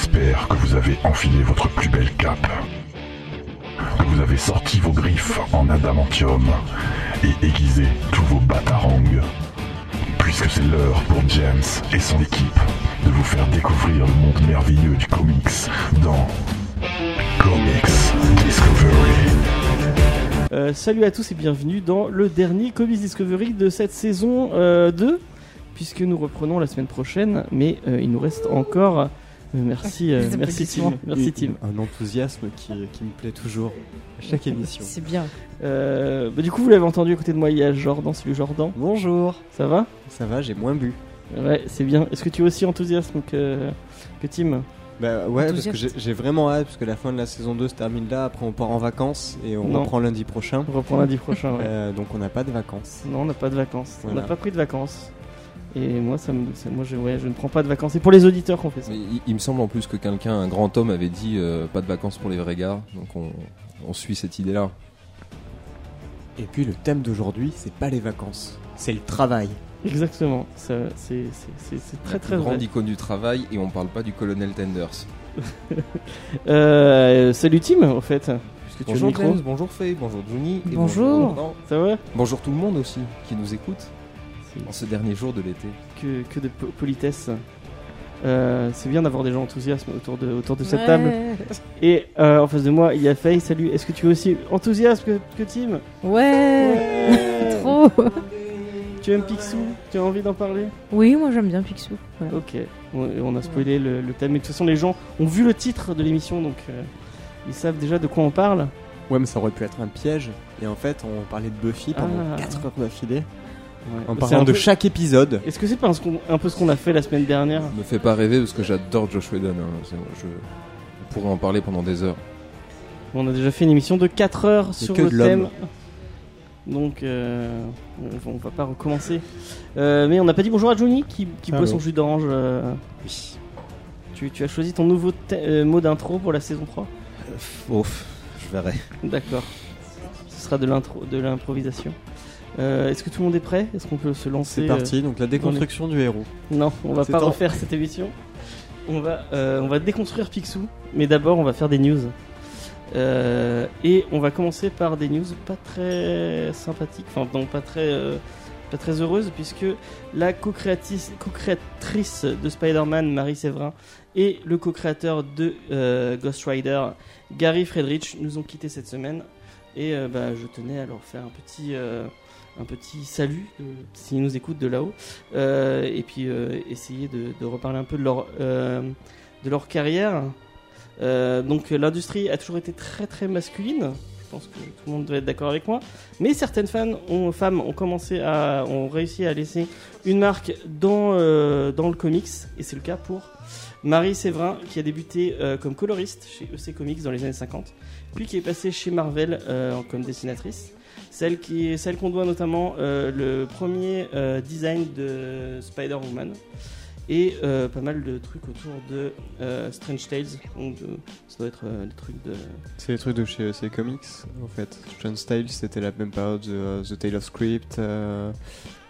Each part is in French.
J'espère que vous avez enfilé votre plus belle cape, que vous avez sorti vos griffes en adamantium et aiguisé tous vos batarangs, puisque c'est l'heure pour James et son équipe de vous faire découvrir le monde merveilleux du comics dans Comics Discovery. Euh, salut à tous et bienvenue dans le dernier Comics Discovery de cette saison euh, 2, puisque nous reprenons la semaine prochaine, mais euh, il nous reste encore. Euh, merci, euh, merci Tim, applaudissements. merci Tim. Un enthousiasme qui, qui me plaît toujours à chaque émission. C'est bien. Euh, bah, du coup, vous l'avez entendu à côté de moi, il y a Jordan, salut Jordan, Bonjour, ça va? Ça va, j'ai moins bu. Ouais, c'est bien. Est-ce que tu es aussi enthousiasme que, que Tim? Bah ouais, parce que Enthousiaste. j'ai vraiment hâte, parce que la fin de la saison 2 se termine là, après on part en vacances et on Non. reprend lundi prochain. On reprend lundi prochain, ouais. Euh, donc on n'a pas de vacances. Non, on n'a pas de vacances. On n'a pas pris de vacances. Et moi, ça me, ça- moi je, ouais, je ne prends pas de vacances. C'est pour les auditeurs qu'on fait ça. Mais il, il me semble en plus que quelqu'un, un grand homme, avait dit euh, pas de vacances pour les vrais gars. Donc on, on suit cette idée-là. Et puis le thème d'aujourd'hui, c'est pas les vacances, c'est le travail. Exactement. Ça, C'est c'est- c'est- c'est très La très grande icône du travail et on parle pas du colonel Tenders. Euh, salut Tim, au fait. Bonjour. James, bonjour Faye, bonjour Johnny. et Bonjour. Jordan. Ça va? Bonjour tout le monde aussi qui nous écoute en ce dernier jour de l'été. que, que de po- politesse. Euh, c'est bien d'avoir des gens enthousiastes autour de, autour de cette Ouais. table. Et euh, en face de moi, il y a Faye. Salut. Est-ce que tu es aussi enthousiaste que, que Tim? Ouais. Ouais. Trop. Tu aimes Picsou? Tu as envie d'en parler? Oui, moi j'aime bien Picsou. Ok. On, on a spoilé le, le thème. Mais de toute façon, les gens ont vu le titre de l'émission, donc euh, ils savent déjà de quoi on parle. Ouais, mais ça aurait pu être un piège. Et en fait, on parlait de Buffy pendant Ah. 4 heures d'affilée, Ouais. en parlant de peu- chaque épisode. Est-ce que c'est pas un, peu ce qu'on a fait la semaine dernière Me fais pas rêver parce que j'adore Josh Whedon. hein. Je, on pourrait en parler pendant des heures. On a déjà fait une émission de 4 heures sur le thème. Donc, euh, on, va- on va pas recommencer. Euh, mais on n'a pas dit bonjour à Johnny qui, qui boit son jus d'orange. euh. Tu, tu as choisi ton nouveau mot d'intro pour la saison 3 Ouf, je verrai. D'accord. Ce sera de l'intro, de l'improvisation. Euh, Est-ce que tout le monde est prêt? Est-ce qu'on peut se lancer C'est parti, donc la déconstruction du héros. euh, Non, on va C'est pas temps. refaire cette émission. On va, euh, on va déconstruire Picsou, mais d'abord on va faire des news. Euh, et on va commencer par des news pas très sympathiques, enfin non pas très, euh, pas très heureuses, puisque la co-créatrice de Spider-Man, Marie Séverin, et le co-créateur de euh, Ghost Rider, Gary Friedrich, nous ont quittés cette semaine. Et euh, bah, je tenais à leur faire un petit, euh, un petit salut, euh, s'ils nous écoutent de là-haut. Euh, et puis euh, essayer de, reparler un peu de leur, carrière. Donc l'industrie a toujours été très très masculine. Je pense que tout le monde doit être d'accord avec moi. Mais certaines femmes ont commencé à, ont réussi à laisser une marque dans, dans le comics. Et c'est le cas pour Marie Séverin, qui a débuté comme coloriste chez EC Comics dans les années 50, puis qui est passée chez Marvel comme dessinatrice. Celle qui celle qu'on doit notamment euh, le premier euh, design de Spider-Woman et euh, pas mal de trucs autour de euh, Strange Tales. Donc de- ça doit être euh, des trucs de C'est les trucs de chez EC Comics, en fait. Strange Style, c'était la même période de The Tale of Script. euh,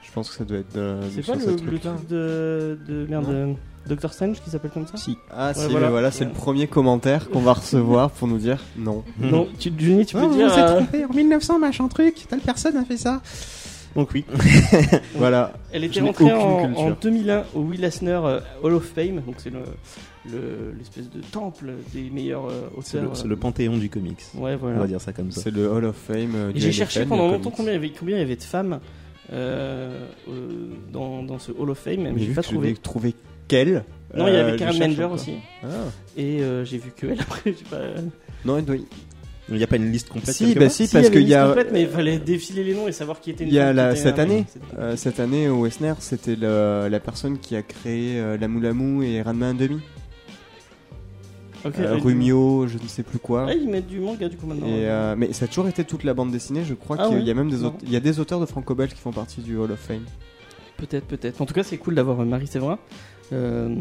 je pense que ça doit être de, C'est pas le, truc de, de merde de Doctor Strange qui s'appelle comme ça Si. Ah, si, voilà. mais voilà, c'est Ouais. le premier commentaire qu'on va recevoir pour nous dire non. Non, tu, Juni, tu peux Oh, dire. on s'est euh, trompé en 1900, machin truc. Telle personne a fait ça. Donc oui. Voilà. Elle était rentrée en, en 2001 au Will Eisner euh, Hall of Fame, donc c'est le le- l'espèce de temple des meilleurs euh, C'est auteurs. le, c'est le panthéon du comics. Ouais, On voilà. va dire ça comme ça. C'est le Hall of Fame. euh, j'ai cherché pendant longtemps combien il y avait, combien il y avait de femmes euh, euh, dans, dans ce Hall of Fame, mais Mais j'ai pas trouvé qu'elle. Non, il y euh, avait je Karen Manger aussi. Ah. Et euh, j'ai vu que elle après. Pas... Non, il doit y- Il n'y a pas une liste complète Si, bah part si, Si, parce y qu'il y a. complète, mais il fallait défiler les noms et savoir qui était une Il y a la- cette un année. euh, cette année au Wessner, c'était le- la personne qui a créé euh, Lamu Lamu et Ranma 1,5. Ok, Euh, euh, Rumio, je ne sais plus quoi. Ah, ils mettent du manga du coup maintenant. Et, euh, mais ça a toujours été toute la bande dessinée. Je crois Ah qu'il ouais y a même des, aute- il y a des auteurs de franco-belge qui font partie du Hall of Fame. Peut-être, peut-être. En tout cas, c'est cool d'avoir euh, Marie Séverin. Euh,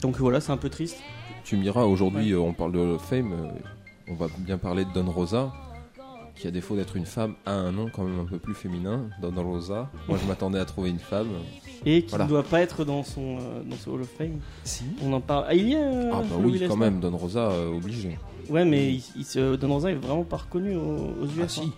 donc voilà, c'est un peu triste. Tu me diras, aujourd'hui, euh, on parle de Hall of Fame, euh, on va bien parler de Don Rosa. qui, à défaut d'être une femme, a un nom quand même un peu plus féminin, Don Rosa. Moi, je m'attendais à trouver une femme. Et qui Voilà. ne doit pas être dans son, euh, dans ce Hall of Fame. Si. On en parle. Ah, il y a. euh, Ah bah oui, quand même, Don Rosa, euh, obligé. Ouais, mais il, il se, Don Rosa est vraiment pas reconnu aux, aux US. Ah hein. si.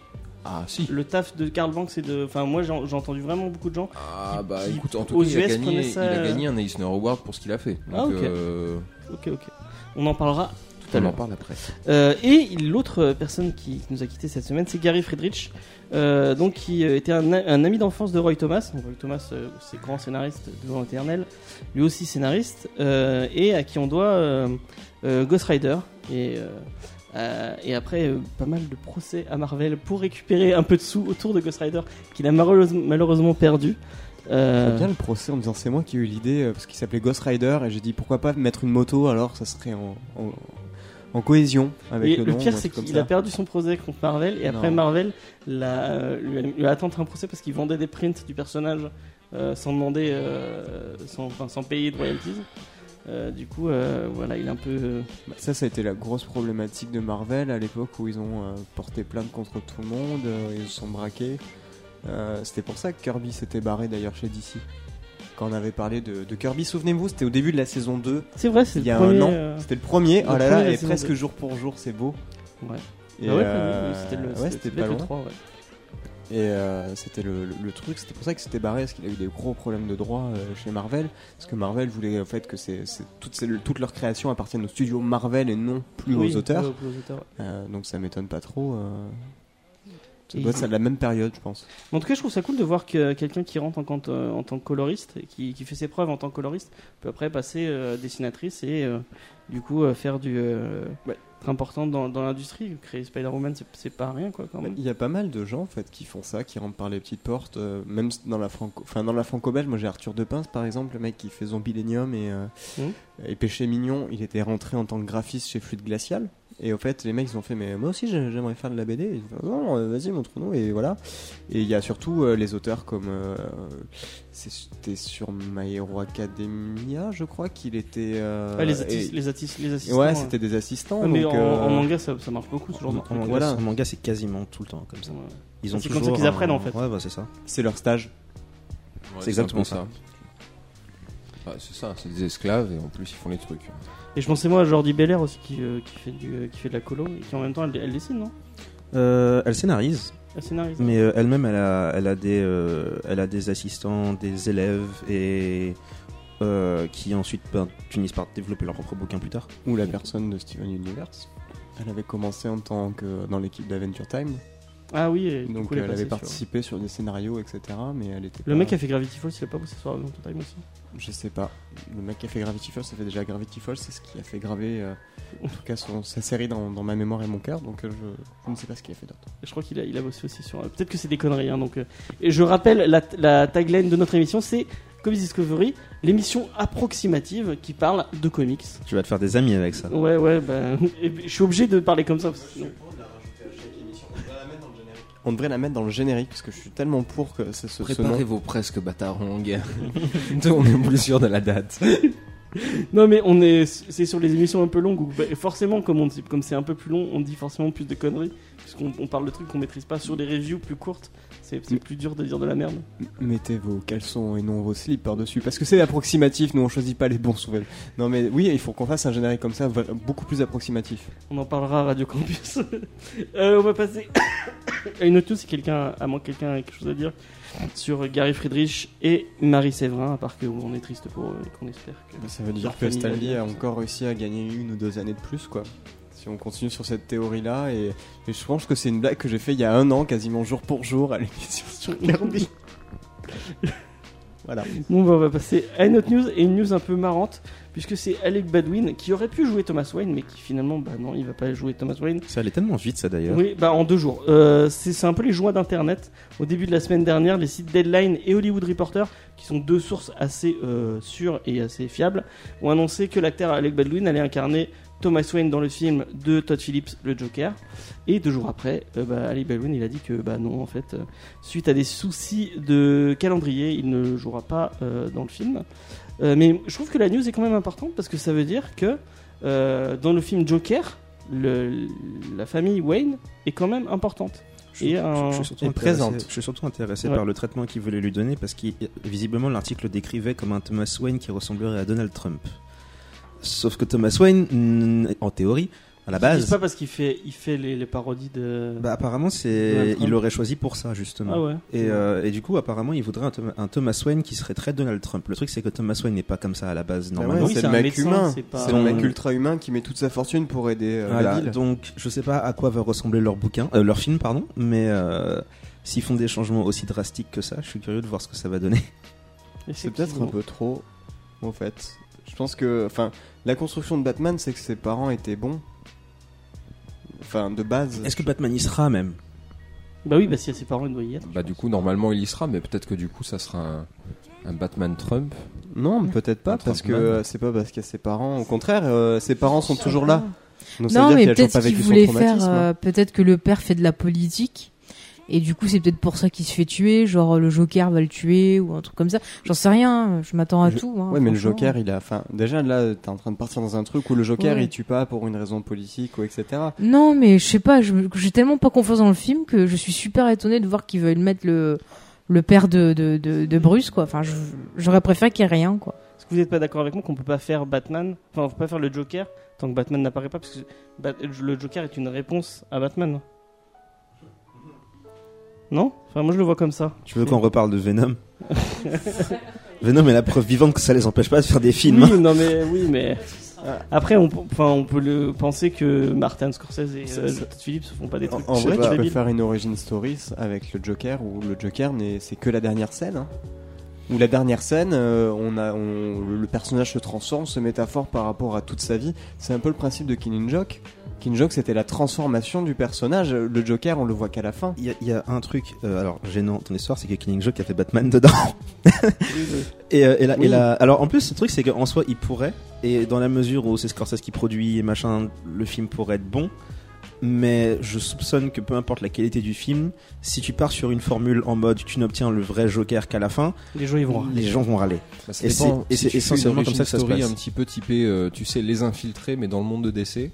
Ah si. Le taf de Karl Banks et de. Enfin, moi j'ai entendu vraiment beaucoup de gens. Ah qui- bah qui, écoute, en tout cas, il a, gagné, il a euh, gagné un Eisner Award pour ce qu'il a fait. Donc, Ah, ok. euh, Ok, ok. On en parlera tout à on en l'heure. parle après. Euh, et l'autre personne qui nous a quitté cette semaine, c'est Gary Friedrich, euh, donc qui était un, ami d'enfance de Roy Thomas. Donc, Roy Thomas, c'est grand scénariste de Vent éternel, lui aussi scénariste, et à qui on doit Ghost Rider. Et, euh, et après, euh, pas mal de procès à Marvel pour récupérer un peu de sous autour de Ghost Rider, qu'il a malheureusement, malheureusement perdu. Euh, J'aime bien le procès en me disant c'est moi qui ai eu l'idée euh, parce qu'il s'appelait Ghost Rider et j'ai dit pourquoi pas mettre une moto alors ça serait en, en, en cohésion avec Et le, le nom, pire, c'est qu'il a perdu son procès contre Marvel, et après Non. Marvel lui, a, lui a tenté un procès parce qu'il vendait des prints du personnage sans demander, sans, enfin, sans payer de royalties. Euh, du coup, euh, voilà, il est un peu. euh, Bah, Ça, ça a été la grosse problématique de Marvel à l'époque où ils ont porté plainte contre tout le monde, ils se sont braqués. C'était pour ça que Kirby s'était barré d'ailleurs chez DC. Quand on avait parlé de, de Kirby, souvenez-vous, c'était au début de la saison 2, C'est vrai, c'est il le y a premier, un an. C'était le premier, le oh là là, et presque 2. jour pour jour, c'est beau. Ouais. Et, Ah ouais, c'était le, ouais, c'était pas le loin. 3, ouais. Et euh, c'était le, le- le truc, c'était pour ça que c'était barré, parce qu'il a eu des gros problèmes de droit euh, chez Marvel, parce que Marvel voulait en fait que c'est, toutes, leurs créations appartiennent au studio Marvel et non plus Oui, aux auteurs. ouais, plus aux auteurs, ouais. Euh, donc ça m'étonne pas trop. Ça Et doit être ça de la même période, je pense. En tout cas, je trouve ça cool de voir que quelqu'un qui rentre en, tant que- en tant que coloriste, et qui, qui fait ses preuves en tant que coloriste, peut après passer dessinatrice et du coup faire du. Ouais. Être important dans, dans l'industrie. Créer Spider-Woman, c'est- c'est pas rien quoi quand même. Il y a pas mal de gens en fait qui font ça, qui rentrent par les petites portes, euh, même dans la franco, enfin dans la franco-belge. Moi j'ai Arthur Depince par exemple, le mec qui fait Zombilenium et euh, Mhm. et Péché mignon. Il était rentré en tant que graphiste chez Fluide Glacial. Et au fait, les mecs ils ont fait, mais moi aussi j'ai- j'aimerais faire de la BD. Et ils ont fait, non, vas-y montre-nous et voilà. Et il y a surtout euh, les auteurs comme euh, c'était sur My Hero Academia, je crois qu'il était. euh, Ouais, les, et- les, assistants. Ouais, c'était des assistants. Ouais, mais donc, en, euh, en manga, ça, ça marche beaucoup ce genre de En, truc. manga, Voilà. en manga, c'est quasiment tout le temps comme ça. Ouais. Ils ont C'est comme toujours ça qu'ils un- apprennent, en fait. Ouais, bah, c'est ça. c'est leur stage. C'est exactement ça. Ouais, c'est ça, c'est des esclaves et en plus ils font les trucs. Et je pensais moi à Jordi Belair aussi qui, euh, qui, fait du, euh, qui fait de la colo et qui en même temps elle, elle dessine, non? Euh, elle scénarise, Elle scénarise. mais euh, elle-même, elle a, elle, a des, euh, elle a des assistants, des élèves, et euh, qui ensuite ben, finissent par développer leur propre bouquin plus tard. Ou la personne de Steven Universe. Elle avait commencé en tant que dans l'équipe d'Adventure Time, Ah oui, et donc coup, elle avait sur- participé sur des scénarios, etc. Mais elle était. Le pas- mec qui a fait Gravity Falls, il a pas bossé sur Adventure Time aussi Je sais pas. Le mec qui a fait Gravity Falls, ça fait déjà Gravity Falls, c'est ce qui a fait graver, euh, en tout cas, son- sa série dans, dans ma mémoire et mon cœur. Donc euh, je, je ne sais pas ce qu'il a fait d'autre. Je crois qu'il a, il a bossé aussi sur. euh, Peut-être que c'est des conneries. Hein, donc, euh, et je rappelle la, la tagline de notre émission c'est Comics Discovery, l'émission approximative qui parle de comics. Tu vas te faire des amis avec ça. Ouais, ouais, bah, je suis obligé de parler comme ça. parce que On devrait la mettre dans le générique parce que je suis tellement pour que ce, ce, ce Préparez nom. vos presque batarangs. on est plus sûr de la date. Non, mais on est, c'est sur les émissions un peu longues où bah, forcément, comme on dit- comme c'est un peu plus long, on dit forcément plus de conneries puisqu'on on parle de trucs qu'on maîtrise pas. Sur des reviews plus courtes, c'est plus dur de dire de la merde. Mettez vos caleçons et non vos slips par-dessus. Parce que c'est approximatif, nous on choisit pas les bons souvent. Non mais oui, il faut qu'on fasse un générique comme ça, beaucoup plus approximatif. On en parlera à Radio Campus. Euh, on va passer à une autre news si quelqu'un a moins quelqu'un a quelque chose à dire sur Gary Friedrich et Marie Séverin, à part que on est triste pour eux et qu'on espère que. Ça veut dire que Stanley a encore réussi à gagner une ou deux années de plus, quoi. Si on continue sur cette théorie-là, et, et je pense que c'est une blague que j'ai fait il y a un an, quasiment jour pour jour, à l'émission sur Kirby. voilà. Bon, bah, on va passer à une autre news et une news un peu marrante puisque c'est Alec Baldwin qui aurait pu jouer Thomas Wayne mais qui finalement, bah non, il va pas jouer Thomas Wayne. Ça allait tellement vite, ça d'ailleurs. Oui, bah en deux jours. Euh, c'est un peu les joies d'internet. Au début de la semaine dernière, les sites Deadline et Hollywood Reporter, qui sont deux sources assez euh, sûres et assez fiables, ont annoncé que l'acteur Alec Baldwin allait incarner Thomas Wayne dans le film de Todd Phillips, le Joker. Et deux jours après, euh, bah, Alec Baldwin il a dit que bah non, en fait, euh, suite à des soucis de calendrier, il ne jouera pas euh, dans le film. Euh, mais je trouve que la news est quand même importante parce que ça veut dire que euh, dans le film Joker, le, la famille Wayne est quand même importante. Je, Et je- un- je suis surtout présente. je suis surtout intéressé Ouais. par le traitement qu'il voulait lui donner parce que visiblement l'article le décrivait comme un Thomas Wayne qui ressemblerait à Donald Trump. Sauf que Thomas Wayne, mm, en théorie, à la base, pas parce qu'il fait, il fait les, les parodies de. bah, apparemment c'est, il l'aurait choisi pour ça justement. ah ouais. Et, euh, et du coup, apparemment, il voudrait un, Thoma- un Thomas Wayne qui serait très Donald Trump. Le truc, c'est que Thomas Wayne n'est pas comme ça à la base, Bah normalement. ouais, c'est c'est le un mec médecin, humain. c'est pas- C'est le mec ultra humain qui met toute sa fortune pour aider euh, la Voilà, ville. donc je sais pas à quoi va ressembler leur bouquin, euh, leur film, pardon, mais euh, s'ils font des changements aussi drastiques que ça, je suis curieux de voir ce que ça va donner. C'est peut-être un peu trop, en fait. Je pense que, enfin, la construction de Batman, c'est que ses parents étaient bons. Enfin, de base. Est-ce que Batman y sera même? Bah oui, bah si y a ses parents, il doit y être. Bah du coup normalement il y sera, mais peut-être que du coup ça sera un, un Batman Trump. Non, peut-être pas, Un parce que Trumpman. c'est pas parce qu'il y a ses parents. Au contraire, euh, ses parents sont toujours là. Donc ça Non, veut dire mais qu'il a toujours peut-être pas qu'il vécu son voulait faire. traumatisme. euh, peut-être que le père fait de la politique. Et du coup, c'est peut-être pour ça qu'il se fait tuer. Genre, le Joker va le tuer ou un truc comme ça. J'en sais rien. Je m'attends à Je- tout. hein, Ouais, mais le. Joker, il a. Enfin, déjà là, t'es en train de partir dans un truc où le Joker, Ouais. il tue pas pour une raison politique ou etc. Non, mais je sais pas. je J'ai tellement pas confiance dans le film que je suis super étonnée de voir qu'ils veulent mettre le le père de de, de, de Bruce quoi. Enfin, j'aurais préféré qu'il y ait rien quoi. Est-ce que vous n'êtes pas d'accord avec moi qu'on peut pas faire Batman Enfin, on peut pas faire le Joker tant que Batman n'apparaît pas parce que le Joker est une réponse à Batman. Non Enfin, moi je le vois comme ça. Tu veux qu'on reparle de Venom Venom est la preuve vivante que ça les empêche pas de faire des films. hein. Oui, non mais oui, mais après on, peut- enfin, on peut le penser que Martin Scorsese et euh, Phillips se font pas des En, trucs. en sais vrai, tu peux faire une origin story avec le Joker où le Joker n'est c'est que la dernière scène. Hein. Où la dernière scène, euh, on a, on- le le personnage se transforme, se métaphore par rapport à toute sa vie. C'est un peu le principe de Killing Joke. Killing Joke, c'était la transformation du personnage. Le Joker, on le voit qu'à la fin. Il y, a- il y a un truc, euh, alors gênant dans l'histoire, c'est que Killing Joke a fait Batman dedans. et, euh, et et la- alors en plus, le truc, c'est qu'en soi, il pourrait, et dans la mesure où c'est Scorsese qui produit et machin, le film pourrait être bon. Mais je soupçonne que peu importe la qualité du film, si tu pars sur une formule en mode tu n'obtiens le vrai Joker qu'à la fin, Les gens ils vont. les gens vont râler. Bah, ça Et c'est- et Si essentiellement une comme ça que ça se passe. un petit peu typé, euh, tu sais, les infiltrés, mais dans le monde de DC.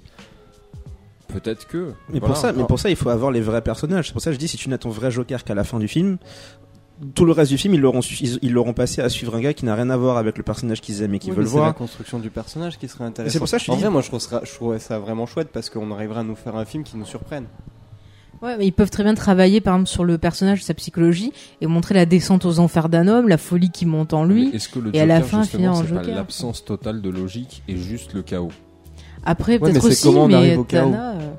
Peut-être que. Mais Voilà. pour ça, mais pour ça, il faut avoir les vrais personnages. C'est pour ça que je dis, si tu n'as ton vrai Joker qu'à la fin du film, tout le reste du film, ils l'auront, su- ils, ils l'auront passé à suivre un gars qui n'a rien à voir avec le personnage qu'ils aiment et qu'ils Oui, veulent mais C'est la voir. construction du personnage qui serait intéressante. c'est pour ça que je en dis- vrai, moi, je trouverais, je trouverais ça vraiment chouette parce qu'on arriverait à nous faire un film qui nous surprenne. Ouais, mais ils peuvent très bien travailler par exemple sur le personnage, sa psychologie et montrer la descente aux enfers d'un homme, la folie qui monte en lui. Est-ce que le et à la fin, finir en Joker. l'absence totale de logique et juste le chaos? Après Ouais, peut-être mais c'est aussi, comment on mais arrive au chaos Tana, euh,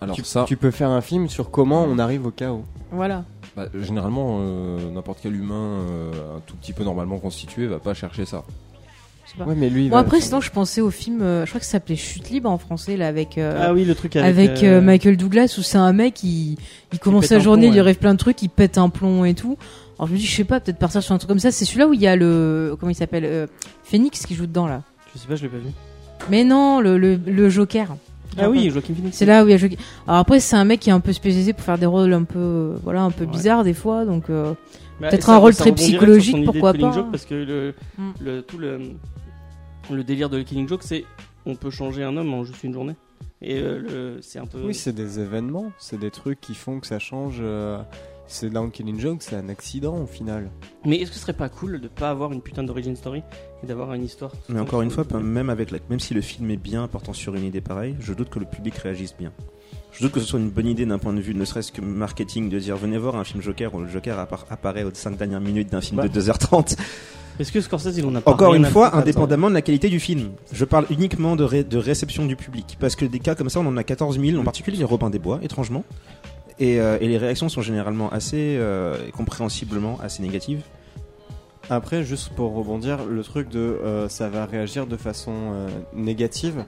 Alors tu, ça, tu peux faire un film sur comment on arrive au chaos. voilà. bah, généralement, euh, n'importe quel humain euh, un tout petit peu normalement constitué va pas chercher ça. Pas. Ouais, mais lui. il Bon va- après sinon je pensais au film, euh, je crois que ça s'appelait Chute libre en français là avec euh, Ah oui, le truc avec, avec euh, euh, Michael Douglas où c'est un mec il, il commence sa journée, plomb, il lui ouais. arrive plein de trucs, il pète un plomb et tout. Alors je me dis je sais pas peut-être partir sur un truc comme ça. C'est celui-là où il y a le comment il s'appelle euh, Phoenix qui joue dedans là. Je sais pas, je l'ai pas vu. Mais non le le, le Joker. Ah oui, Joaquin Phoenix. C'est là où il y a Joaquin. Alors après c'est un mec qui est un peu spécialisé pour faire des rôles un peu euh, voilà un peu Ouais. bizarres des fois donc. euh, Bah, Peut-être un rôle très psychologique, pourquoi pas. Joke, parce que le, Mm. le, tout le, le délire de Killing Joke, c'est on peut changer un homme en juste une journée. Et euh, le- c'est un peu. Oui, c'est des événements, c'est des trucs qui font que ça change. euh, C'est dans Killing Joke, c'est un accident au final. Mais est-ce que ce serait pas cool de pas avoir une putain d'origin story et d'avoir une histoire Mais encore une fois, même avec la, même si le film est bien portant sur une idée pareille, je doute que le public réagisse bien. Je doute que ce soit une bonne idée d'un point de vue, ne serait-ce que marketing, de dire venez voir un film Joker où le Joker appara- apparaît aux 5 dernières minutes d'un film Bah. de 2h30. Est-ce que Scorsese il en a pas Encore une fois, indépendamment de la qualité du film. Je parle uniquement de, ré- de réception du public. Parce que des cas comme ça, on en a 14 000, en particulier les Robin des Bois, étrangement. Et, euh, et les réactions sont généralement assez euh, compréhensiblement assez négatives. Après, juste pour rebondir, le truc de euh, ça va réagir de façon euh, négative.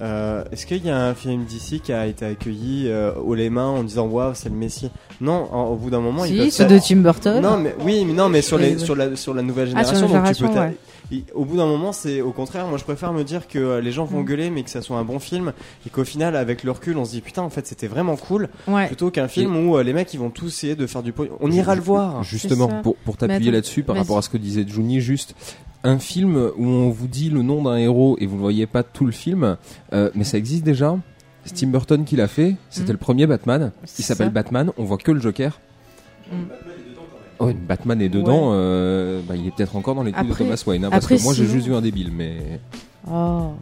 euh, Est-ce qu'il y a un film d'ici qui a été accueilli euh, haut les mains en disant waouh c'est le Messie? Non, en- au bout d'un moment, si peuvent ceux faire- de Tim Burton. Non, mais oui, mais non, mais sur les sur la sur la nouvelle Ah, sur génération, donc tu peux il- au bout d'un moment, c'est au contraire. Moi, je préfère me dire que euh, les gens vont Mm. gueuler, mais que ça soit un bon film, et qu'au final, avec le recul, on se dit putain, en fait, c'était vraiment cool, Ouais. plutôt qu'un film où euh, les mecs ils vont tous essayer de faire du. On ira le voir. Justement, pour, t'appuyer là-dessus par rapport à ce que disait Juni, juste un film où on vous dit le nom d'un héros et vous ne voyez pas tout le film, euh, mais ça existe déjà. C'est Tim Burton qui l'a fait. C'était Mm. le premier Batman. Il s'appelle. Batman. On voit que le Joker. Mm. Oh, Batman est dedans. euh, bah, il est peut-être encore dans les coups de Thomas Wayne. hein, parce après, que moi, j'ai juste vu un débile, mais Oh.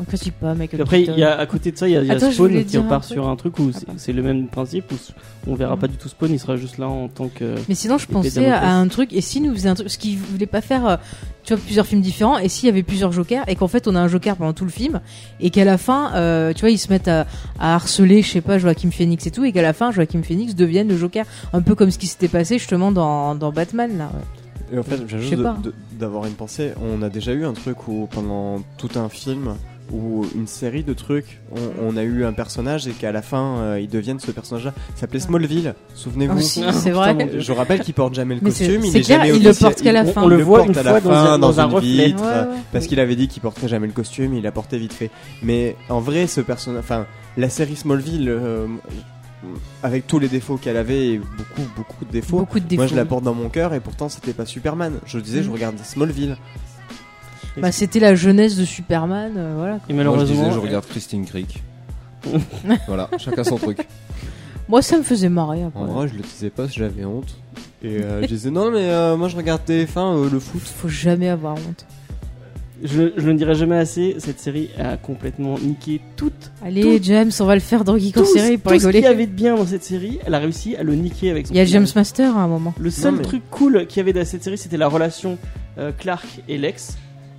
On critique pas, mec. Puis après, il y a à côté de ça, il y a, y a Attends, je Spawn qui repart sur un truc où c'est- Ah, c'est le même principe où on verra Mm. pas du tout Spawn, il sera juste là en tant que. Mais sinon, je pensais à un truc. Et si nous faisait un truc, ce qu'ils voulaient pas faire, euh, tu vois, plusieurs films différents. Et s'il y avait plusieurs jokers, et qu'en fait, on a un joker pendant tout le film, et qu'à la fin, euh, tu vois, ils se mettent à, à harceler, je sais pas, Joaquin Phoenix et tout, et qu'à la fin, Joaquin Phoenix devienne le joker, un peu comme ce qui s'était passé justement dans, dans Batman là. ouais. Et en fait, je Je de- d'avoir une pensée. On a déjà eu un truc où pendant tout un film ou une série de trucs, on, on a eu un personnage et qu'à la fin, euh, ils deviennent ce personnage-là. Ça s'appelait Smallville. Souvenez-vous. Aussi, Ah, c'est vrai. Je rappelle qu'il porte jamais le Mais c'est- costume. il est clair, jamais il le porte qu'à la fin. On le voit porte une à fois la dans fin un- dans dans un une reflet. vitre, Ouais, ouais. parce qu'il avait dit qu'il porterait jamais le costume. Il a porté vite fait. Mais en vrai, ce personnage, enfin, la série Smallville, euh, avec tous les défauts qu'elle avait, et beaucoup, beaucoup de défauts. Beaucoup de défauts. Moi, je la porte dans mon cœur et pourtant, c'était pas Superman. Je disais, je Mm. regardais Smallville. Bah, c'était la jeunesse de Superman, euh, voilà. Et moi, je malheureusement. disais, je regarde Christine Creek. voilà, chacun son truc. Moi, ça me faisait marrer après. En vrai, je le disais pas, j'avais honte. Et euh, je disais, non, mais euh, moi, je regarde TF1, euh, le foot. Faut jamais avoir honte. Je, je ne dirai jamais assez, cette série a complètement niqué toute, Allez, James, on va le faire dans Geek en série pour tout ce rigoler. qu'il y avait de bien dans cette série. Elle a réussi à le niquer avec son Il y a. James Master à un moment. Le seul Non, mais- truc cool qu'il y avait dans cette série, c'était la relation euh, Clark et Lex.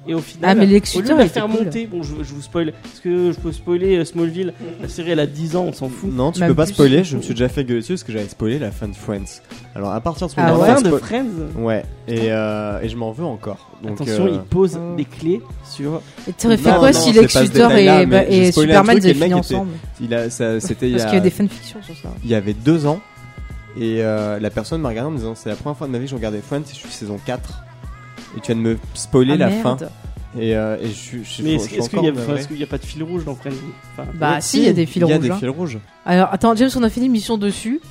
Et au final, Ah, mais au lieu de la faire cool. monter, bon, je, je vous spoil. Est-ce que je peux spoiler euh, Smallville La série, elle a 10 ans, on s'en fout. Non, tu Même peux pas plus. spoiler, je me suis déjà fait gueuler dessus parce que j'avais spoilé la fin de Friends. Alors, à partir de ce Ah la moment ouais fin de Friends. Ouais, et, euh, et je m'en veux encore. Donc, Attention, euh, il pose Oh. des clés sur. Et t'aurais fait quoi non, si Lex Luthor et, mais et Superman et avaient le fini ensemble il a, ça, c'était il y Parce a, qu'il y a des fanfictions sur ça. il y avait deux ans. Et euh, la personne m'a regardé en me disant C'est la première fois de ma vie que je regardais Friends, et je suis saison 4. Et tu viens de me spoiler Ah, la merde. fin. Et, euh, et je suis. je Mais est-ce qu'il encore y, a- pas de fil rouge dans Friends Enfin, Bah, Ouais, si, il y a des fils Il y a rouges. des hein. fils rouges. Alors, attends, James, on a fait une émission dessus.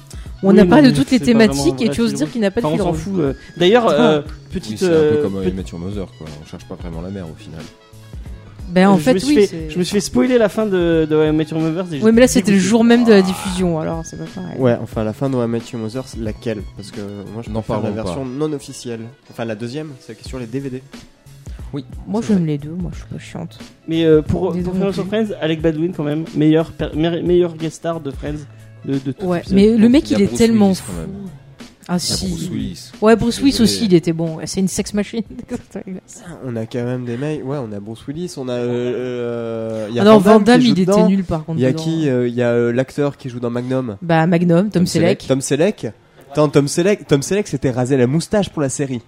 où On n'a pas de toutes les thématiques et tu oses dire qu'il n'a pas de fil on s'en rouge. fout. euh. D'ailleurs, euh, petite. c'est un peu euh, comme Your Mother, quoi. On cherche pas vraiment la mer au final. Ben, en je fait, me suis oui. fait- c'est- Je me suis fait spoiler la fin de, de I Met Your Mother. et Oui, j'étais mais là, c'était le dégoûté. jour même de la diffusion, alors c'est pas pareil. Ouais, enfin la fin de How I Met Your Mother, c'est laquelle? Parce que moi je N'en préfère la parlons version non officielle. Enfin la deuxième, celle qui est sur les DVD. Oui. Moi, c'est j'aime les deux, moi, je suis pas chiante. Mais euh, pour, Les pour non sur. Friends, Alec Baldwin quand même, meilleur, per- meilleur guest star de Friends de, de tout Ouais, mais le mec, Il y a il est Bruce tellement Willis, fou. quand même. Ah, si. Bruce Willis. Ouais, Bruce Willis aussi, il était bon. C'est une sex machine. On a quand même des mecs. Ouais, on a Bruce Willis, on a. Euh, euh, y a Ah non, Van Damme il était nul par contre. Il y a qui euh, Il y a euh, l'acteur qui joue dans Magnum. Bah, Magnum, Tom Selleck. Tom Selleck. Tom Selleck, Tom Selleck s'était rasé la moustache pour la série.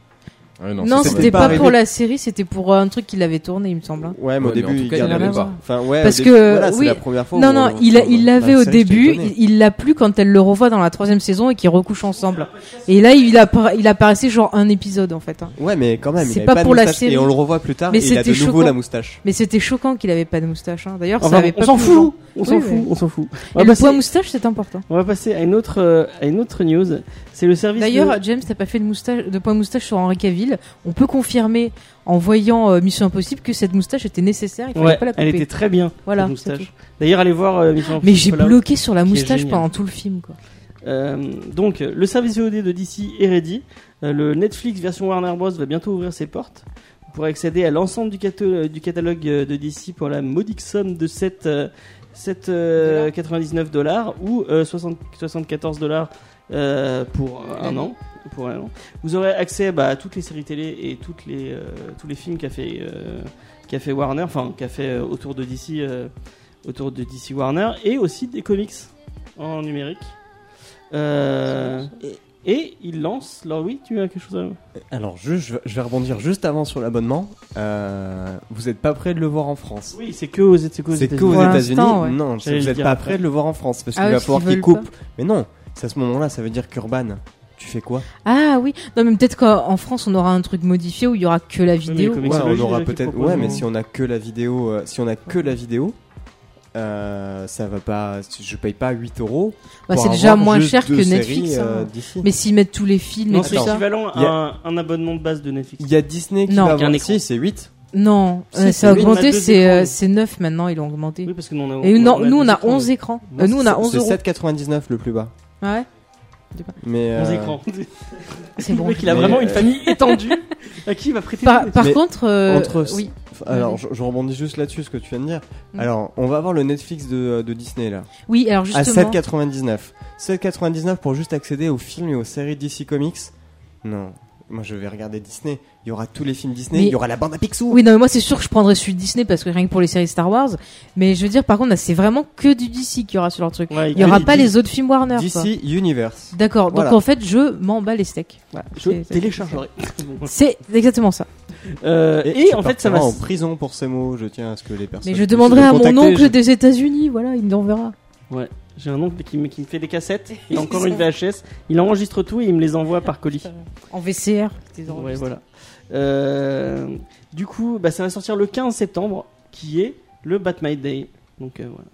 Ouais, Non, c'était pas pas pour la série, c'était pour euh, un truc qu'il avait tourné, il me semble. hein. Ouais, mais au Ouais, mais en début, tout il cas, il gardait avait le pas. Enfin, ouais, Parce que, début- voilà, oui. la première fois. Non, non, on- il, l'avait la au série, début, il l'a plus quand elle le revoit dans la troisième saison et qu'ils recouchent ensemble. Et là, il, appara- il apparaissait genre un épisode en fait. hein. Ouais, mais quand même, il C'est pas pas, de pour la moustache, série. Et on le revoit plus tard, Mais et il a de c'était nouveau choquant. la moustache. Mais c'était choquant qu'il avait pas de moustache. Hein. D'ailleurs, ça avait on pas s'en fout, on s'en fout, on s'en fout. On Et va, le poids moustache, c'est important. on va passer à une autre, euh, à une autre news. C'est le service. D'ailleurs, James, t'as pas fait de moustache, de point moustache sur Henri Cavill. On peut confirmer en voyant euh, Mission Impossible que cette moustache était nécessaire. Il fallait ouais, pas la couper. elle était très bien. Voilà, cette moustache. D'ailleurs, allez voir euh, Mission Mais j'ai bloqué sur la moustache pendant tout le film, quoi. Euh, donc, le service VOD de DC est ready. Le Netflix version Warner Bros va bientôt ouvrir ses portes. Vous pourrez accéder à l'ensemble du, catalogue de DC pour la modique somme de 7, euh, 7, euh, 99 dollars ou euh, 60 74 dollars pour un an. Pour un an. Vous aurez accès bah, à toutes les séries télé et toutes les, euh, tous les films qu'a fait, euh, qu'a fait Warner, enfin qu'a fait euh, autour de DC, euh, autour de DC Warner, et aussi des comics en numérique. Euh, et, et ils lancent. Alors oui, tu as quelque chose à. Alors, juste, je vais- je vais rebondir juste avant sur l'abonnement. Euh, vous êtes pas prêt de le voir en France? Oui, c'est que aux, c'est que aux C'est que États-Unis. aux États-Unis. ouais. Non, vous le êtes dire pas prêt de le voir en France parce Ah qu'il ouais, va falloir qu'ils qu'il coupe. Mais non, c'est à ce moment-là, ça veut dire qu'Urban, fais quoi Ah oui. Non, mais peut-être qu'en France, on aura un truc modifié où il y aura que la vidéo. Ouais, on aura peut-être. Ouais, mais si on a que la vidéo, euh, si on a que la vidéo, euh, ça va pas. Je paye pas 8 euros. Bah, c'est déjà moins cher que séries, Netflix. hein. euh. Mais s'ils mettent tous les films Non, c'est tout ça. équivalent à un, un abonnement de base de Netflix. Il y a Disney qui Non. va avoir. écran. Si, c'est 8. Non, Si, euh, c'est- ça a augmenté, c'est écrans. euh, c'est 9 maintenant, ils l'ont augmenté. Oui, parce que nous on a. Et non, nous on a écrans, 11 oui. écrans. Euh, nous on a 11 C'est euros. 7,99 le plus bas. Ouais Mais 11 euh, écrans. C'est Le bon. mec, il a Mais, vraiment euh, une famille étendue à qui il va prêter. Par, par contre, euh, entre- oui. Alors, je, je rebondis juste là-dessus, ce que tu viens de dire. Mm. Alors, on va avoir le Netflix de, de Disney là, Oui, alors à justement. 7,99. 7,99 pour juste accéder aux films et aux séries DC Comics. Non, moi je vais regarder Disney. Il y aura tous les films Disney, Mais- il y aura la bande à Picsou. Oui, non, mais moi c'est sûr que je prendrais celui de Disney parce que rien que pour les séries Star Wars. Mais je veux dire, par contre, c'est vraiment que du DC qu'il y aura sur leur truc. Ouais, Il y aura pas les autres films Warner. quoi. DC Universe. D'accord. Donc Voilà. en fait, je m'en bats les steaks. Voilà. Je téléchargerai. C'est exactement ça. Euh, et en fait, ça va. en prison pour ces mots. Je tiens à ce que les personnes. Mais je demanderai à mon oncle Je- des États-Unis. Voilà, il me l'enverra. Ouais. J'ai un oncle qui me, qui me fait des cassettes. Il a encore une VHS. Il enregistre tout et il me les envoie par colis. En VCR. Ouais, voilà. Euh, du coup, bah, ça va sortir le 15 septembre, qui est le Batman Day. Donc euh, voilà.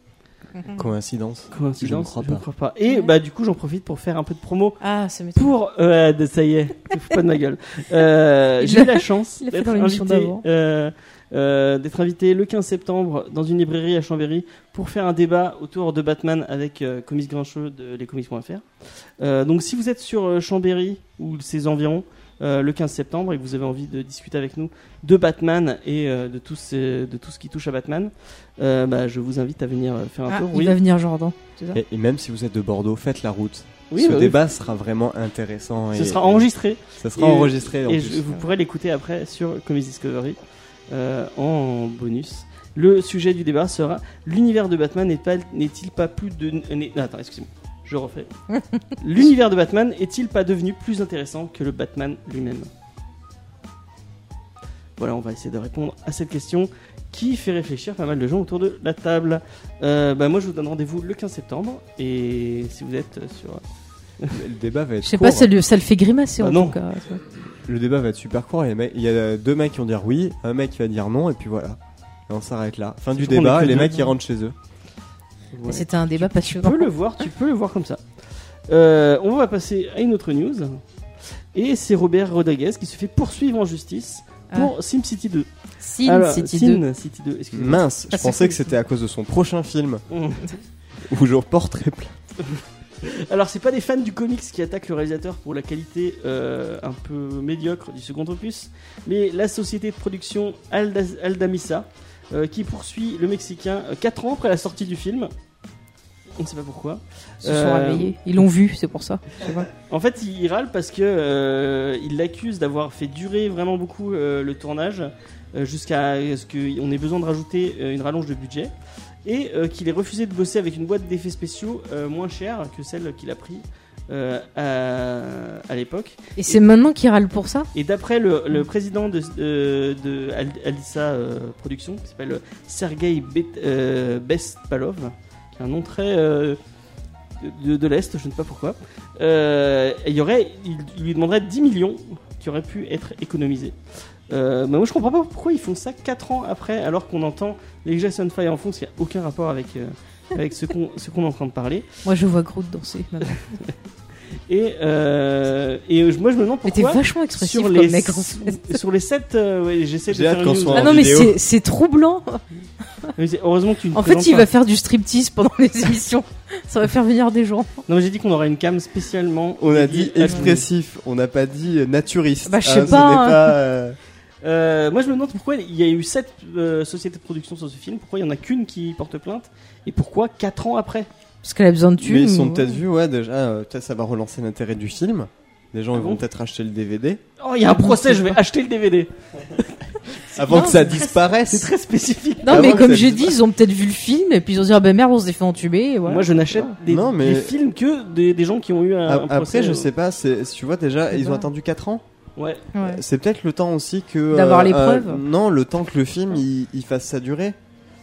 Coïncidence. Coïncidence, Je ne crois pas. Et bah du coup, j'en profite pour faire un peu de promo Ah, ça m'étonne. pour. Euh, ça y est, te fous pas de ma gueule. Euh, J'ai l'a- eu la chance d'être invité, d'avant. euh, euh, d'être invité le 15 septembre dans une librairie à Chambéry pour faire un débat autour de Batman avec euh, Comics Grincheux de lescomics.fr. Euh, donc si vous êtes sur euh, Chambéry ou ses environs euh, le 15 septembre et que vous avez envie de discuter avec nous de Batman et euh, de, tout ce, de tout ce qui touche à Batman, euh, bah, je vous invite à venir faire un Ah, tour. il Oui, va venir Jordan. Et, et même si vous êtes de Bordeaux, faites la route. oui, Ce bah oui. débat sera vraiment intéressant. Ce et- sera enregistré. Ça sera Et- enregistré. en Et plus. je- vous pourrez l'écouter après sur Comics Discovery euh, en bonus. Le sujet du débat sera l'univers de Batman n'est pas- n'est-il pas plus de attends excusez-moi je refais l'univers de Batman est-il pas devenu plus intéressant que le Batman lui-même? Voilà on va essayer de répondre à cette question qui fait réfléchir pas mal de gens autour de la table Euh, bah, moi je vous donne rendez-vous le 15 septembre et si vous êtes sur Le débat va être Je sais court. pas, ça, lui- ça le fait grimacer Bah en non. tout cas. Le débat va être super court. Il y a deux mecs qui vont dire oui, un mec qui va dire non, et puis voilà. Et on s'arrête là. Fin du débat, et les mecs qui rentrent chez eux. Ouais. C'était un débat Tu passionnant. peux le voir, tu peux le voir comme ça. Euh, on va passer à une autre news. Et c'est Robert Rodriguez qui se fait poursuivre en justice pour SimCity 2. Sin Alors, City Sin 2. City 2, excusez-moi. Mince, je Ah, pensais que c'était à cause de son prochain film où je reporterai plein. Alors, c'est pas des fans du comics qui attaquent le réalisateur pour la qualité euh, un peu médiocre du second opus, mais la société de production Alda- Aldamisa euh, qui poursuit le Mexicain 4 ans après la sortie du film. On ne sait pas pourquoi. Ils se sont Euh, réveillés. Ils l'ont vu, c'est pour ça. En fait, il, il râle parce que euh, il l'accuse d'avoir fait durer vraiment beaucoup euh, le tournage euh, jusqu'à ce qu'on ait besoin de rajouter euh, une rallonge de budget et euh, qu'il ait refusé de bosser avec une boîte d'effets spéciaux euh, moins chère que celle qu'il a pris euh, à, à l'époque. Et c'est maintenant qu'ils râlent pour ça? Et d'après le, le président de, de, de Al- Alissa Productions, qui s'appelle Sergei Bet- Bestpalov, qui a un nom très de, de l'Est, je ne sais pas pourquoi, il, y aurait, il, il lui demanderait 10 millions qui auraient pu être économisés. Euh, mais moi je comprends pas pourquoi ils font ça 4 ans après alors qu'on entend les Jason Fire en fond, qu'il n'y a aucun rapport avec, euh, avec ce qu'on ce qu'on est en train de parler. Moi, je vois Groot danser. maintenant. Et, euh, et euh, moi je me demande Mais t'es pourquoi vachement expressif sur comme les, mec. en fait. sur les 7 j'essaie de faire une news. Ah non, mais vidéo. c'est- c'est troublant. Mais heureusement que tu ne En fait, il pas. va faire du striptease pendant les émissions. Ça va faire venir des gens. Non, mais j'ai dit qu'on aurait une cam spécialement. On a dit expressif, on n'a pas dit euh, naturiste. Bah, je sais hein. pas, euh, moi, je me demande pourquoi il y a eu sept euh, sociétés de production sur ce film. Pourquoi il y en a qu'une qui porte plainte? Et pourquoi 4 ans après? Parce qu'elle a besoin de thunes. Mais ils sont ou- peut-être vus, ouais, déjà, euh, peut-être ça va relancer l'intérêt du film. Les gens Ah ils vont bon? peut-être acheter le DVD. Oh, il y a un procès. Je vais acheter le DVD. Avant Non, que ça disparaisse. C'est très spécifique. Non, Avant mais comme j'ai dit, ils ont peut-être vu le film et puis ils ont dit ah ben merde, on s'est fait entuber. Et voilà. Moi, je n'achète des, mais- des films que des, des gens qui ont eu un, A- un procès. Après, je euh, sais pas, tu vois déjà, ils ont attendu 4 ans? Ouais. Ouais. C'est peut-être le temps aussi que. D'avoir les euh, preuves. non, le temps que le film il, il fasse sa durée.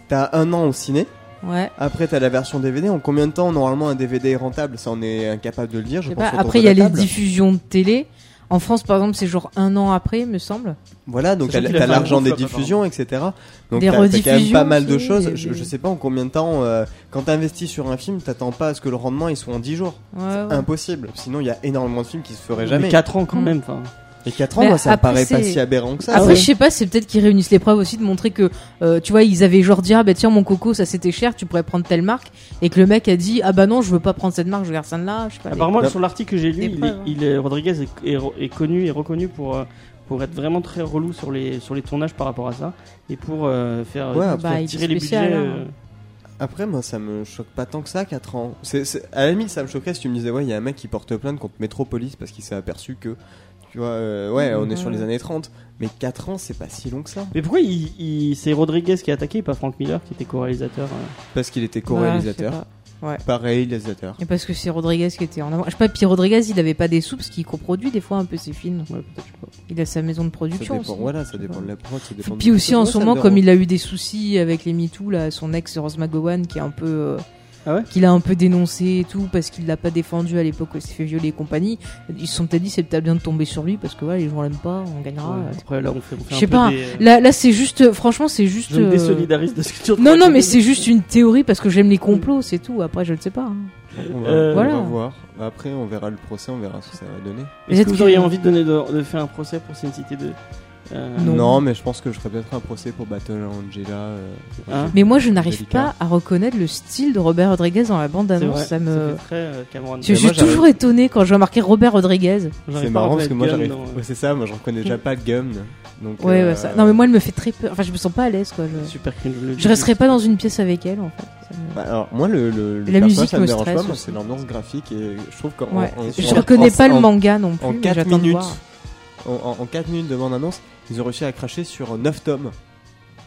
T'as un an au ciné, Ouais. après t'as la version DVD. En combien de temps normalement un DVD est rentable? Ça, on est incapable de le dire. Je pense pas. Après, il y a les diffusions de télé. En France, par exemple, c'est genre un an après, me semble. Voilà, donc t'as l'argent des diffusions, etc. Donc Des t'as quand même pas mal de choses. des- Je, des- je sais pas en combien de temps. euh, quand t'investis sur un film, t'attends pas à ce que le rendement il soit en 10 jours. Ouais, ouais. Impossible. Sinon, il y a énormément de films qui se feraient Mais jamais. 4 ans quand Mm. même. Enfin, Et 4 ans, moi, ça me après, paraît pas si aberrant que ça. Après, ouais. je sais pas, c'est peut-être qu'ils réunissent les preuves aussi de montrer que, euh, tu vois, ils avaient genre dit, ah bah tiens, mon coco, ça c'était cher, tu pourrais prendre telle marque. Et que le mec a dit, ah bah non, je veux pas prendre cette marque, je garde ça de là. Je sais pas. Apparemment, les- sur l'article que j'ai lu, il est, preuves, hein. il est- Rodriguez est, est- est connu et reconnu pour, euh, pour être vraiment très relou sur les, sur les tournages par rapport à ça et pour euh, faire, Ouais, bah, tirer les spécial, budgets. hein. euh, Après, moi, ça me choque pas tant que ça, 4 ans. À la limite, ça me choquerait si tu me disais, ouais, il y a un mec qui porte plainte contre Metropolis parce qu'il s'est aperçu que, tu vois, euh, ouais, on est sur les années 30. Mais 4 ans, c'est pas si long que ça. Mais pourquoi il, il- c'est Rodriguez qui a attaqué et pas Frank Miller qui était co-réalisateur euh Parce qu'il était Ouais, je co-réalisateur. sais pas. Pareil, réalisateur. Et parce que c'est Rodriguez qui était en avant. Je sais pas, puis Rodriguez, il avait pas des sous parce qu'il coproduit des fois un peu ses films. Ouais, peut-être, je sais pas. Il a sa maison de Ça production. dépend, aussi. voilà, ça dépend de la prod, ça dépend de Puis aussi de en ce moment, me comme il a eu des soucis avec les MeToo, là, son ex Rose McGowan, qui est un peu, euh, Ah ouais qu'il a un peu dénoncé et tout parce qu'il l'a pas défendu à l'époque où il s'est fait violer et compagnie. Ils se sont peut-être dit c'est peut-être bien de tomber sur lui parce que voilà, les gens l'aiment pas, on gagnera. Ouais, Après, là, on fait, on fait Je un sais peu pas, des. Là, là, c'est juste, franchement, c'est juste. Je me euh, désolidarise de ce que tu Non, non, mais c'est juste une théorie parce que j'aime les complots, c'est tout. Après, je ne sais pas. hein. On va, Euh, on Voilà. va voir. Après, on verra le procès, on verra ce que ça va donner. Est-ce que vous auriez envie de, donner de, de faire un procès pour Sin City 2 Euh, Non. Non. mais je pense que je ferais peut-être un procès pour Battle Angela. euh, Hein Mais moi, je n'arrive pas à reconnaître le style de Robert Rodriguez dans la bande c'est annonce. vrai, Ça me. très euh. Je suis toujours étonné quand je vois marqué Robert Rodriguez. C'est marrant parce que moi j'arrive. Ouais, c'est ça, moi je reconnais déjà pas Gum. Donc, Ouais, euh, ouais, ça. Non, mais moi, elle me fait très peur. Enfin, je me sens pas à l'aise, quoi. Je, Super cringe. le- je resterai pas dans une pièce avec elle, en fait. Me- Bah, alors, moi, le, le, le La musique ça me me dérange stresse pas, c'est l'ambiance graphique et je trouve qu'en. Je reconnais pas le manga non plus. En mais 4 j'attends de minutes. En, en, 4 minutes de bande-annonce, ils ont réussi à cracher sur 9 tomes.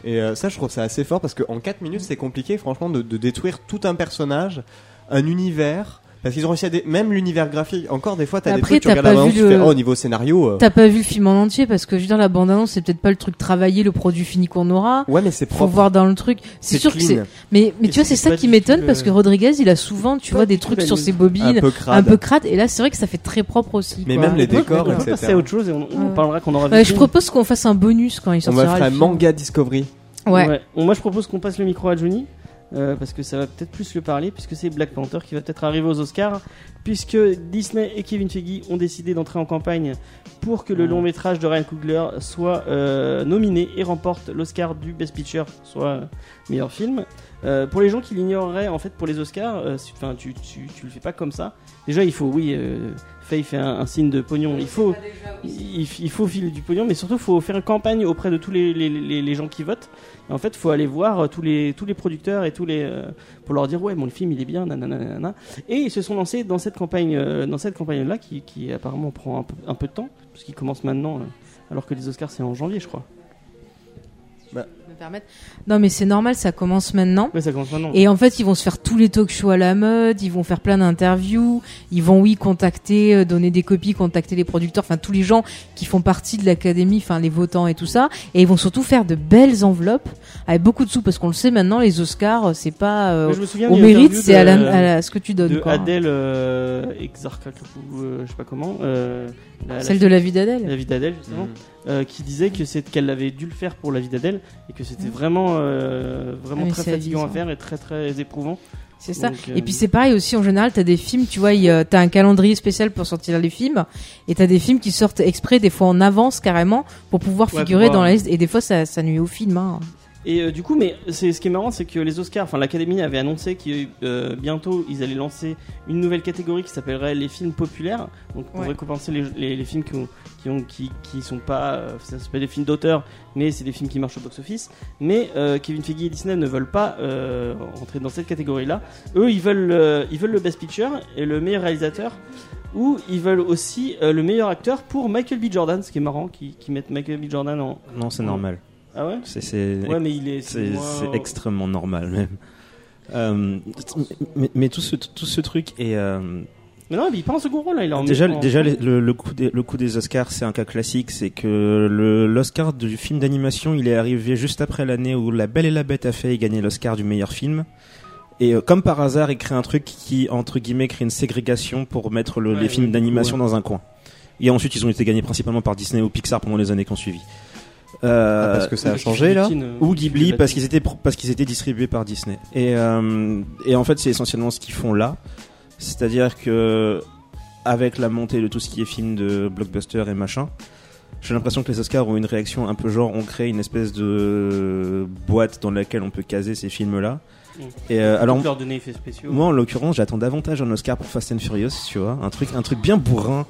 Et euh, ça, je trouve ça assez fort parce qu'en 4 minutes, c'est compliqué, franchement, de détruire tout un personnage, un univers. Parce qu'ils ont réussi à. dé- Même l'univers graphique, encore des fois, t'as des Après, trucs, tu t'as regardes la tu fais, oh, niveau scénario. euh, T'as pas vu le film en entier parce que je veux dire la bande annonce c'est peut-être pas le truc travaillé le produit fini qu'on aura. Ouais, mais c'est Faut propre. voir dans le truc. C'est sûr que c'est. Mais mais Et tu vois c'est c'est ça qui m'étonne parce que Rodriguez il a souvent tu Pas vois des trucs sur ses un bobines un peu crade et là c'est vrai que ça fait très propre aussi. Mais quoi. même les décors, on etc. passer à autre chose et on, on parlera qu'on aura je propose qu'on fasse un bonus quand il On sortira. va faire un manga Discovery. Ouais. Moi, je propose qu'on passe le micro à Johnny. Euh, parce que ça va peut-être plus lui parler, puisque c'est Black Panther qui va peut-être arriver aux Oscars, puisque Disney et Kevin Feige ont décidé d'entrer en campagne pour que le long métrage de Ryan Coogler soit euh, nominé et remporte l'Oscar du Best Picture, soit euh, meilleur film. Euh, pour les gens qui l'ignoreraient, en fait, pour les Oscars, enfin, tu, tu, tu le fais pas comme ça. Déjà, il faut, oui, Faye fait un, signe de pognon. Il faut, il, faut filer du pognon, mais surtout, il faut faire une campagne auprès de tous les, gens qui votent. Et en fait, il faut aller voir euh, tous les, producteurs et tous les, euh, pour leur dire, ouais, mon film, il est bien, nanana, nanana. Et ils se sont lancés dans cette campagne, euh, campagne-là, qui, apparemment prend un peu, de temps, parce qu'il commence maintenant, alors que les Oscars, c'est en janvier, je crois. Me permettre. Non mais c'est normal ça commence maintenant. Ouais, ça commence maintenant. Et en fait, ils vont se faire tous les talk shows à la mode, ils vont faire plein d'interviews, ils vont oui contacter, euh, donner des copies, contacter les producteurs, enfin tous les gens qui font partie de l'académie, enfin les votants et tout ça, et ils vont surtout faire de belles enveloppes avec beaucoup de sous parce qu'on le sait maintenant, les Oscars, euh, c'est pas euh, je me souviens au mérite, c'est à, à la- ce que tu donnes. de quoi. Adèle euh, Exarchak, ou euh, je sais pas comment, euh, la, la Celle de la vie d'Adèle. la vie d'Adèle justement, Mhm. Euh, qui disait que c'est qu'elle avait dû le faire pour la vie d'Adèle et que c'était vraiment euh, vraiment Ah, très fatigant à faire et très très éprouvant. C'est ça. Donc, euh, Et puis c'est pareil aussi en général, t'as des films, tu vois, t'as un calendrier spécial pour sortir les films, et t'as des films qui sortent exprès, des fois en avance carrément, pour pouvoir Ouais, figurer dans la liste. Et des fois ça, ça nuit au film. Hein. Et euh, du coup, mais c'est ce qui est marrant, c'est que les Oscars, enfin l'Académie avait annoncé que euh, bientôt ils allaient lancer une nouvelle catégorie qui s'appellerait les films populaires, donc pour Ouais. récompenser les, les, les films qui ont, qui ont qui, qui sont pas, euh, ça s'appelle des films d'auteur, mais c'est des films qui marchent au box-office. Mais euh, Kevin Feige et Disney ne veulent pas euh, rentrer dans cette catégorie-là. Eux, ils veulent euh, ils veulent le Best Picture et le meilleur réalisateur. Ou ils veulent aussi euh, le meilleur acteur pour Michael B. Jordan, ce qui est marrant, qui, qui mettent Michael B. Jordan en. Non, c'est normal. Ah ouais C'est c'est Ouais, mais il est. c'est moins- extrêmement normal même. Euh, mais, mais tout ce tout ce truc est euh, Mais non, mais il pas en second rôle là, il est en déjà en- déjà le, le coup des, le coup des Oscars c'est un cas classique c'est que le l'Oscar du film d'animation il est arrivé juste après l'année où La Belle et la Bête a fait gagner l'Oscar du meilleur film et euh, comme par hasard il crée un truc qui entre guillemets crée une ségrégation pour mettre le- Ouais, les films ouais, d'animation ouais. dans un coin et ensuite ils ont été gagnés principalement par Disney ou Pixar pendant les années qui ont suivi euh, Ah, parce que ça a changé là. Ou Ghibli parce qu'ils étaient parce qu'ils étaient distribués par Disney. Et euh, et en fait c'est essentiellement ce qu'ils font là, c'est-à-dire que avec la montée de tout ce qui est film de blockbuster et machin, j'ai l'impression que les Oscars ont une réaction un peu genre on crée une espèce de boîte dans laquelle on peut caser ces films-là. Mm. Et euh, alors spéciaux. moi en l'occurrence j'attends davantage un Oscar pour Fast and Furious, tu vois, un truc un truc bien bourrin,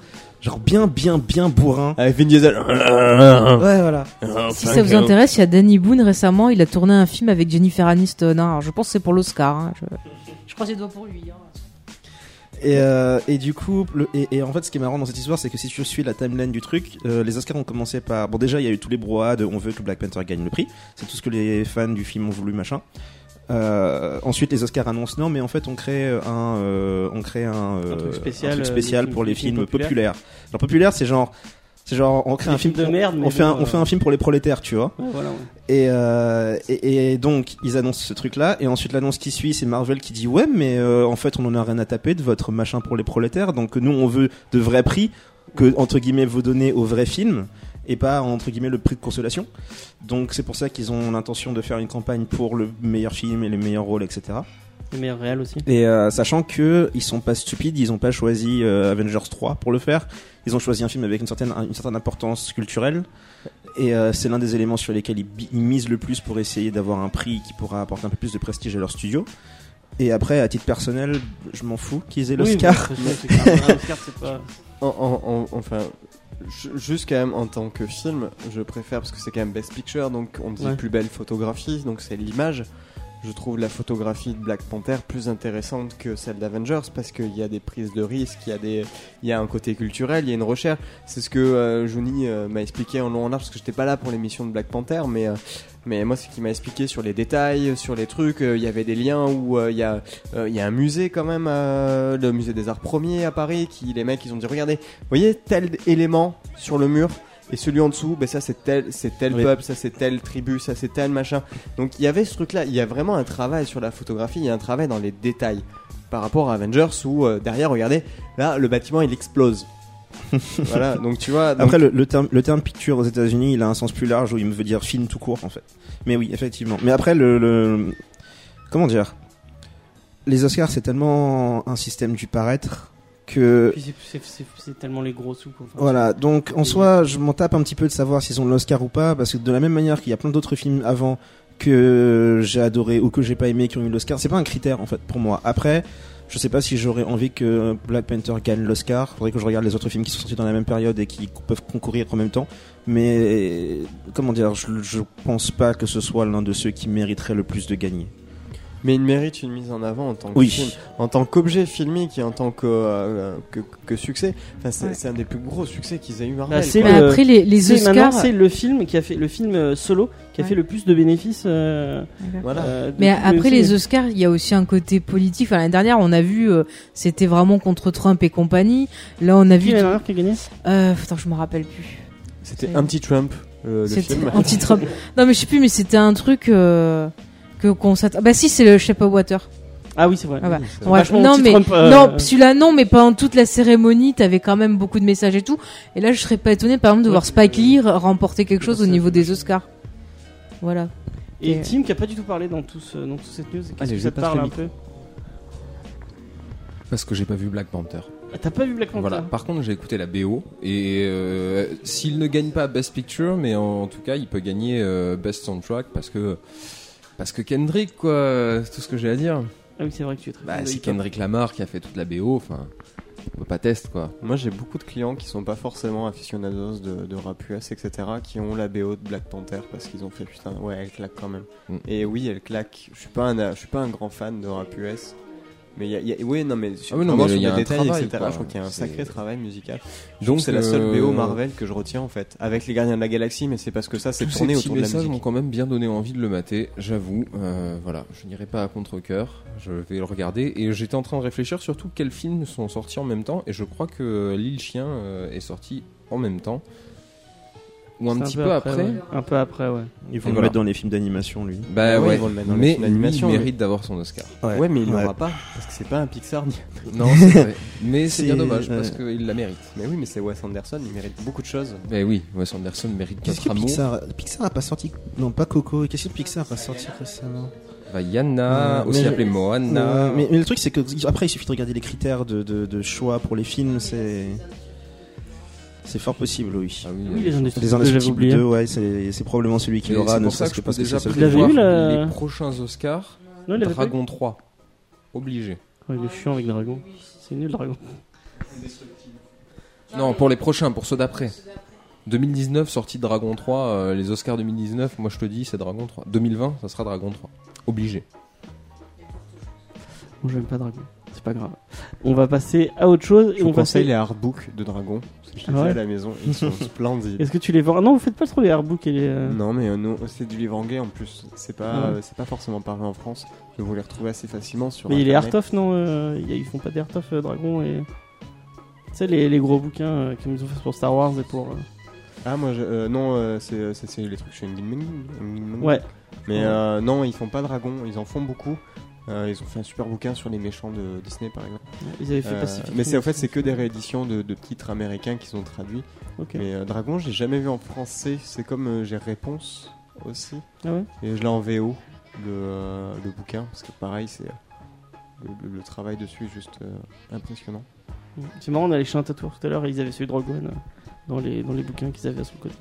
genre bien bien bien bourrin. Avec Vin Diesel. Ouais voilà. Si ça vous intéresse, il y a Danny Boone récemment, il a tourné un film avec Jennifer Aniston. hein. Je pense que c'est pour l'Oscar. hein. Je... je croise les doigts pour lui. hein. Et, euh, et du coup, le, et, et en fait, ce qui est marrant dans cette histoire, c'est que si tu suis la timeline du truc, euh, les Oscars ont commencé par. Bon, déjà, il y a eu tous les brouhahas de on veut que Black Panther gagne le prix. C'est tout ce que les fans du film ont voulu, machin. Euh, ensuite, les Oscars annoncent non, mais en fait, on crée un, euh, on crée un, euh, Un truc spécial, un truc euh, spécial des pour les films- films populaires. Genre populaire, c'est genre, c'est genre, on crée un film de merde, mais on fait un, on fait euh, un film pour les prolétaires, tu vois. Ouais, voilà, ouais. Et, euh, et, et donc ils annoncent ce truc-là, et ensuite l'annonce qui suit, c'est Marvel qui dit ouais, mais euh, en fait on en a rien à taper de votre machin pour les prolétaires, donc nous on veut de vrais prix que entre guillemets vous donnez aux vrais films et pas entre guillemets le prix de consolation. Donc c'est pour ça qu'ils ont l'intention de faire une campagne pour le meilleur film et les meilleurs rôles, etc. Les meilleurs réels aussi. Et euh, sachant que ils sont pas stupides, ils ont pas choisi euh, Avengers 3 pour le faire. Ils ont choisi un film avec une certaine une certaine importance culturelle. Et euh, c'est l'un des éléments sur lesquels ils, misent le plus pour essayer d'avoir un prix qui pourra apporter un peu plus de prestige à leur studio. Et après, à titre personnel, je m'en fous qu'ils aient Oui, l'Oscar. pas. En- en- en- enfin, juste quand même en tant que film, je préfère parce que c'est quand même Best Picture, donc on dit Ouais. plus belle photographie, donc c'est l'image. Je trouve la photographie de Black Panther plus intéressante que celle d'Avengers parce qu'il y a des prises de risques, il y a des, il y a un côté culturel, il y a une recherche. C'est ce que euh, euh, m'a expliqué en long en large parce que j'étais pas là pour l'émission de Black Panther, mais euh, mais moi c'est qu'il m'a expliqué sur les détails, sur les trucs. euh, Il y avait des liens où euh, il y a il y a un musée quand même, le musée des Arts Premiers à Paris, qui les mecs ils ont dit regardez, voyez tel élément sur le mur? Et celui en dessous, ben ça c'est tel, c'est tel Oui. peuple, ça c'est telle tribu, ça c'est tel machin. Donc il y avait ce truc-là, il y a vraiment un travail sur la photographie, il y a un travail dans les détails par rapport à Avengers où euh, derrière, regardez, là le bâtiment il explose. voilà, donc tu vois. donc- Après, le, le terme, le terme picture aux États-Unis, il a un sens plus large où il me veut dire film tout court, en fait. Mais oui, effectivement. Mais après, le, le- comment dire? Les Oscars, c'est tellement un système du paraître que Puis c'est- c'est- c'est c'est tellement les gros sous. quoi. Enfin, voilà. Donc, en soi, je m'en tape un petit peu de savoir s'ils ont l'Oscar ou pas, parce que de la même manière qu'il y a plein d'autres films avant que j'ai adoré ou que j'ai pas aimé qui ont eu l'Oscar, c'est pas un critère en fait pour moi. Après. Je sais pas si j'aurais envie que Black Panther gagne l'Oscar. Faudrait que je regarde les autres films qui sont sortis dans la même période et qui peuvent concourir en même temps. Mais comment dire, je, je pense pas que ce soit l'un de ceux qui mériterait le plus de gagner. Mais il mérite une mise en avant en tant que Oui. film, en tant qu'objet filmique et en tant que, euh, que, que succès. Enfin, c'est Ouais. un des plus gros succès qu'ils aient eu Marvel. Bah, c'est le- après, les, Oscars. c'est le film qui a fait le film euh, solo qui a Ouais. fait le plus de bénéfices. euh, Voilà. euh, de Mais après les Oscars, il y a aussi un côté politique. Enfin, l'année dernière, on a vu, euh, c'était vraiment contre Trump et compagnie. Là, on a Qui vu. l'année dernière qui a gagné Euh, putain, je me rappelle plus. C'était anti-Trump, euh, le film. anti-Trump. non, mais je sais plus, mais c'était un truc euh, que qu'on s'attend. Bah si, c'est le Shape of Water. Ah oui, c'est vrai. Ah bah, ouais. Non, mais euh, non, celui-là non, mais pendant toute la cérémonie, t'avais quand même beaucoup de messages et tout. Et là, je serais pas étonné, par exemple, de Ouais, voir Spike Lee remporter quelque chose au c'est- niveau des Oscars. Voilà. Et Et- Tim qui a pas du tout parlé dans, tout ce- dans toute cette news. Qu'est-ce que ça te parle un peu? Parce que j'ai pas vu Black Panther. Ah, T'as pas vu Black Panther? Voilà. Par contre, j'ai écouté la BO et euh, s'il ne gagne pas Best Picture, mais en, tout cas, il peut gagner euh, Best Soundtrack parce que parce que Kendrick, quoi, c'est tout ce que j'ai à dire. Ah oui, c'est vrai que tu es très Bah, fan de c'est hip-hop. Kendrick Lamar qui a fait toute la BO. Enfin, on peut pas test quoi. Moi, j'ai beaucoup de clients qui sont pas forcément aficionados de, de rap US, etc., qui ont la BO de Black Panther parce qu'ils ont fait putain, ouais, elle claque quand même. Mm. Et oui, elle claque. Je suis pas un, je suis pas un grand fan de rap US. Mais il y y a- oui, non, mais, Ah oui, non, mais sur il y a un détails, travail, etc., quoi. je crois qu'il y a un sacré travail musical. Donc c'est la seule euh, BO Marvel que je retiens en fait. Avec les Gardiens de la Galaxie, mais c'est parce que ça, c'est ces tourné autour de la messages m'ont musique. quand même bien donné envie de le mater, j'avoue. Euh, voilà, je n'irai pas à contre-coeur, je vais le regarder. Et j'étais en train de réfléchir surtout quels films sont sortis en même temps. Et je crois que L'île Chien euh, est sorti en même temps. Ou un petit peu après. ouais. Un peu après, ouais. Ils vont Et le voilà. mettre dans les films d'animation, lui. Bah Ah ouais, ouais, ils vont le mettre dans les mais films d'animation, lui, il mais- mérite d'avoir son Oscar. Ouais, mais il Ouais. l'aura pas parce que c'est pas un Pixar. Non, c'est vrai. Mais c'est bien dommage ouais. parce qu'il la mérite. Mais oui, mais c'est Wes Anderson, il mérite beaucoup de choses. Mais oui, Wes Anderson mérite Qu'est-ce notre que amour. Pixar Pixar a pas sorti Non, pas Coco. Qu'est-ce que Pixar a pas sorti récemment? Bah, Yana, Ouais, aussi mais- appelé Moana. Mais le truc c'est que après il suffit de regarder les critères de, de, de choix pour les films, c'est C'est fort possible, oui. Ah oui, Oui, euh, les Indestructibles, Les j'avais Indestructibles oublié. 2, ouais, c'est probablement celui qui l'aura, c'est ne pour ça serait-ce que je peux parce que déjà prévoir les prochains Oscars. Non, Dragon 3. Obligé. Oh, il est chiant avec Dragon. C'est nul, Dragon. Non, pour les prochains, pour ceux d'après. 2019, sortie de Dragon 3, euh, les Oscars 2019, moi je te dis, c'est Dragon 3. 2020, ça sera Dragon 3. Obligé. Moi, j'aime pas Dragon. C'est pas grave. On va passer à autre chose. Et Je on vous va conseille passer... les artbooks de Dragon. Je les Ah ai à la maison. Ils sont splendides. Est-ce que tu les vends? Non, vous faites pas trop les artbooks et les. euh, Non, mais euh, non, c'est du livre anglais en plus. C'est pas, ouais. euh, c'est pas forcément paru en France. Mais vous les retrouvez assez facilement sur. Mais il est Internet. art of, non euh, il y a- Ils font pas des art of euh, Dragon et. Tu sais, les, les gros bouquins euh, qu'ils nous ont fait pour Star Wars et pour. euh, Ah, moi, je- euh, non, euh, c'est, euh, c'est, c'est les trucs chez Ming. Ouais. Mais Ouais. euh, non, ils font pas Dragon. Ils en font beaucoup. Euh, ils ont fait un super bouquin sur les méchants de Disney, par exemple. Ils avaient fait Euh, Pacific mais c'est en fait, c'est que des rééditions de, de titres américains qu'ils ont traduits. Mais euh, Dragon, j'ai jamais vu en français. C'est comme euh, j'ai Réponse aussi. Ah ouais? Et je l'ai en VO, le, euh, le bouquin, parce que pareil, c'est le, le- le travail dessus est juste euh, impressionnant. C'est marrant, on allait chez un tatoueur tout à l'heure et ils avaient celui de Rogue One dans les, dans les bouquins qu'ils avaient sur le côté.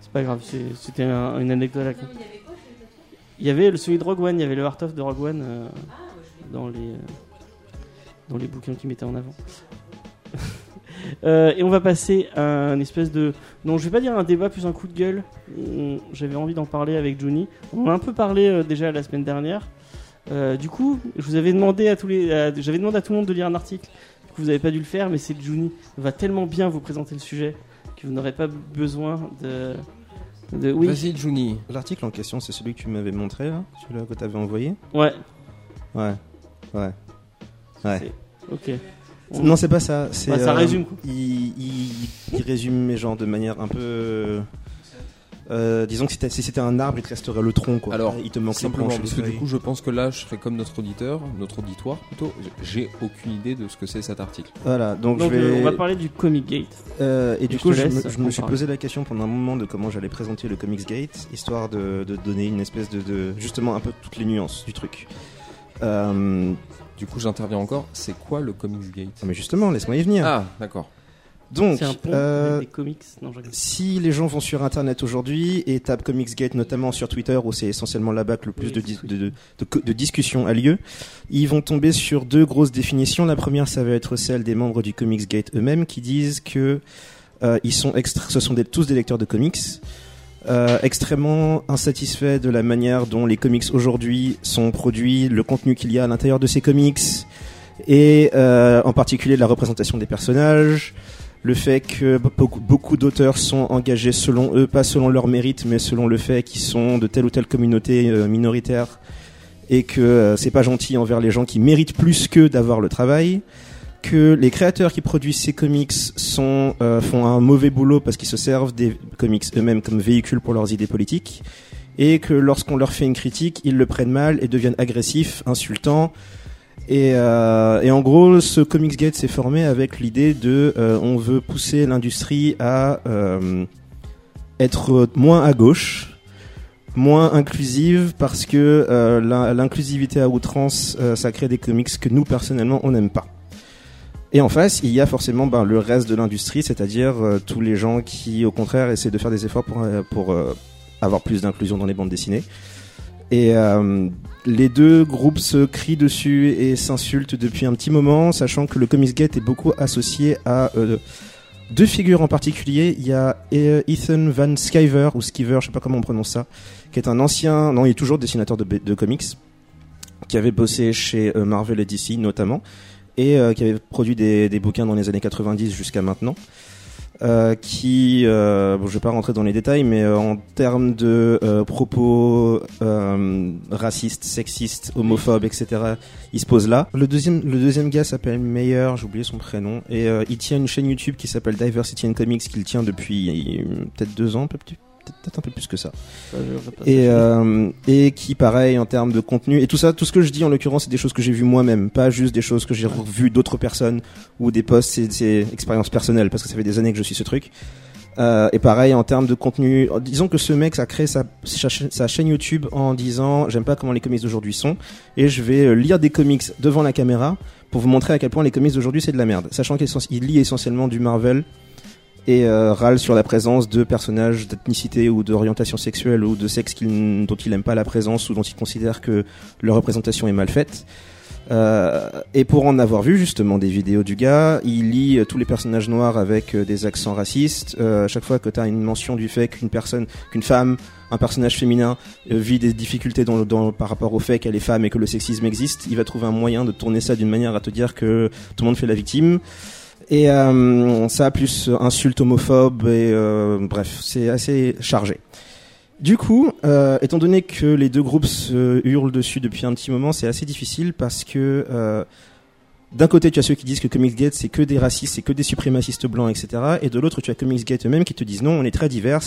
C'est pas grave, c'était un- une anecdote à la con. Il y avait le celui de Rogue One, il y avait le Art of de Rogue One euh, dans, les, euh, dans les bouquins qu'ils mettaient en avant. Euh, et on va passer à un espèce de. Non, je vais pas dire un débat, plus un coup de gueule. On- J'avais envie d'en parler avec Johnny. On en a un peu parlé euh, déjà la semaine dernière. Du coup, je vous avais demandé à tous les, j'avais demandé à tout le monde de lire un article. Du coup, vous n'avez pas dû le faire, mais c'est Juni va tellement bien vous présenter le sujet que vous n'aurez pas besoin de. De oui. Vas-y, Juni. L'article en question, c'est celui que tu m'avais montré, là Celui-là que tu avais envoyé Ouais. Ouais. Ouais. Ouais. Ok. On- Non, c'est pas ça. C'est, Bah, ça euh, résume, quoi. Il, il- il résume mes gens de manière un peu. Euh, disons que si, c'était un arbre, il te resterait le tronc. Quoi. Alors, il te manque les Simplement, branches. et parce les que du coup, je pense que là, je serais comme notre auditeur, notre auditoire plutôt. J'ai aucune idée de ce que c'est cet article. Voilà, donc, Donc, je vais. euh, on va parler du Comic Gate. Euh, et du je coup, je, laisse me, je en me suis posé la question pendant un moment de comment j'allais présenter le Comics Gate, histoire de, de donner une espèce de, de- justement un peu toutes les nuances du truc. Euh, Du coup, j'interviens encore. C'est quoi le Comics Gate? Mais justement, laisse-moi y venir. Ah, d'accord. Donc, C'est un pont euh, des comics. Non, si les gens vont sur Internet aujourd'hui et tapent Comics Gate, notamment sur Twitter, où c'est essentiellement là-bas que le plus Oui, de, de, de, de co- de discussion a lieu, ils vont tomber sur deux grosses définitions. La première, ça va être celle des membres du Comics Gate eux-mêmes qui disent que euh, ils sont extra- ce sont des- tous des lecteurs de comics, euh, extrêmement insatisfaits de la manière dont les comics aujourd'hui sont produits, le contenu qu'il y a à l'intérieur de ces comics, et euh, en particulier la représentation des personnages, le fait que beaucoup, d'auteurs sont engagés selon eux, pas selon leur mérite, mais selon le fait qu'ils sont de telle ou telle communauté euh, minoritaire, et que euh, c'est pas gentil envers les gens qui méritent plus qu'eux d'avoir le travail que les créateurs qui produisent ces comics sont, euh, font un mauvais boulot parce qu'ils se servent des comics eux-mêmes comme véhicules pour leurs idées politiques, et que lorsqu'on leur fait une critique, ils le prennent mal et deviennent agressifs, insultants. Et, euh, et en gros, ce Comics Gate s'est formé avec l'idée de, euh, on veut pousser l'industrie à euh, être moins à gauche, moins inclusive, parce que l'in- l'inclusivité à outrance, ça crée des comics que nous personnellement on n'aime pas. Et en face, il y a forcément ben, le reste de l'industrie, c'est-à-dire tous les gens qui, au contraire, essaient de faire des efforts pour, pour avoir plus d'inclusion dans les bandes dessinées. Et les deux groupes se crient dessus et s'insultent depuis un petit moment, sachant que le Comics Gate est beaucoup associé à euh, deux figures en particulier. Il y a euh, Ethan Van Sciver, ou Skiver, je sais pas comment on prononce ça, qui est un ancien, non, il est toujours dessinateur de, comics, qui avait bossé chez euh, Marvel et DC notamment, et qui avait produit des bouquins dans les années 90 jusqu'à maintenant. Euh, qui, euh, bon, je vais pas rentrer dans les détails, mais euh, en termes de euh, propos euh, racistes, sexistes, homophobes, etc., il se pose là. Le deuxième, le deuxième gars s'appelle Meyer, j'ai oublié son prénom, et il tient une chaîne YouTube qui s'appelle Diversity in Comics qu'il tient depuis peut-être deux ans, peut-être peut-être un peu plus que ça. Ça, et euh, et qui pareil en termes de contenu et tout ça tout ce que je dis en l'occurrence c'est des choses que j'ai vues moi-même pas juste des choses que j'ai revues d'autres personnes ou des posts c'est c'est expérience personnelle parce que ça fait des années que je suis ce truc. Euh, et pareil en termes de contenu disons que ce mec a créé sa, sa chaîne YouTube en disant j'aime pas comment les comics d'aujourd'hui sont et je vais euh, lire des comics devant la caméra pour vous montrer à quel point les comics d'aujourd'hui c'est de la merde. Sachant qu'il lit essentiellement du Marvel et euh, râle sur la présence de personnages d'ethnicité ou d'orientation sexuelle ou de sexe qu'il- dont il n'aime pas la présence ou dont il considère que leur représentation est mal faite. Euh, et pour en avoir vu justement des vidéos du gars, il lit euh, tous les personnages noirs avec euh, des accents racistes. Euh, à chaque fois que tu as une mention du fait qu'une personne, qu'une femme, un personnage féminin vit des difficultés dans, dans- par rapport au fait qu'elle est femme et que le sexisme existe, il va trouver un moyen de tourner ça d'une manière à te dire que tout le monde fait la victime. Et euh, ça plus euh, insultes homophobes et euh, bref, c'est assez chargé. Du coup, euh, étant donné que les deux groupes se hurlent dessus depuis un petit moment, c'est assez difficile parce que euh, d'un côté, tu as ceux qui disent que Comicsgate c'est que des racistes, c'est que des suprémacistes blancs, etc. Et de l'autre, tu as Comicsgate eux-mêmes qui te disent non, on est très divers,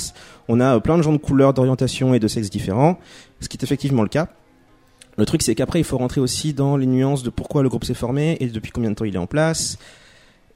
on a euh, plein de gens de couleurs, d'orientation et de sexes différents, ce qui est effectivement le cas. Le truc, c'est qu'après, il faut rentrer aussi dans les nuances de pourquoi le groupe s'est formé et depuis combien de temps il est en place.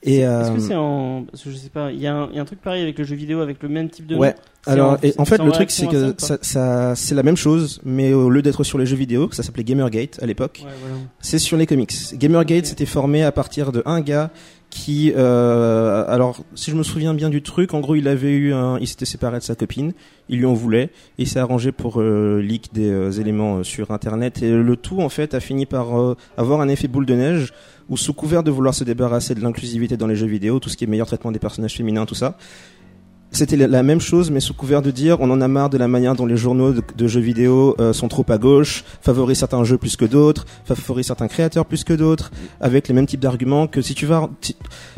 Et Est-ce euh, que c'est en. Parce que je sais pas, il y, a un il y a un truc pareil avec le jeu vidéo avec le même type de. Ouais. Alors, en- et en fait, le truc, c'est que ça, ça, c'est la même chose, mais au lieu d'être sur les jeux vidéo, ça s'appelait Gamergate à l'époque, Ouais, voilà. c'est sur les comics. Gamergate, Ok. c'était formé à partir de un gars qui, euh, alors, si je me souviens bien du truc, en gros, il avait eu un, il s'était séparé de sa copine, il lui en voulait, il s'est arrangé pour euh, leak des euh, éléments euh, sur Internet, et le tout, en fait, a fini par euh, avoir un effet boule de neige, où sous couvert de vouloir se débarrasser de l'inclusivité dans les jeux vidéo, tout ce qui est meilleur traitement des personnages féminins, tout ça, c'était la- même chose, mais sous couvert de dire on en a marre de la manière dont les journaux de, jeux vidéo euh, sont trop à gauche, favorisent certains jeux plus que d'autres, favorisent certains créateurs plus que d'autres, avec les mêmes types d'arguments que si tu vas,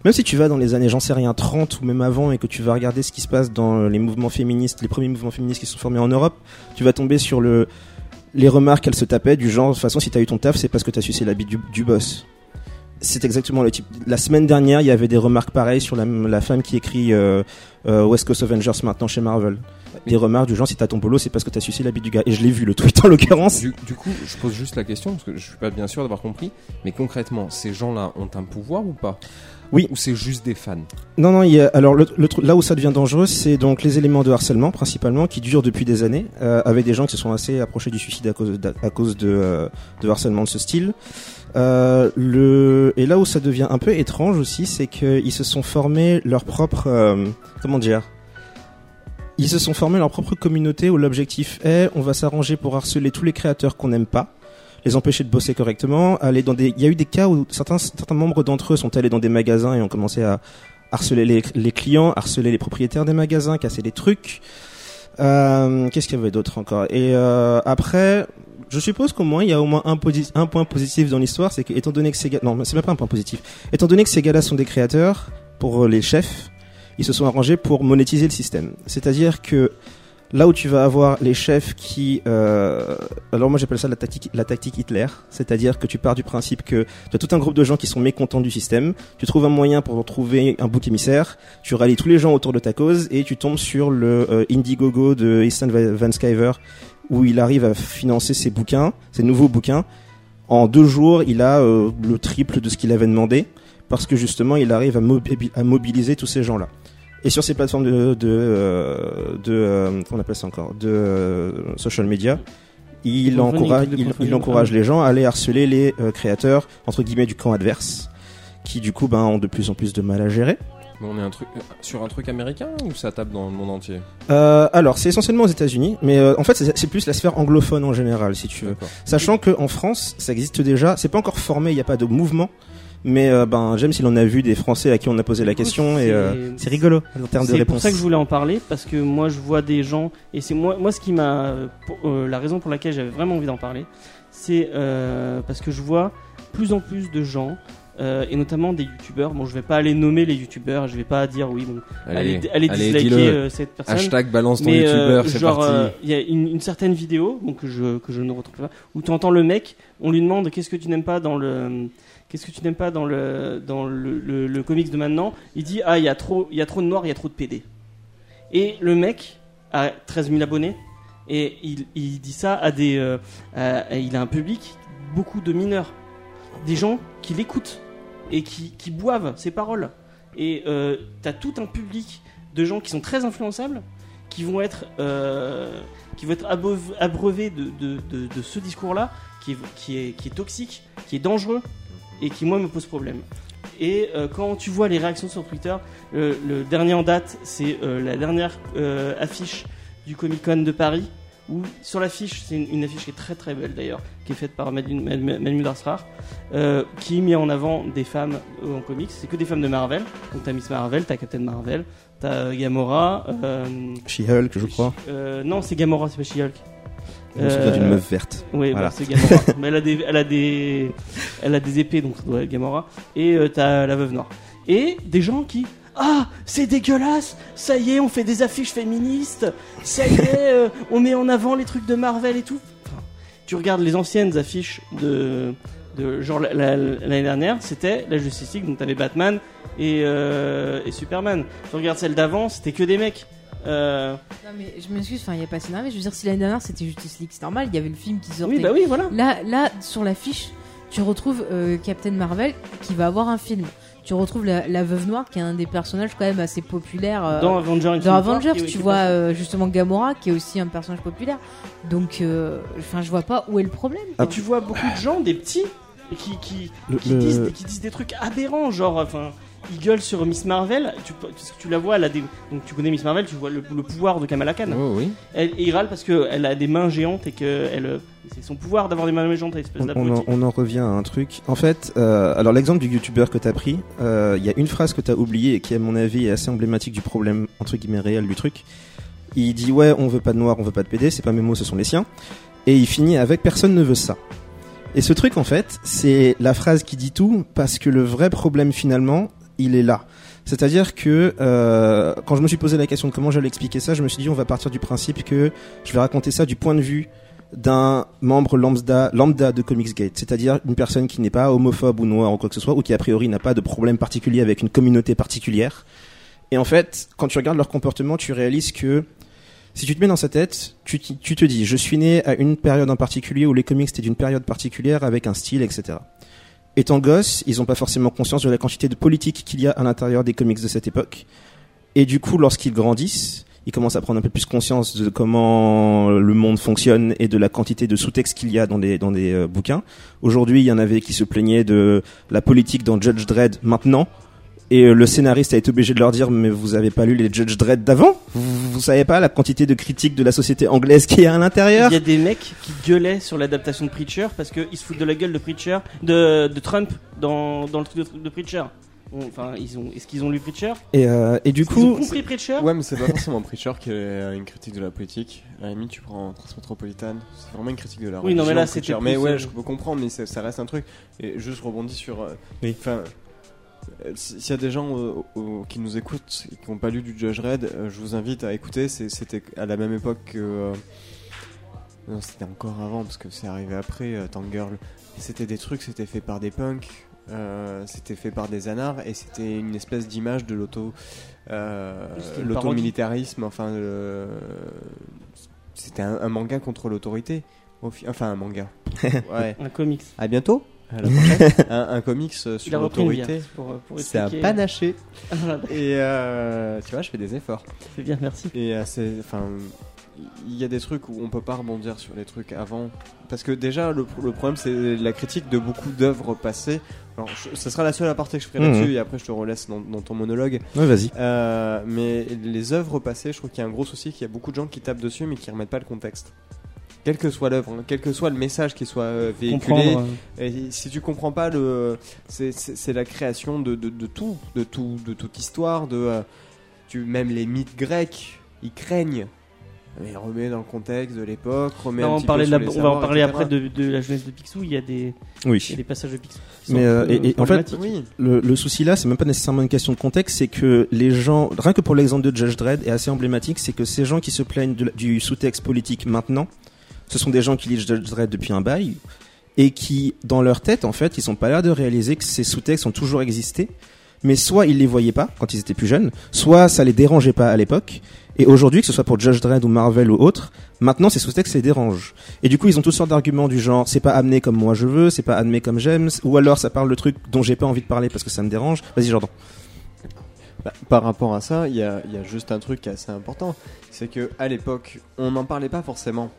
même si tu vas dans les années, j'en sais rien, 30 ou même avant, et que tu vas regarder ce qui se passe dans les mouvements féministes, les premiers mouvements féministes qui sont formés en Europe, tu vas tomber sur le, les remarques qu'elle se tapait du genre, de toute façon, si t'as eu ton taf, c'est parce que t'as sucé la bite du boss. C'est exactement le type. La semaine dernière, il y avait des remarques pareilles sur la, la femme qui écrit euh, euh, West Coast Avengers maintenant chez Marvel. Des remarques du genre, si t'as ton boulot, c'est parce que t'as sucé la bite du gars. Et je l'ai vu, le tweet en l'occurrence. Du, du coup, je pose juste la question parce que je suis pas bien sûr d'avoir compris. Mais concrètement, ces gens-là ont un pouvoir ou pas? Oui. Ou c'est juste des fans? Non, non, il y a, alors le, le là où ça devient dangereux, c'est donc les éléments de harcèlement principalement qui durent depuis des années, euh, avec des gens qui se sont assez approchés du suicide à cause, à cause de, euh, de harcèlement de ce style. Euh, le, et là où ça devient un peu étrange aussi, c'est qu'ils se sont formés leur propre, euh, comment dire, ils se sont formés leur propre communauté où l'objectif est, on va s'arranger pour harceler tous les créateurs qu'on n'aime pas, les empêcher de bosser correctement, aller dans des, il y a eu des cas où certains, certains membres d'entre eux sont allés dans des magasins et ont commencé à harceler les, les clients, harceler les propriétaires des magasins, casser des trucs. Euh, Qu'est-ce qu'il y avait d'autre encore? Et euh, après, je suppose qu'au moins il y a au moins un, point positif dans l'histoire, c'est que étant donné que ces gars, non, c'est même pas un point positif. Étant donné que ces gars-là sont des créateurs pour euh, les chefs, ils se sont arrangés pour monétiser le système. C'est-à-dire que là où tu vas avoir les chefs qui, euh, alors moi j'appelle ça la tactique, la tactique Hitler, c'est-à-dire que tu pars du principe que tu as tout un groupe de gens qui sont mécontents du système, tu trouves un moyen pour trouver un bouc émissaire, tu rallies tous les gens autour de ta cause et tu tombes sur le euh, Indiegogo de Easton Van Skyver où il arrive à financer ses bouquins, ses nouveaux bouquins. En deux jours, il a euh, le triple de ce qu'il avait demandé parce que justement, il arrive à, mobi- à mobiliser tous ces gens-là. Et sur ces plateformes de, de, de comment on appelle ça encore, de social media, il encourage, il, il les gens à aller harceler les euh, créateurs entre guillemets du camp adverse, qui du coup ben ont de plus en plus de mal à gérer. Mais on est un truc, euh, sur un truc américain ou ça tape dans le monde entier Euh, alors c'est essentiellement aux États-Unis, mais euh, en fait c'est c'est plus la sphère anglophone en général, si tu veux. Sachant que en France, ça existe déjà. C'est pas encore formé, il n'y a pas de mouvement. Mais euh, ben James, il en a vu des Français à qui on a posé la question et c'est- euh, c'est rigolo en termes de C'est réponse. pour ça que je voulais en parler parce que moi je vois des gens et c'est moi moi ce qui m'a pour- euh, la raison pour laquelle j'avais vraiment envie d'en parler c'est euh, parce que je vois plus en plus de gens euh, et notamment des youtubeurs. Bon je vais pas aller nommer les youtubeurs je vais pas dire oui bon allez, allez, disliker euh, cette personne. Hashtag balance ton mais euh, youtubeur, c'est genre parti. euh, il y a une, une certaine vidéo donc que je que je ne retrouve pas où tu entends le mec on lui demande qu'est-ce que tu n'aimes pas dans le qu'est-ce que tu n'aimes pas dans le dans le, le- le comics de maintenant? Il dit ah il y a trop il y a trop de noirs il y a trop de PD et le mec a 13 000 abonnés et il, il dit ça à des euh, il a un public beaucoup de mineurs des gens qui l'écoutent et qui, qui boivent ses paroles et euh, t'as tout un public de gens qui sont très influençables qui vont être euh, qui vont être abreuvés de, de, de, ce discours là qui est, qui, est, qui est toxique qui est dangereux et qui moi me pose problème Et euh, quand tu vois les réactions sur Twitter, le, le dernier en date, c'est euh, la dernière euh, affiche du Comic Con de Paris. Où sur l'affiche, c'est une, une affiche qui est très très belle d'ailleurs, qui est faite par Manu Darsrar, euh, qui met en avant des femmes euh, en comics. C'est que des femmes de Marvel. Donc t'as Miss Marvel, t'as Captain Marvel, t'as euh, Gamora. euh, She-Hulk, je crois. euh, non, c'est Gamora, c'est pas She-Hulk. D'une Euh, meuf verte. Oui, Voilà. bah, c'est Gamora. Mais elle a des, elle a des, elle a des épées, donc ça doit être Gamora. Et t'as la veuve noire. Et des gens qui, ah, c'est dégueulasse. Ça y est, on fait des affiches féministes. Ça y est, euh, on met en avant les trucs de Marvel et tout. Enfin, tu regardes les anciennes affiches de, de genre la- la- l'année dernière, c'était la Justice League, donc t'avais Batman et, euh, et Superman. Tu regardes celle d'avant, c'était que des mecs. Euh, Non, mais je m'excuse, enfin, il n'y a pas assez mais je veux dire, si l'année dernière c'était Justice League, c'est normal, il y avait le film qui sortait. oui, bah oui, voilà. Là, là, sur l'affiche, tu retrouves euh, Captain Marvel qui va avoir un film. Tu retrouves la, la Veuve Noire qui est un des personnages quand même assez populaires. euh, Dans Avengers, dans Avengers, tu vois euh, justement Gamora qui est aussi un personnage populaire. Donc, euh, enfin, je vois pas où est le problème. Et tu vois beaucoup de gens, des petits, qui, qui, Le- qui le- disent, qui disent des trucs aberrants, genre, enfin, ils gueulent sur Miss Marvel, tu, parce que tu la vois, elle a des, donc tu connais Miss Marvel, tu vois le, le pouvoir de Kamala Khan. Oh, oui. Elle, et ils râlent parce qu'elle a des mains géantes et que elle, c'est son pouvoir d'avoir des mains géantes, espèce On, on en, on en revient à un truc. En fait, euh, alors l'exemple du youtubeur que t'as pris, euh, il y a une phrase que t'as oubliée et qui, à mon avis, est assez emblématique du problème entre guillemets réel du truc. Il dit ouais, on veut pas de noir, on veut pas de PD, c'est pas mes mots, ce sont les siens. Et il finit avec personne ne veut ça. Et ce truc, en fait, c'est la phrase qui dit tout parce que le vrai problème finalement, il est là. C'est-à-dire que euh, quand je me suis posé la question de comment j'allais expliquer ça, je me suis dit on va partir du principe que je vais raconter ça du point de vue d'un membre lambda, lambda de Comicsgate, c'est-à-dire une personne qui n'est pas homophobe ou noire ou quoi que ce soit, ou qui a priori n'a pas de problème particulier avec une communauté particulière. Et en fait, quand tu regardes leur comportement, tu réalises que si tu te mets dans sa tête, tu, tu te dis, je suis né à une période en particulier où les comics étaient d'une période particulière avec un style, etc. Étant gosse, ils n'ont pas forcément conscience de la quantité de politique qu'il y a à l'intérieur des comics de cette époque. Et du coup, lorsqu'ils grandissent, ils commencent à prendre un peu plus conscience de comment le monde fonctionne et de la quantité de sous-textes qu'il y a dans des, dans des euh, bouquins. Aujourd'hui, il y en avait qui se plaignaient de la politique dans Judge Dredd maintenant. Et euh, le scénariste a été obligé de leur dire mais vous avez pas lu les Judge Dredd d'avant? Vous, vous savez pas la quantité de critiques de la société anglaise qui est à l'intérieur? Il y a des mecs qui gueulaient sur l'adaptation de Preacher parce qu'ils se foutent de la gueule de Preacher, de, de Trump dans, dans le truc de, de Preacher. Enfin, ils ont, est-ce qu'ils ont lu Preacher? Et, euh, et du Ils ont coup compris Preacher? Ouais, mais c'est pas forcément Preacher qui est une critique de la politique. À la limite, tu prends Transmétropolitane, c'est vraiment une critique de la Oui, non, mais là, Preacher. c'était Mais ouais, euh, je peux comprendre, mais ça, ça reste un truc. Et juste rebondis sur. euh, Oui. Euh, S'il y a des gens euh, qui nous écoutent et qui n'ont pas lu du Judge Red, euh, je vous invite à écouter. C'était à la même époque que. euh, Non, c'était encore avant parce que c'est arrivé après euh, Tank Girl. C'était des trucs, c'était fait par des punks, euh, c'était fait par des anards et c'était une espèce d'image de l'auto, euh, l'automilitarisme. Enfin, c'était un, un manga contre l'autorité. au fi- Enfin, un manga. Ouais. Un comics. À bientôt. À la prochaine. un, un comics euh, sur l'autorité. pour, pour C'est un panaché. Voilà, Et euh, tu vois, je fais des efforts. c'est bien, merci. Et euh, c'est, enfin, il y a des trucs où on peut pas rebondir sur les trucs avant, parce que déjà le, le problème c'est la critique de beaucoup d'œuvres passées. Alors, je- ce sera la seule aparté que je ferai Mhm. là-dessus, et après je te relaisse dans, dans ton monologue. ouais vas-y Euh, mais les œuvres passées, je trouve qu'il y a un gros souci, qu'il y a beaucoup de gens qui tapent dessus, mais qui remettent pas le contexte. Quelle que soit l'œuvre, hein, quel que soit le message qui soit euh, véhiculé, euh, et si tu comprends pas le, c'est- la création de, de, de tout, de tout, de toute histoire, de, euh, tu même les mythes grecs, ils craignent. Mais remets dans le contexte de l'époque, remets Non, un on, petit parlait peu de la- sur les on va en parler etc. après de, de la jeunesse de Picsou. Il y a des, il y a oui des passages de Picsou. qui sont Mais, euh, et- et en fait. Oui, le, le souci là, c'est même pas nécessairement une question de contexte, c'est que les gens, rien que pour l'exemple de Judge Dredd, est assez emblématique, c'est que ces gens qui se plaignent de du sous-texte politique maintenant, ce sont des gens qui lisent Judge Dredd depuis un bail et qui, dans leur tête, en fait, ils ont pas l'air de réaliser que ces sous-textes ont toujours existé, mais soit ils les voyaient pas quand ils étaient plus jeunes, soit ça les dérangeait pas à l'époque. Et aujourd'hui, que ce soit pour Judge Dredd ou Marvel ou autre, maintenant ces sous-textes les dérangent. Et du coup, ils ont toutes sortes d'arguments du genre c'est pas amené comme moi je veux, c'est pas amené comme j'aime, ou alors ça parle de trucs dont j'ai pas envie de parler parce que ça me dérange. Vas-y, Jordan. Bah, par rapport à ça, il y a, il y a juste un truc qui est assez important, c'est que à l'époque, on n'en parlait pas forcément.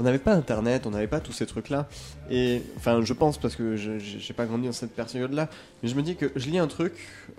On n'avait pas Internet, on n'avait pas tous ces trucs-là. Et enfin, je pense parce que je j'ai pas grandi dans cette période-là, mais je me dis que je lis un truc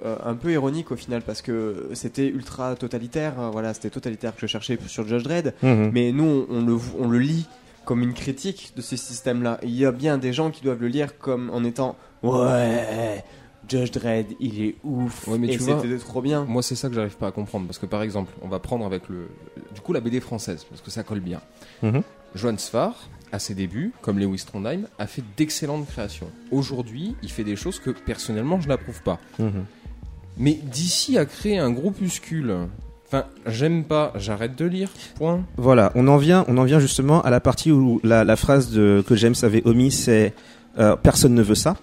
euh, un peu ironique au final parce que c'était ultra totalitaire. euh, voilà, c'était totalitaire que je cherchais sur Judge Dredd. Mhm. Mais nous, on le, on le lit comme une critique de ce système-là. Il y a bien des gens qui doivent le lire comme en étant Ouais, Judge Dredd, il est ouf. Ouais, mais et tu vois, c'était trop bien. Moi, c'est ça que j'arrive pas à comprendre. Parce que par exemple, on va prendre avec le. Du coup, la BD française, parce que ça colle bien. Mhm. Johan Sfar, à ses débuts, comme Lewis Trondheim, a fait d'excellentes créations. Aujourd'hui, il fait des choses que personnellement je n'approuve pas. Mhm. Mais d'ici à créer un groupuscule. Enfin, j'aime pas, j'arrête de lire. Point. Voilà, on en vient, on en vient justement à la partie où la, la phrase de, que James avait omis, c'est euh, personne ne veut ça.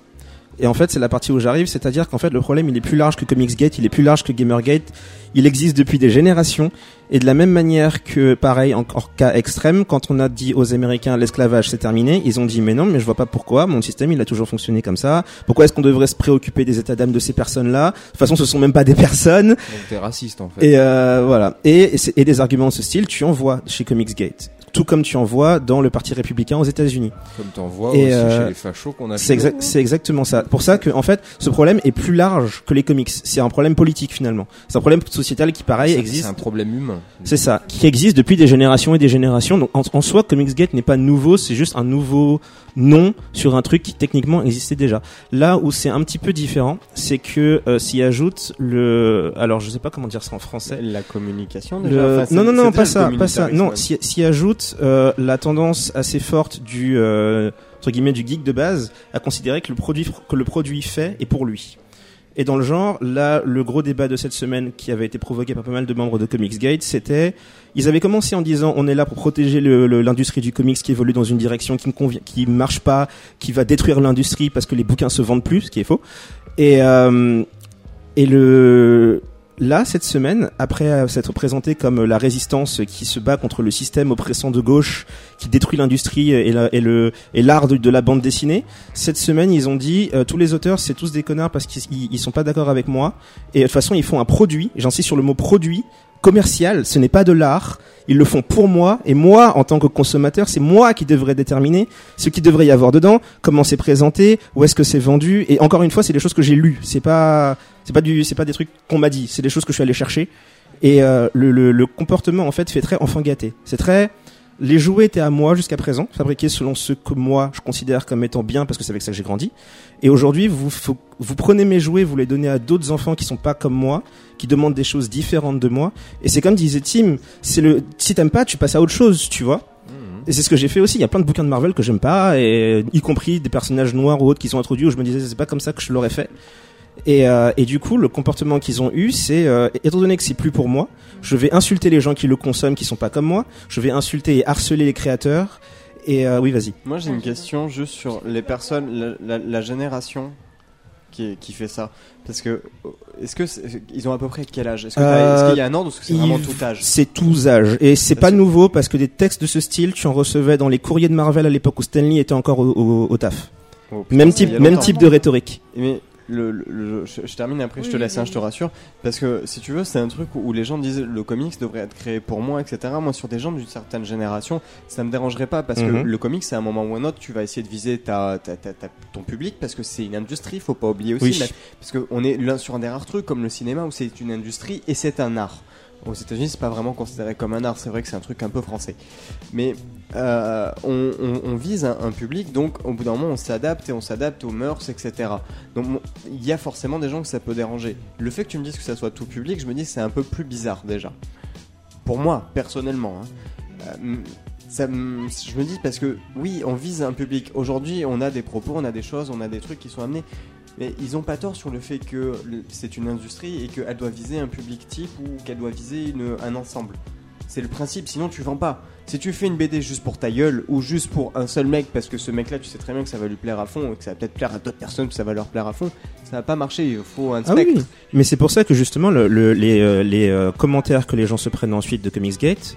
Et en fait, c'est la partie où j'arrive, c'est-à-dire qu'en fait, le problème, il est plus large que Comicsgate, il est plus large que Gamergate. Il existe depuis des générations. Et de la même manière que, pareil, en, en cas extrême, quand on a dit aux Américains l'esclavage c'est terminé, ils ont dit mais non, mais je vois pas pourquoi. Mon système, il a toujours fonctionné comme ça. Pourquoi est-ce qu'on devrait se préoccuper des états d'âme de ces personnes-là? De toute façon, ce sont même pas des personnes. Donc t'es raciste en fait. Et euh, voilà. Et, et des arguments de ce style, tu en vois chez Comicsgate. Tout comme tu en vois dans le Parti républicain aux États-Unis. Comme t'en vois Et, aussi euh, chez les fachos qu'on a C'est exactement ça. Pour ça que, en fait, ce problème est plus large que les comics. C'est un problème politique finalement. C'est un problème sociétal qui, pareil, existe. C'est un problème humain. C'est ça, qui existe depuis des générations et des générations. Donc en, en soi, Comicsgate n'est pas nouveau, c'est juste un nouveau nom sur un truc qui techniquement existait déjà. Là où c'est un petit peu différent, c'est que euh, s'y ajoute le, alors je sais pas comment dire ça en français. La communication Le- déjà. Enfin, non non non pas ça pas ça non s'y ajoute euh, la tendance assez forte du euh, entre guillemets du geek de base à considérer que le produit que le produit fait est pour lui et dans le genre là le gros débat de cette semaine qui avait été provoqué par pas mal de membres de Comicsgate c'était ils avaient commencé en disant on est là pour protéger l'industrie du comics qui évolue dans une direction qui ne convient qui marche pas qui va détruire l'industrie parce que les bouquins se vendent plus ce qui est faux. Et euh, et le là cette semaine après s'être présenté comme la résistance qui se bat contre le système oppressant de gauche qui détruit l'industrie et, le et l'art de, la bande dessinée cette semaine ils ont dit euh, tous les auteurs c'est tous des connards parce qu'ils ils- ils sont pas d'accord avec moi. Et de toute façon ils font un produit j'insiste sur le mot produit commercial ce n'est pas de l'art. Ils le font pour moi. Et moi en tant que consommateur c'est moi qui devrais déterminer ce qu'il devrait y avoir dedans comment c'est présenté où est-ce que c'est vendu. Et encore une fois c'est des choses que j'ai lues. C'est pas c'est pas du c'est pas des trucs qu'on m'a dit. C'est des choses que je suis allé chercher. Et euh, le, le, le comportement en fait fait très enfant gâté. C'est très les jouets étaient à moi jusqu'à présent fabriqués selon ce que moi je considère comme étant bien parce que c'est avec ça que j'ai grandi et aujourd'hui vous vous prenez mes jouets vous les donnez à d'autres enfants qui sont pas comme moi qui demandent des choses différentes de moi et c'est comme disait Tim c'est le si t'aimes pas tu passes à autre chose tu vois Mhm. et c'est ce que j'ai fait aussi. Il y a plein de bouquins de Marvel que j'aime pas, et y compris des personnages noirs ou autres qui sont introduits où je me disais c'est pas comme ça que je l'aurais fait. Et, euh, et du coup, le comportement qu'ils ont eu, c'est euh, étant donné que c'est plus pour moi, je vais insulter les gens qui le consomment, qui sont pas comme moi. Je vais insulter et harceler les créateurs. Et euh, oui, vas-y. Moi j'ai une question juste sur les personnes, la, la- la génération qui, qui fait ça. Parce que, euh, est-ce que ils ont à peu près quel âge? Est-ce Euh, qu'il y a un ordre ou est-ce que c'est vraiment tout âge? C'est tous âges. Et c'est pas nouveau parce que des textes de ce style, tu en recevais dans les courriers de Marvel à l'époque où Stanley était encore au, au- au taf. Oh, putain, Même type, même type de rhétorique. Mais le, le- le- je, je termine après, je te laisse, oui, hein, je te rassure. Parce que si tu veux, c'est un truc où, les gens disent le comics devrait être créé pour moi, etc. Moi, sur des gens d'une certaine génération, ça me dérangerait pas parce que Mhm. le comics, c'est à un moment ou un autre, tu vas essayer de viser ta, ta- ta- ta- ton public parce que c'est une industrie, faut pas oublier aussi. Oui. mais- parce qu'on est l'un sur un des rares trucs comme le cinéma où c'est une industrie et c'est un art. Aux États-Unis, c'est pas vraiment considéré comme un art, c'est vrai que c'est un truc un peu français. Mais euh, on, vise un, public, donc au bout d'un moment, on s'adapte et on s'adapte aux mœurs, etc. Donc il y a forcément des gens que ça peut déranger. Le fait que tu me dises que ça soit tout public, je me dis que c'est un peu plus bizarre déjà. Pour moi, personnellement. hein. Euh, je me dis parce que oui, on vise un public. Aujourd'hui, on a des propos, on a des choses, on a des trucs qui sont amenés. Mais ils ont pas tort sur le fait que c'est une industrie et qu'elle doit viser un public type ou qu'elle doit viser une- un ensemble. C'est le principe, sinon tu vends pas. Si tu fais une BD juste pour ta gueule ou juste pour un seul mec parce que ce mec-là, tu sais très bien que ça va lui plaire à fond et que ça va peut-être plaire à d'autres personnes, que ça va leur plaire à fond, ça va pas marcher. Il faut un Ah spectre. oui, mais c'est pour ça que justement le, le- les, euh, les euh, commentaires que les gens se prennent ensuite de Comicsgate,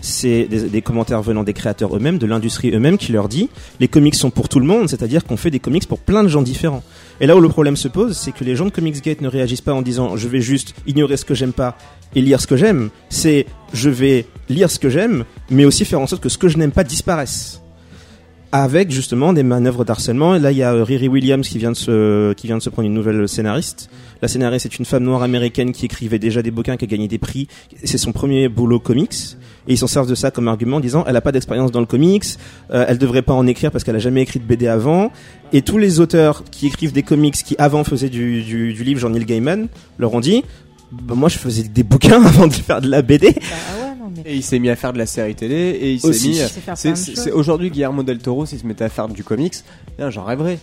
c'est des, des commentaires venant des créateurs eux-mêmes, de l'industrie eux-mêmes, qui leur dit les comics sont pour tout le monde, c'est-à-dire qu'on fait des comics pour plein de gens différents. Et là où le problème se pose, c'est que les gens de Comicsgate ne réagissent pas en disant je vais juste ignorer ce que j'aime pas et lire ce que j'aime. C'est je vais lire ce que j'aime, mais aussi faire en sorte que ce que je n'aime pas disparaisse. Avec justement des manœuvres d'harcèlement. Et là, il y a euh, Riri Williams qui vient de se, qui vient de se prendre une nouvelle scénariste. La scénariste est une femme noire américaine qui écrivait déjà des bouquins, qui a gagné des prix. C'est son premier boulot comics. Et ils s'en servent de ça comme argument en disant elle a pas d'expérience dans le comics, euh, elle devrait pas en écrire parce qu'elle a jamais écrit de BD avant. Et tous les auteurs qui écrivent des comics qui avant faisaient du, du, du livre, genre Neil Gaiman, leur ont dit bah, moi je faisais des bouquins avant de faire de la BD. Bah non, mais. Et il s'est mis à faire de la série télé et il s'est mis. C'est aujourd'hui Guillermo del Toro s'il se mettait à faire du comics, j'en rêverais.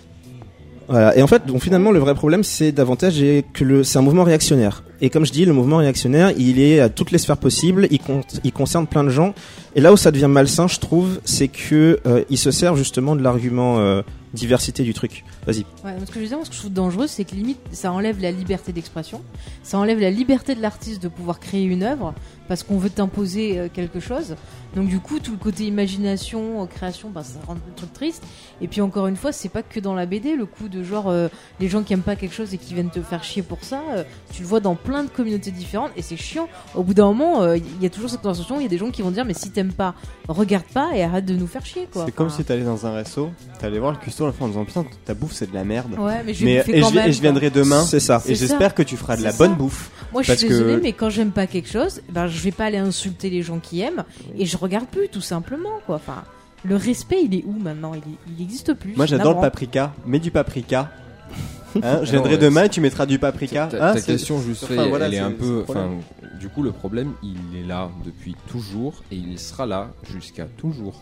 Voilà. Et en fait, donc finalement, le vrai problème, c'est davantage que le, c'est un mouvement réactionnaire. Et comme je dis, le mouvement réactionnaire, il est à toutes les sphères possibles. Il, con- il concerne plein de gens. Et là où ça devient malsain, je trouve, c'est que euh, il se sert justement de l'argument euh, diversité du truc. Vas-y. Ouais, ce que je veux dire, ce que je trouve dangereux, c'est que limite, ça enlève la liberté d'expression, ça enlève la liberté de l'artiste de pouvoir créer une œuvre parce qu'on veut t'imposer euh, quelque chose. Donc du coup, tout le côté imagination, euh, création, bah, ça rend le truc triste. Et puis encore une fois, c'est pas que dans la BD, le coup de genre euh, les gens qui aiment pas quelque chose et qui viennent te faire chier pour ça, euh, tu le vois dans plein de communautés différentes et c'est chiant. Au bout d'un moment, euh, il y a toujours cette conversation, il y a des gens qui vont dire mais si t'aimes pas, regarde pas et arrête de nous faire chier quoi. C'est comme si t'allais dans un resto, t'allais voir le cuistot à la fin en disant putain ta bouffe c'est de la merde. Ouais, mais je Mais et quand je, même. et je quoi. viendrai demain C'est ça. Et j'espère que tu feras de la bonne ça. bouffe. Moi, je suis que- désolée, mais quand j'aime pas quelque chose, ben, je vais pas aller insulter les gens qui aiment et je regarde plus, tout simplement, quoi. Enfin, le respect, il est où maintenant? Il, est- il existe plus. Moi j'adore le paprika, mets du paprika. Hein, je viendrai demain et tu mettras du paprika. Ta, Hein, ta question juste enfin, voilà, elle est c'est- un peu. du coup, le problème, il est là depuis toujours et il sera là jusqu'à toujours.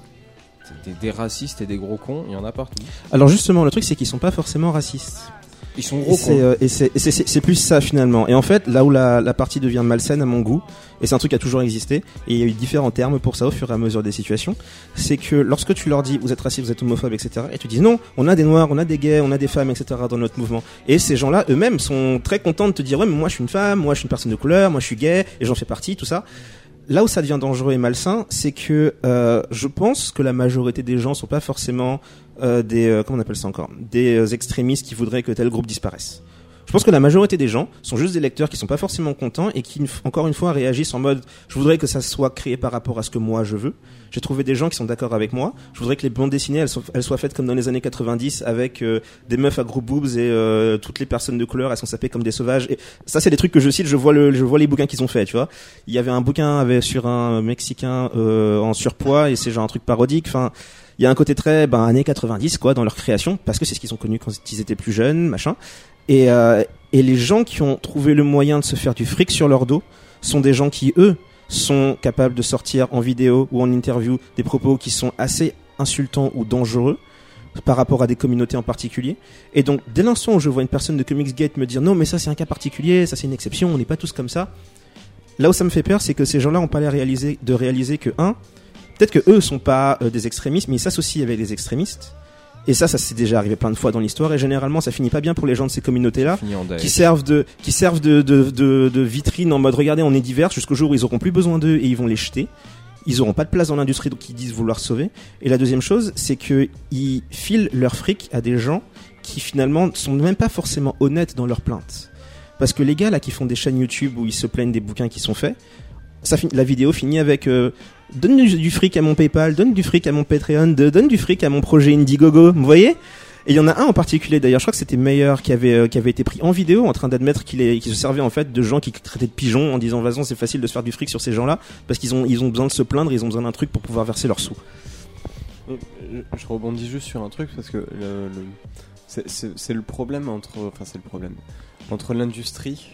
Des, des racistes et des gros cons, il y en a partout. Alors justement, le truc, c'est qu'ils sont pas forcément racistes. Ils sont gros euh, et c'est- c'est- c'est plus ça finalement. Et en fait, là où la, la partie devient malsaine à mon goût, et c'est un truc qui a toujours existé, et il y a eu différents termes pour ça au fur et à mesure des situations, c'est que lorsque tu leur dis vous êtes raciste, vous êtes homophobe, etc., et tu dis non, on a des noirs, on a des gays, on a des femmes, etc. dans notre mouvement. Et ces gens-là eux-mêmes sont très contents de te dire ouais, mais moi je suis une femme, moi je suis une personne de couleur, moi je suis gay, et j'en fais partie, tout ça. Là où ça devient dangereux et malsain, c'est que euh, je pense que la majorité des gens sont pas forcément euh, des euh, comment on appelle ça encore? Des euh, extrémistes qui voudraient que tel groupe disparaisse. Je pense que la majorité des gens sont juste des lecteurs qui sont pas forcément contents et qui, encore une fois, réagissent en mode je voudrais que ça soit créé par rapport à ce que moi je veux. J'ai trouvé des gens qui sont d'accord avec moi. Je voudrais que les bandes dessinées elles soient, elles soient faites comme dans les années 90 avec euh, des meufs à gros boobs et euh, toutes les personnes de couleur elles sont sapées comme des sauvages. Et ça c'est des trucs que je cite. Je vois le, je vois les bouquins qu'ils ont fait. Tu vois, il y avait un bouquin avec, sur un mexicain euh, en surpoids et c'est genre un truc parodique. Enfin. Il y a un côté très ben, années 90 quoi dans leur création parce que c'est ce qu'ils ont connu quand ils étaient plus jeunes machin et, euh, et les gens qui ont trouvé le moyen de se faire du fric sur leur dos sont des gens qui, eux, sont capables de sortir en vidéo ou en interview des propos qui sont assez insultants ou dangereux par rapport à des communautés en particulier. Et donc, dès l'instant où je vois une personne de Comicsgate me dire non, mais ça c'est un cas particulier, ça c'est une exception, on n'est pas tous comme ça. Là où ça me fait peur, c'est que ces gens-là n'ont pas l'air réaliser, de réaliser que, un, peut-être que eux sont pas euh, des extrémistes, mais ils s'associent avec des extrémistes. Et ça, ça s'est déjà arrivé plein de fois dans l'histoire, et généralement ça finit pas bien pour les gens de ces communautés-là qui servent de qui servent de, de, de, de vitrine en mode regardez on est divers. Jusqu'au jour où ils auront plus besoin d'eux et ils vont les jeter. Ils auront pas de place dans l'industrie donc ils disent vouloir sauver. Et la deuxième chose c'est que ils filent leur fric à des gens qui finalement sont même pas forcément honnêtes dans leurs plaintes. Parce que les gars là qui font des chaînes YouTube où ils se plaignent des bouquins qui sont faits ça la vidéo finit avec euh, donne du, fric à mon PayPal donne du fric à mon Patreon donne du fric à mon projet Indiegogo vous voyez? Et il y en a un en particulier d'ailleurs, je crois que c'était Meyer qui avait euh, qui avait été pris en vidéo en train d'admettre qu'il se servait en fait de gens qui traitaient de pigeons en disant vas-y c'est facile de se faire du fric sur ces gens-là parce qu'ils ont ils ont besoin de se plaindre, ils ont besoin d'un truc pour pouvoir verser leurs sous. Euh, Je rebondis juste sur un truc parce que c'est le problème entre enfin c'est le problème entre l'industrie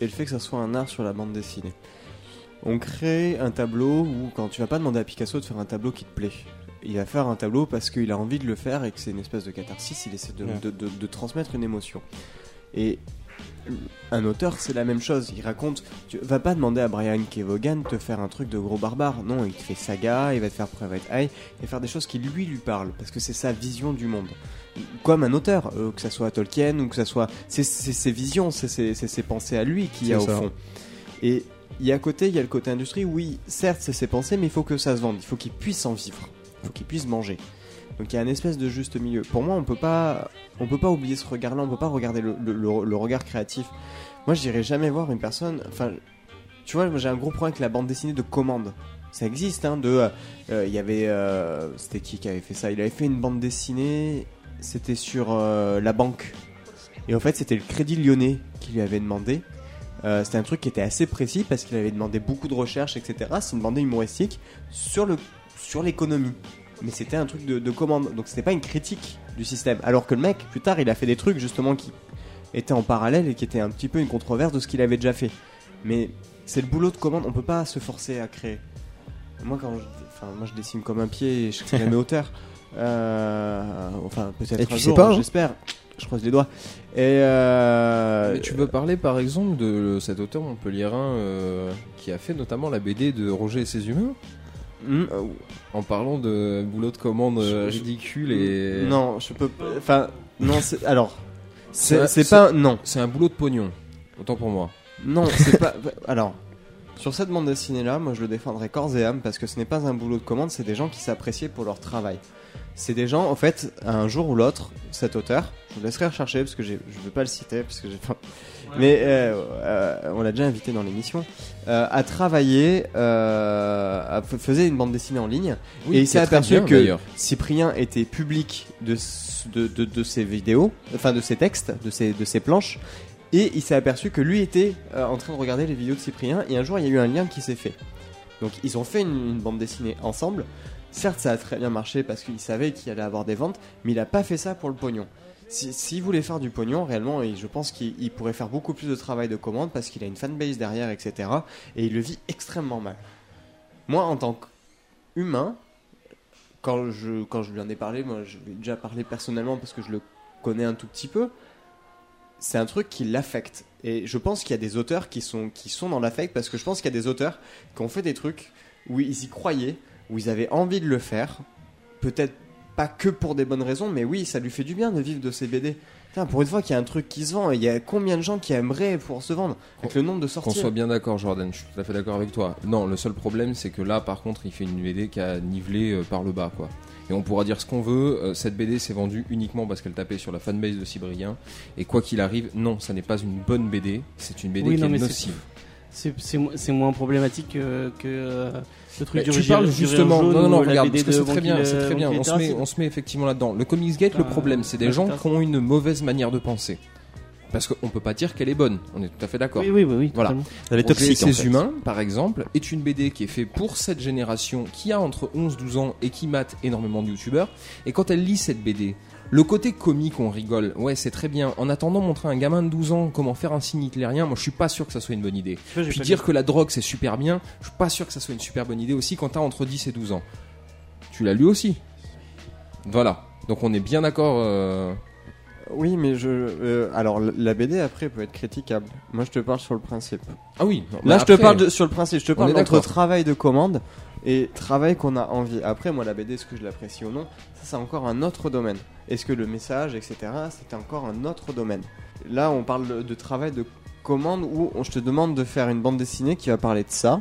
et le fait que ça soit un art sur la bande dessinée. On crée un tableau où quand tu vas pas demander à Picasso de faire un tableau qui te plaît, il va faire un tableau parce qu'il a envie de le faire et que c'est une espèce de catharsis, il essaie de, Ouais. de- de- de transmettre une émotion. Et un auteur, c'est la même chose. Il raconte. Tu vas pas demander à Brian Kevogan de te faire un truc de gros barbare. Non, il te fait saga, il va te faire Private Eye, et faire des choses qui lui lui parlent, parce que c'est sa vision du monde. Comme un auteur, euh, que ça soit Tolkien ou que ça soit, c'est ses visions, c'est ses, pensées à lui qu'il y a au fond. Et a à côté, il y a le côté industrie. Oui, certes, c'est ses pensées, mais il faut que ça se vende. Il faut qu'il puisse en vivre. Il faut qu'il puisse manger. Donc il y a une espèce de juste milieu. Pour moi, on peut pas, on peut pas oublier ce regard-là. On peut pas regarder le, regard créatif. Moi, je dirais jamais voir une personne. Enfin, tu vois, j'ai un gros problème avec la bande dessinée de commande. Ça existe, hein. De, euh, euh, il y avait, euh, c'était qui qui avait fait ça? Il avait fait une bande dessinée. C'était sur la banque. Et en fait, c'était le Crédit Lyonnais qui lui avait demandé. Euh, c'était un truc qui était assez précis parce qu'il avait demandé beaucoup de recherches, etc. C'est une bande humoristique sur le sur l'économie. Mais c'était un truc de, de commande, donc c'était pas une critique du système. Alors que le mec, plus tard, il a fait des trucs justement qui étaient en parallèle et qui étaient un petit peu une controverse de ce qu'il avait déjà fait. Mais c'est le boulot de commande, on peut pas se forcer à créer. Moi, quand je, enfin, moi, je dessine comme un pied et je crée mes hauteurs. Euh, enfin, Et peut-être tu un sais jour, pas, hein. j'espère. Je croise les doigts. Et euh, Mais tu veux parler par exemple de cet auteur montpelliérain euh, qui a fait notamment la BD de Roger et ses humains hmm, euh, en parlant de boulot de commande euh, ridicule et Non, je peux pas. Enfin, non, c'est. Alors. C'est pas. Non. c'est un boulot de pognon. Autant pour moi. Non, c'est pas. Alors. Sur cette bande dessinée là, moi je le défendrais corps et âme parce que ce n'est pas un boulot de commande, c'est des gens qui s'appréciaient pour leur travail. C'est des gens, en fait, un jour ou l'autre, cet auteur, je vous laisserai rechercher parce que je ne veux pas le citer parce que j'ai pas. Mais euh, euh, on l'a déjà invité dans l'émission, euh, a travaillé, euh, a- faisait une bande dessinée en ligne et il s'est aperçu bien, que. Cyprien était public de, de, de, de ses vidéos, enfin de ses textes, de ses, de ses planches, et il s'est aperçu que lui était euh, en train de regarder les vidéos de Cyprien, et un jour il y a eu un lien qui s'est fait. Donc ils ont fait une, une bande dessinée ensemble. Certes, ça a très bien marché parce qu'il savait qu'il allait avoir des ventes, mais il n'a pas fait ça pour le pognon. Si- S'il voulait faire du pognon, réellement, et je pense qu'il il pourrait faire beaucoup plus de travail de commande parce qu'il a une fanbase derrière, etc. Et il le vit extrêmement mal. Moi, en tant qu'humain, quand je, quand je lui en ai parlé, moi je lui ai déjà parlé personnellement parce que je le connais un tout petit peu, c'est un truc qui l'affecte. Et je pense qu'il y a des auteurs qui sont, qui sont dans l'affect parce que je pense qu'il y a des auteurs qui ont fait des trucs où ils y croyaient, où ils avaient envie de le faire. Peut-être pas que pour des bonnes raisons, mais oui, ça lui fait du bien de vivre de ses BD. Putain, pour une fois qu'il y a un truc qui se vend, il y a combien de gens qui aimeraient pour se vendre avec le nombre de Qu'on sorties soit bien d'accord, Jordan, je suis tout à fait d'accord avec toi. Non, le seul problème, c'est que là, par contre, il fait une BD qui a nivelé euh, par le bas, quoi. Et on pourra dire ce qu'on veut, euh, cette BD s'est vendue uniquement parce qu'elle tapait sur la fanbase de Cybrien. Et quoi qu'il arrive, non, ça n'est pas une bonne BD, c'est une BD Oui, qui non, est nocive. C'est c'est mo- c'est moins problématique que, que euh, le truc du tu parles justement, non, non, non, regarde, c'est très bien, c'est euh, très bien. On se, met, on se met effectivement là-dedans. Le Comics Gate, le Ah, problème, c'est des gens qui ont une mauvaise manière de penser. Parce qu'on peut pas dire qu'elle est bonne, on est tout à fait d'accord. Oui, oui, oui, oui, Voilà. Elle est toxique en fait. humains, par exemple, est une BD qui est faite pour cette génération qui a entre 11-12 ans et qui mate énormément de youtubeurs. Et quand elle lit cette BD, le côté comique, on rigole. Ouais, c'est très bien. En attendant, montrer à un gamin de 12 ans comment faire un signe hitlérien, moi je suis pas sûr que ça soit une bonne idée. J'ai Puis dire que la drogue c'est super bien, je suis pas sûr que ça soit une super bonne idée aussi quand t'as entre 10 et 12 ans. Tu l'as lu aussi. Voilà. Donc on est bien d'accord. euh, Oui, mais je. euh, alors, la BD après peut être critiquable. Moi, je te parle sur le principe. Ah oui. non, Là, mais je te parle de, sur le principe. Je te parle entre travail de commande et travail qu'on a envie. Après, moi, la BD, est-ce que je l'apprécie ou non Ça, c'est encore un autre domaine. Est-ce que le message, etc., c'est encore un autre domaine. Là, on parle de, travail de commande où on- je te demande de faire une bande dessinée qui va parler de ça,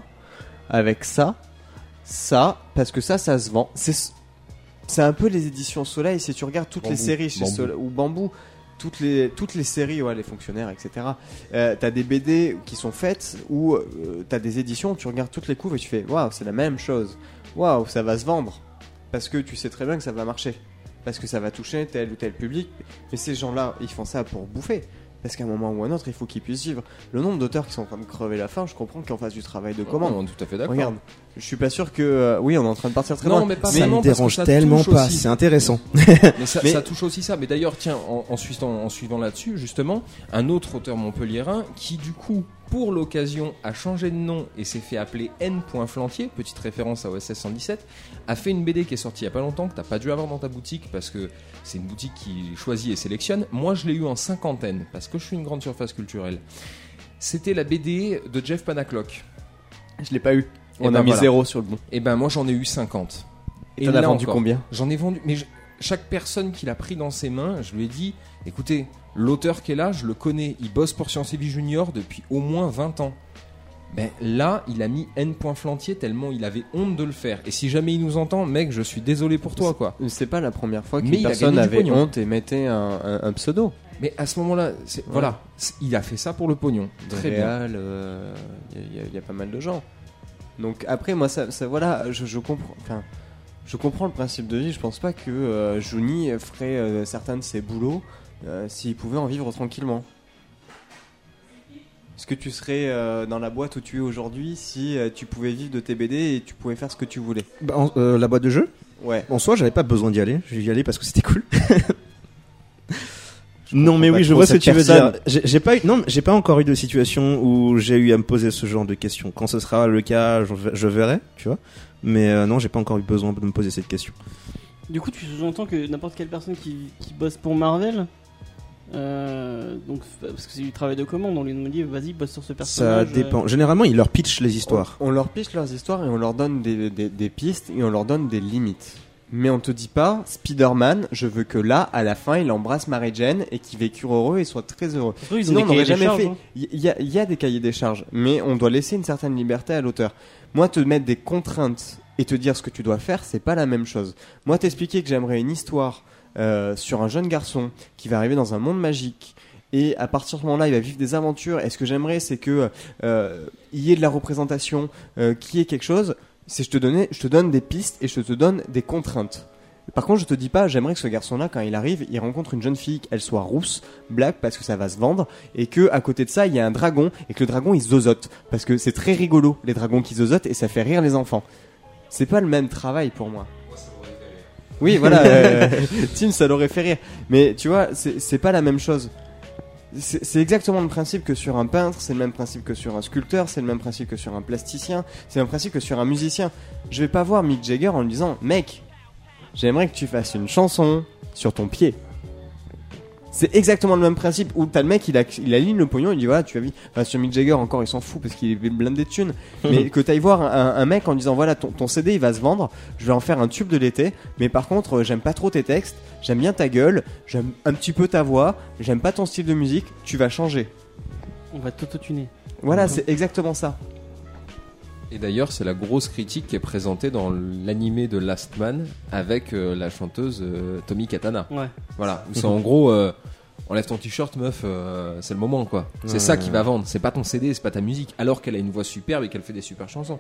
avec ça, ça, parce que ça, ça se vend. C'est un peu les éditions Soleil. Si tu regardes toutes les séries chez Bambou. Soleil ou Bambou, toutes les toutes les séries, ouais, les fonctionnaires, etc. Euh, t'as des BD qui sont faites où euh, t'as des éditions, tu regardes toutes les couves et tu fais waouh, c'est la même chose. Waouh, ça va se vendre. Parce que tu sais très bien que ça va marcher. Parce que ça va toucher tel ou tel public. Mais ces gens-là, ils font ça pour bouffer. Parce qu'à un moment ou un autre, il faut qu'ils puissent vivre. Le nombre d'auteurs qui sont en train de crever la faim, je comprends qu'ils en fassent du travail de commande. Non, tout à fait d'accord. Regarde, je suis pas sûr que. euh, oui, on est en train de partir très Non, loin. mais pas Ça vraiment, me dérange ça tellement pas, aussi. c'est intéressant. Mais ça, Mais- ça touche aussi ça. Mais d'ailleurs, tiens, en, en suivant, en suivant là-dessus, justement, un autre auteur montpelliérain qui, du coup, pour l'occasion, a changé de nom et s'est fait appeler N. Flantier, petite référence à OSS 117, a fait une BD qui est sortie il y a pas longtemps, que t'as pas dû avoir dans ta boutique parce que c'est une boutique qui choisit et sélectionne. Moi, je l'ai eu en cinquantaine parce que je suis une grande surface culturelle. C'était la BD de Jeff Panaclock. Je l'ai pas eu. Eh On ben a mis voilà. zéro sur le bon. Et ben, moi, j'en ai eu 50. Et t'en as vendu encore, combien J'en ai vendu, mais je- chaque personne qui l'a pris dans ses mains, je lui ai dit, écoutez, l'auteur qui est là, je le connais, il bosse pour Science et Vie Junior depuis au moins 20 ans. Ben là, il a mis N point flantier tellement il avait honte de le faire. Et si jamais il nous entend, mec, je suis désolé pour toi, quoi. C'est pas la première fois qu'une personne avait honte et mettait un, un- un pseudo. Mais à ce moment-là, voilà, il a fait ça pour le pognon. Très bien. Réal, euh, y, y a- il y a pas mal de gens. Donc après, moi, ça, ça- voilà, je, je comprends. Enfin, je comprends le principe de vie. Je pense pas que euh, Juni ferait euh, certains de ses boulots euh, s'il pouvait en vivre tranquillement. Est-ce que tu serais euh, dans la boîte où tu es aujourd'hui si tu pouvais vivre de tes BD et tu pouvais faire ce que tu voulais? Bah, en- la boîte de jeu? Ouais. En soi, j'avais pas besoin d'y aller. J'y allais parce que c'était cool. non, mais oui, je vois ce que tu veux dire. J'ai pas eu, non, j'ai pas encore eu de situation où j'ai eu à me poser ce genre de questions. Quand ce sera le cas, je, je verrai, tu vois. Mais euh, non, j'ai pas encore eu besoin de me poser cette question. Du coup, tu sous-entends que n'importe quelle personne qui, qui bosse pour Marvel, euh, donc parce que c'est du travail de commande, on lui dit vas-y bosse sur ce Ça personnage. euh, dépend. Généralement, ils leur pitchent les histoires. On, on leur piche leurs histoires et on leur donne des, des- des pistes et on leur donne des limites. Mais on te dit pas, Spider-Man, je veux que là, à la fin, il embrasse Mary Jane et qu'il vécu heureux et soit très heureux. Ont Sinon, on n'aurait jamais charges, fait. hein. Il y, a- il y a des cahiers des charges, mais on doit laisser une certaine liberté à l'auteur. Moi, te mettre des contraintes et te dire ce que tu dois faire, c'est pas la même chose. Moi, t'expliquer que j'aimerais une histoire euh, sur un jeune garçon qui va arriver dans un monde magique. Et à partir de ce moment-là, il va vivre des aventures. Et ce que j'aimerais, c'est que euh, il y ait de la représentation, euh, qu'il y ait quelque chose. C'est je te donnais, je te donne des pistes et je te donne des contraintes. Par contre, je te dis pas, j'aimerais que ce garçon-là, quand il arrive, il rencontre une jeune fille, qu'elle soit rousse, black, parce que ça va se vendre, et que à côté de ça, il y a un dragon, et que le dragon il zozote, parce que c'est très rigolo les dragons qui zozotent, et ça fait rire les enfants. C'est pas le même travail pour moi. Oui, voilà, euh, Tim, ça l'aurait fait rire. Mais tu vois, c'est c'est pas la même chose. C'est exactement le principe que sur un peintre, c'est le même principe que sur un sculpteur, c'est le même principe que sur un plasticien, c'est le même principe que sur un musicien. Je vais pas voir Mick Jagger en lui disant, mec, j'aimerais que tu fasses une chanson sur ton pied. C'est exactement le même principe où t'as le mec, il, a, il aligne le pognon, il dit voilà, tu as vu. Enfin, sur Mick Jagger encore, il s'en fout parce qu'il est blindé de thunes. mais que t'ailles voir un, un mec en disant voilà, ton, ton CD il va se vendre, je vais en faire un tube de l'été, mais par contre, euh, j'aime pas trop tes textes, j'aime bien ta gueule, j'aime un petit peu ta voix, j'aime pas ton style de musique, tu vas changer. On va t'autotuner. Voilà, c'est exactement ça. Et d'ailleurs, c'est la grosse critique qui est présentée dans l'animé de Last Man avec euh, la chanteuse euh, Tommy Katana. Ouais. Voilà, où c'est en gros, euh, enlève ton t-shirt, meuf, euh, c'est le moment quoi. C'est Ouais, ça ouais, qui ouais. va vendre, c'est pas ton CD, c'est pas ta musique, alors qu'elle a une voix superbe et qu'elle fait des super chansons.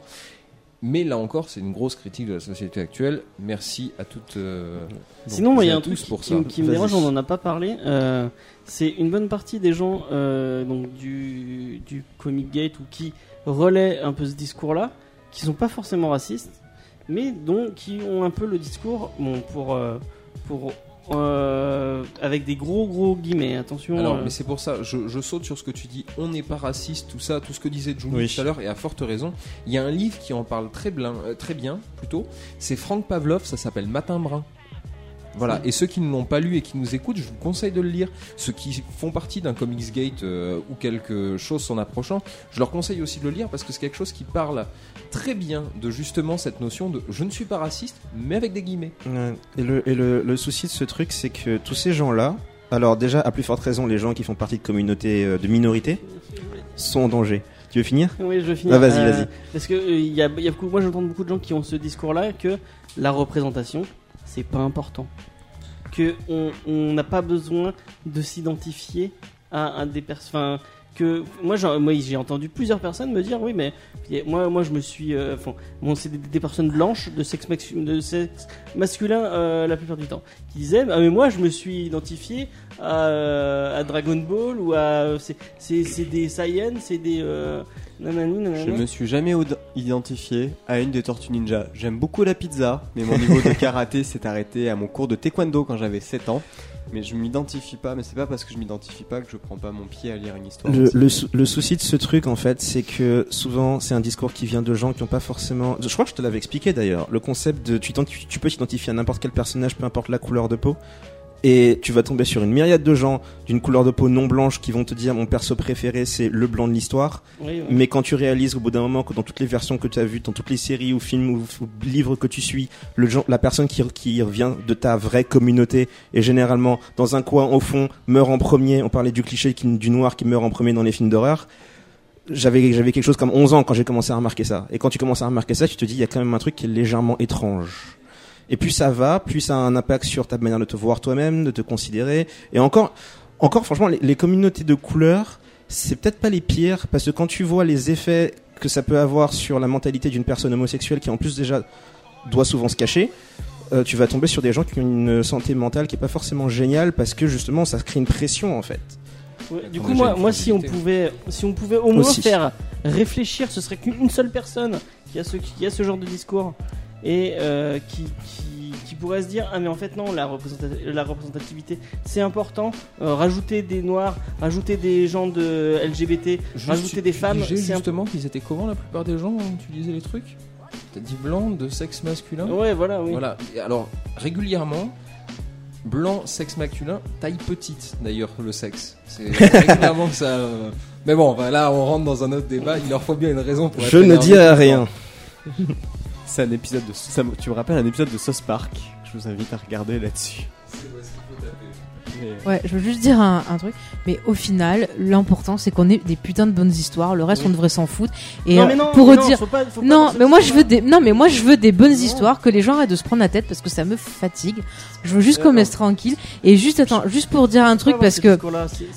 Mais là encore, c'est une grosse critique de la société actuelle. Merci à toutes. euh, Sinon, moi, il y a un truc pour qui ça. me- qui me dérange, on en a pas parlé. euh, c'est une bonne partie des gens euh, donc du, du Comic Gate ou qui relaient un peu ce discours-là, qui sont pas forcément racistes, mais donc qui ont un peu le discours, bon, pour, euh, pour euh, avec des gros gros guillemets. Attention. Alors, euh, mais c'est pour ça, je, je saute sur ce que tu dis. On n'est pas raciste, tout ça, tout ce que disait Oui. tout à l'heure, et à forte raison. Il y a un livre qui en parle très bien, euh, très bien plutôt. C'est Franck Pavlov, ça s'appelle Matin Brun. Voilà, et ceux qui ne l'ont pas lu et qui nous écoutent, je vous conseille de le lire. Ceux qui font partie d'un Comics Gate euh, ou quelque chose s'en approchant, je leur conseille aussi de le lire parce que c'est quelque chose qui parle très bien de justement cette notion de je ne suis pas raciste, mais avec des guillemets. Et, le, et le, le souci de ce truc, c'est que tous ces gens-là, alors déjà, à plus forte raison, les gens qui font partie de communautés euh, de minorités, sont en danger. Tu veux finir? Oui, je vais finir. Ah, vas-y, Euh, vas-y. Parce que euh, il y a, y a beaucoup, moi j'entends beaucoup de gens qui ont ce discours-là que la représentation, c'est pas important. Que on n'a pas besoin de s'identifier à des personnes. que moi, j'ai entendu plusieurs personnes me dire oui, mais moi, moi je me suis. euh, bon, c'est des, personnes blanches de sexe, masculin euh, la plupart du temps qui disaient ah, mais moi je me suis identifié à, à Dragon Ball ou à. C'est des Saiyans, c'est des. Euh, nanani, nanana. Je me suis jamais identifié à une des Tortues Ninja. J'aime beaucoup la pizza, mais mon niveau de karaté s'est arrêté à mon cours de taekwondo quand j'avais 7 ans. Mais je m'identifie pas, mais c'est pas parce que je m'identifie pas que je prends pas mon pied à lire une histoire. Le, le, sou- le souci de ce truc, en fait, c'est que souvent, c'est un discours qui vient de gens qui n'ont pas forcément. Je crois que je te l'avais expliqué d'ailleurs. Le concept de tu peux t'identifier à n'importe quel personnage, peu importe la couleur de peau. Et tu vas tomber sur une myriade de gens d'une couleur de peau non blanche qui vont te dire mon perso préféré c'est le blanc de l'histoire. Oui, ouais. Mais quand tu réalises au bout d'un moment que dans toutes les versions que tu as vues, dans toutes les séries ou films ou, ou livres que tu suis, le genre, la personne qui, qui revient de ta vraie communauté est généralement dans un coin au fond, meurt en premier. On parlait du cliché qui- du noir qui meurt en premier dans les films d'horreur. j'avais j'avais quelque chose comme 11 ans quand j'ai commencé à remarquer ça. Et quand tu commences à remarquer ça, tu te dis il y a quand même un truc qui est légèrement étrange. Et plus ça va, plus ça a un impact sur ta manière de te voir toi-même, de te considérer. Et encore, encore franchement, les, les communautés de couleurs, c'est peut-être pas les pires parce que quand tu vois les effets que ça peut avoir sur la mentalité d'une personne homosexuelle qui en plus déjà doit souvent se cacher, euh, tu vas tomber sur des gens qui ont une santé mentale qui est pas forcément géniale parce que justement ça crée une pression en fait. Ouais, du On coup, a moi, moi si on pouvait, si on pouvait au moins Aussi. faire réfléchir, ce serait qu'une seule personne qui a ce, qui a ce genre de discours et euh, qui, qui, qui pourrait se dire ah mais en fait non la, représenta- la représentativité c'est important Euh, rajouter des noirs rajouter des gens de LGBT rajouter des femmes J'ai c'est un- justement qu'ils étaient comment la plupart des gens ont utilisé les trucs T'as dit blanc de sexe masculin ouais voilà oui Voilà. Et alors, régulièrement, blanc, sexe masculin, taille petite d'ailleurs, le sexe. C'est régulièrement que ça. euh, Mais bon, bah, là, on rentre dans un autre débat. Il leur faut bien une raison pour Je être ne dirai rien. C'est un épisode de. ça me- tu me rappelles un épisode de Sauce Park? Je vous invite à regarder là-dessus. Mais- Ouais, je veux juste dire un, un truc, mais au final, l'important c'est qu'on ait des putains de bonnes histoires. Le reste, Oui. on devrait s'en foutre. Et non euh, mais non pour mais redire, faut pas- faut pas non, mais moi je veux des, non, mais moi je veux des bonnes histoires, que les gens arrêtent de se prendre la tête parce que ça me fatigue. Je veux juste qu'on me laisse tranquille. Et juste attends, juste pour dire un truc parce que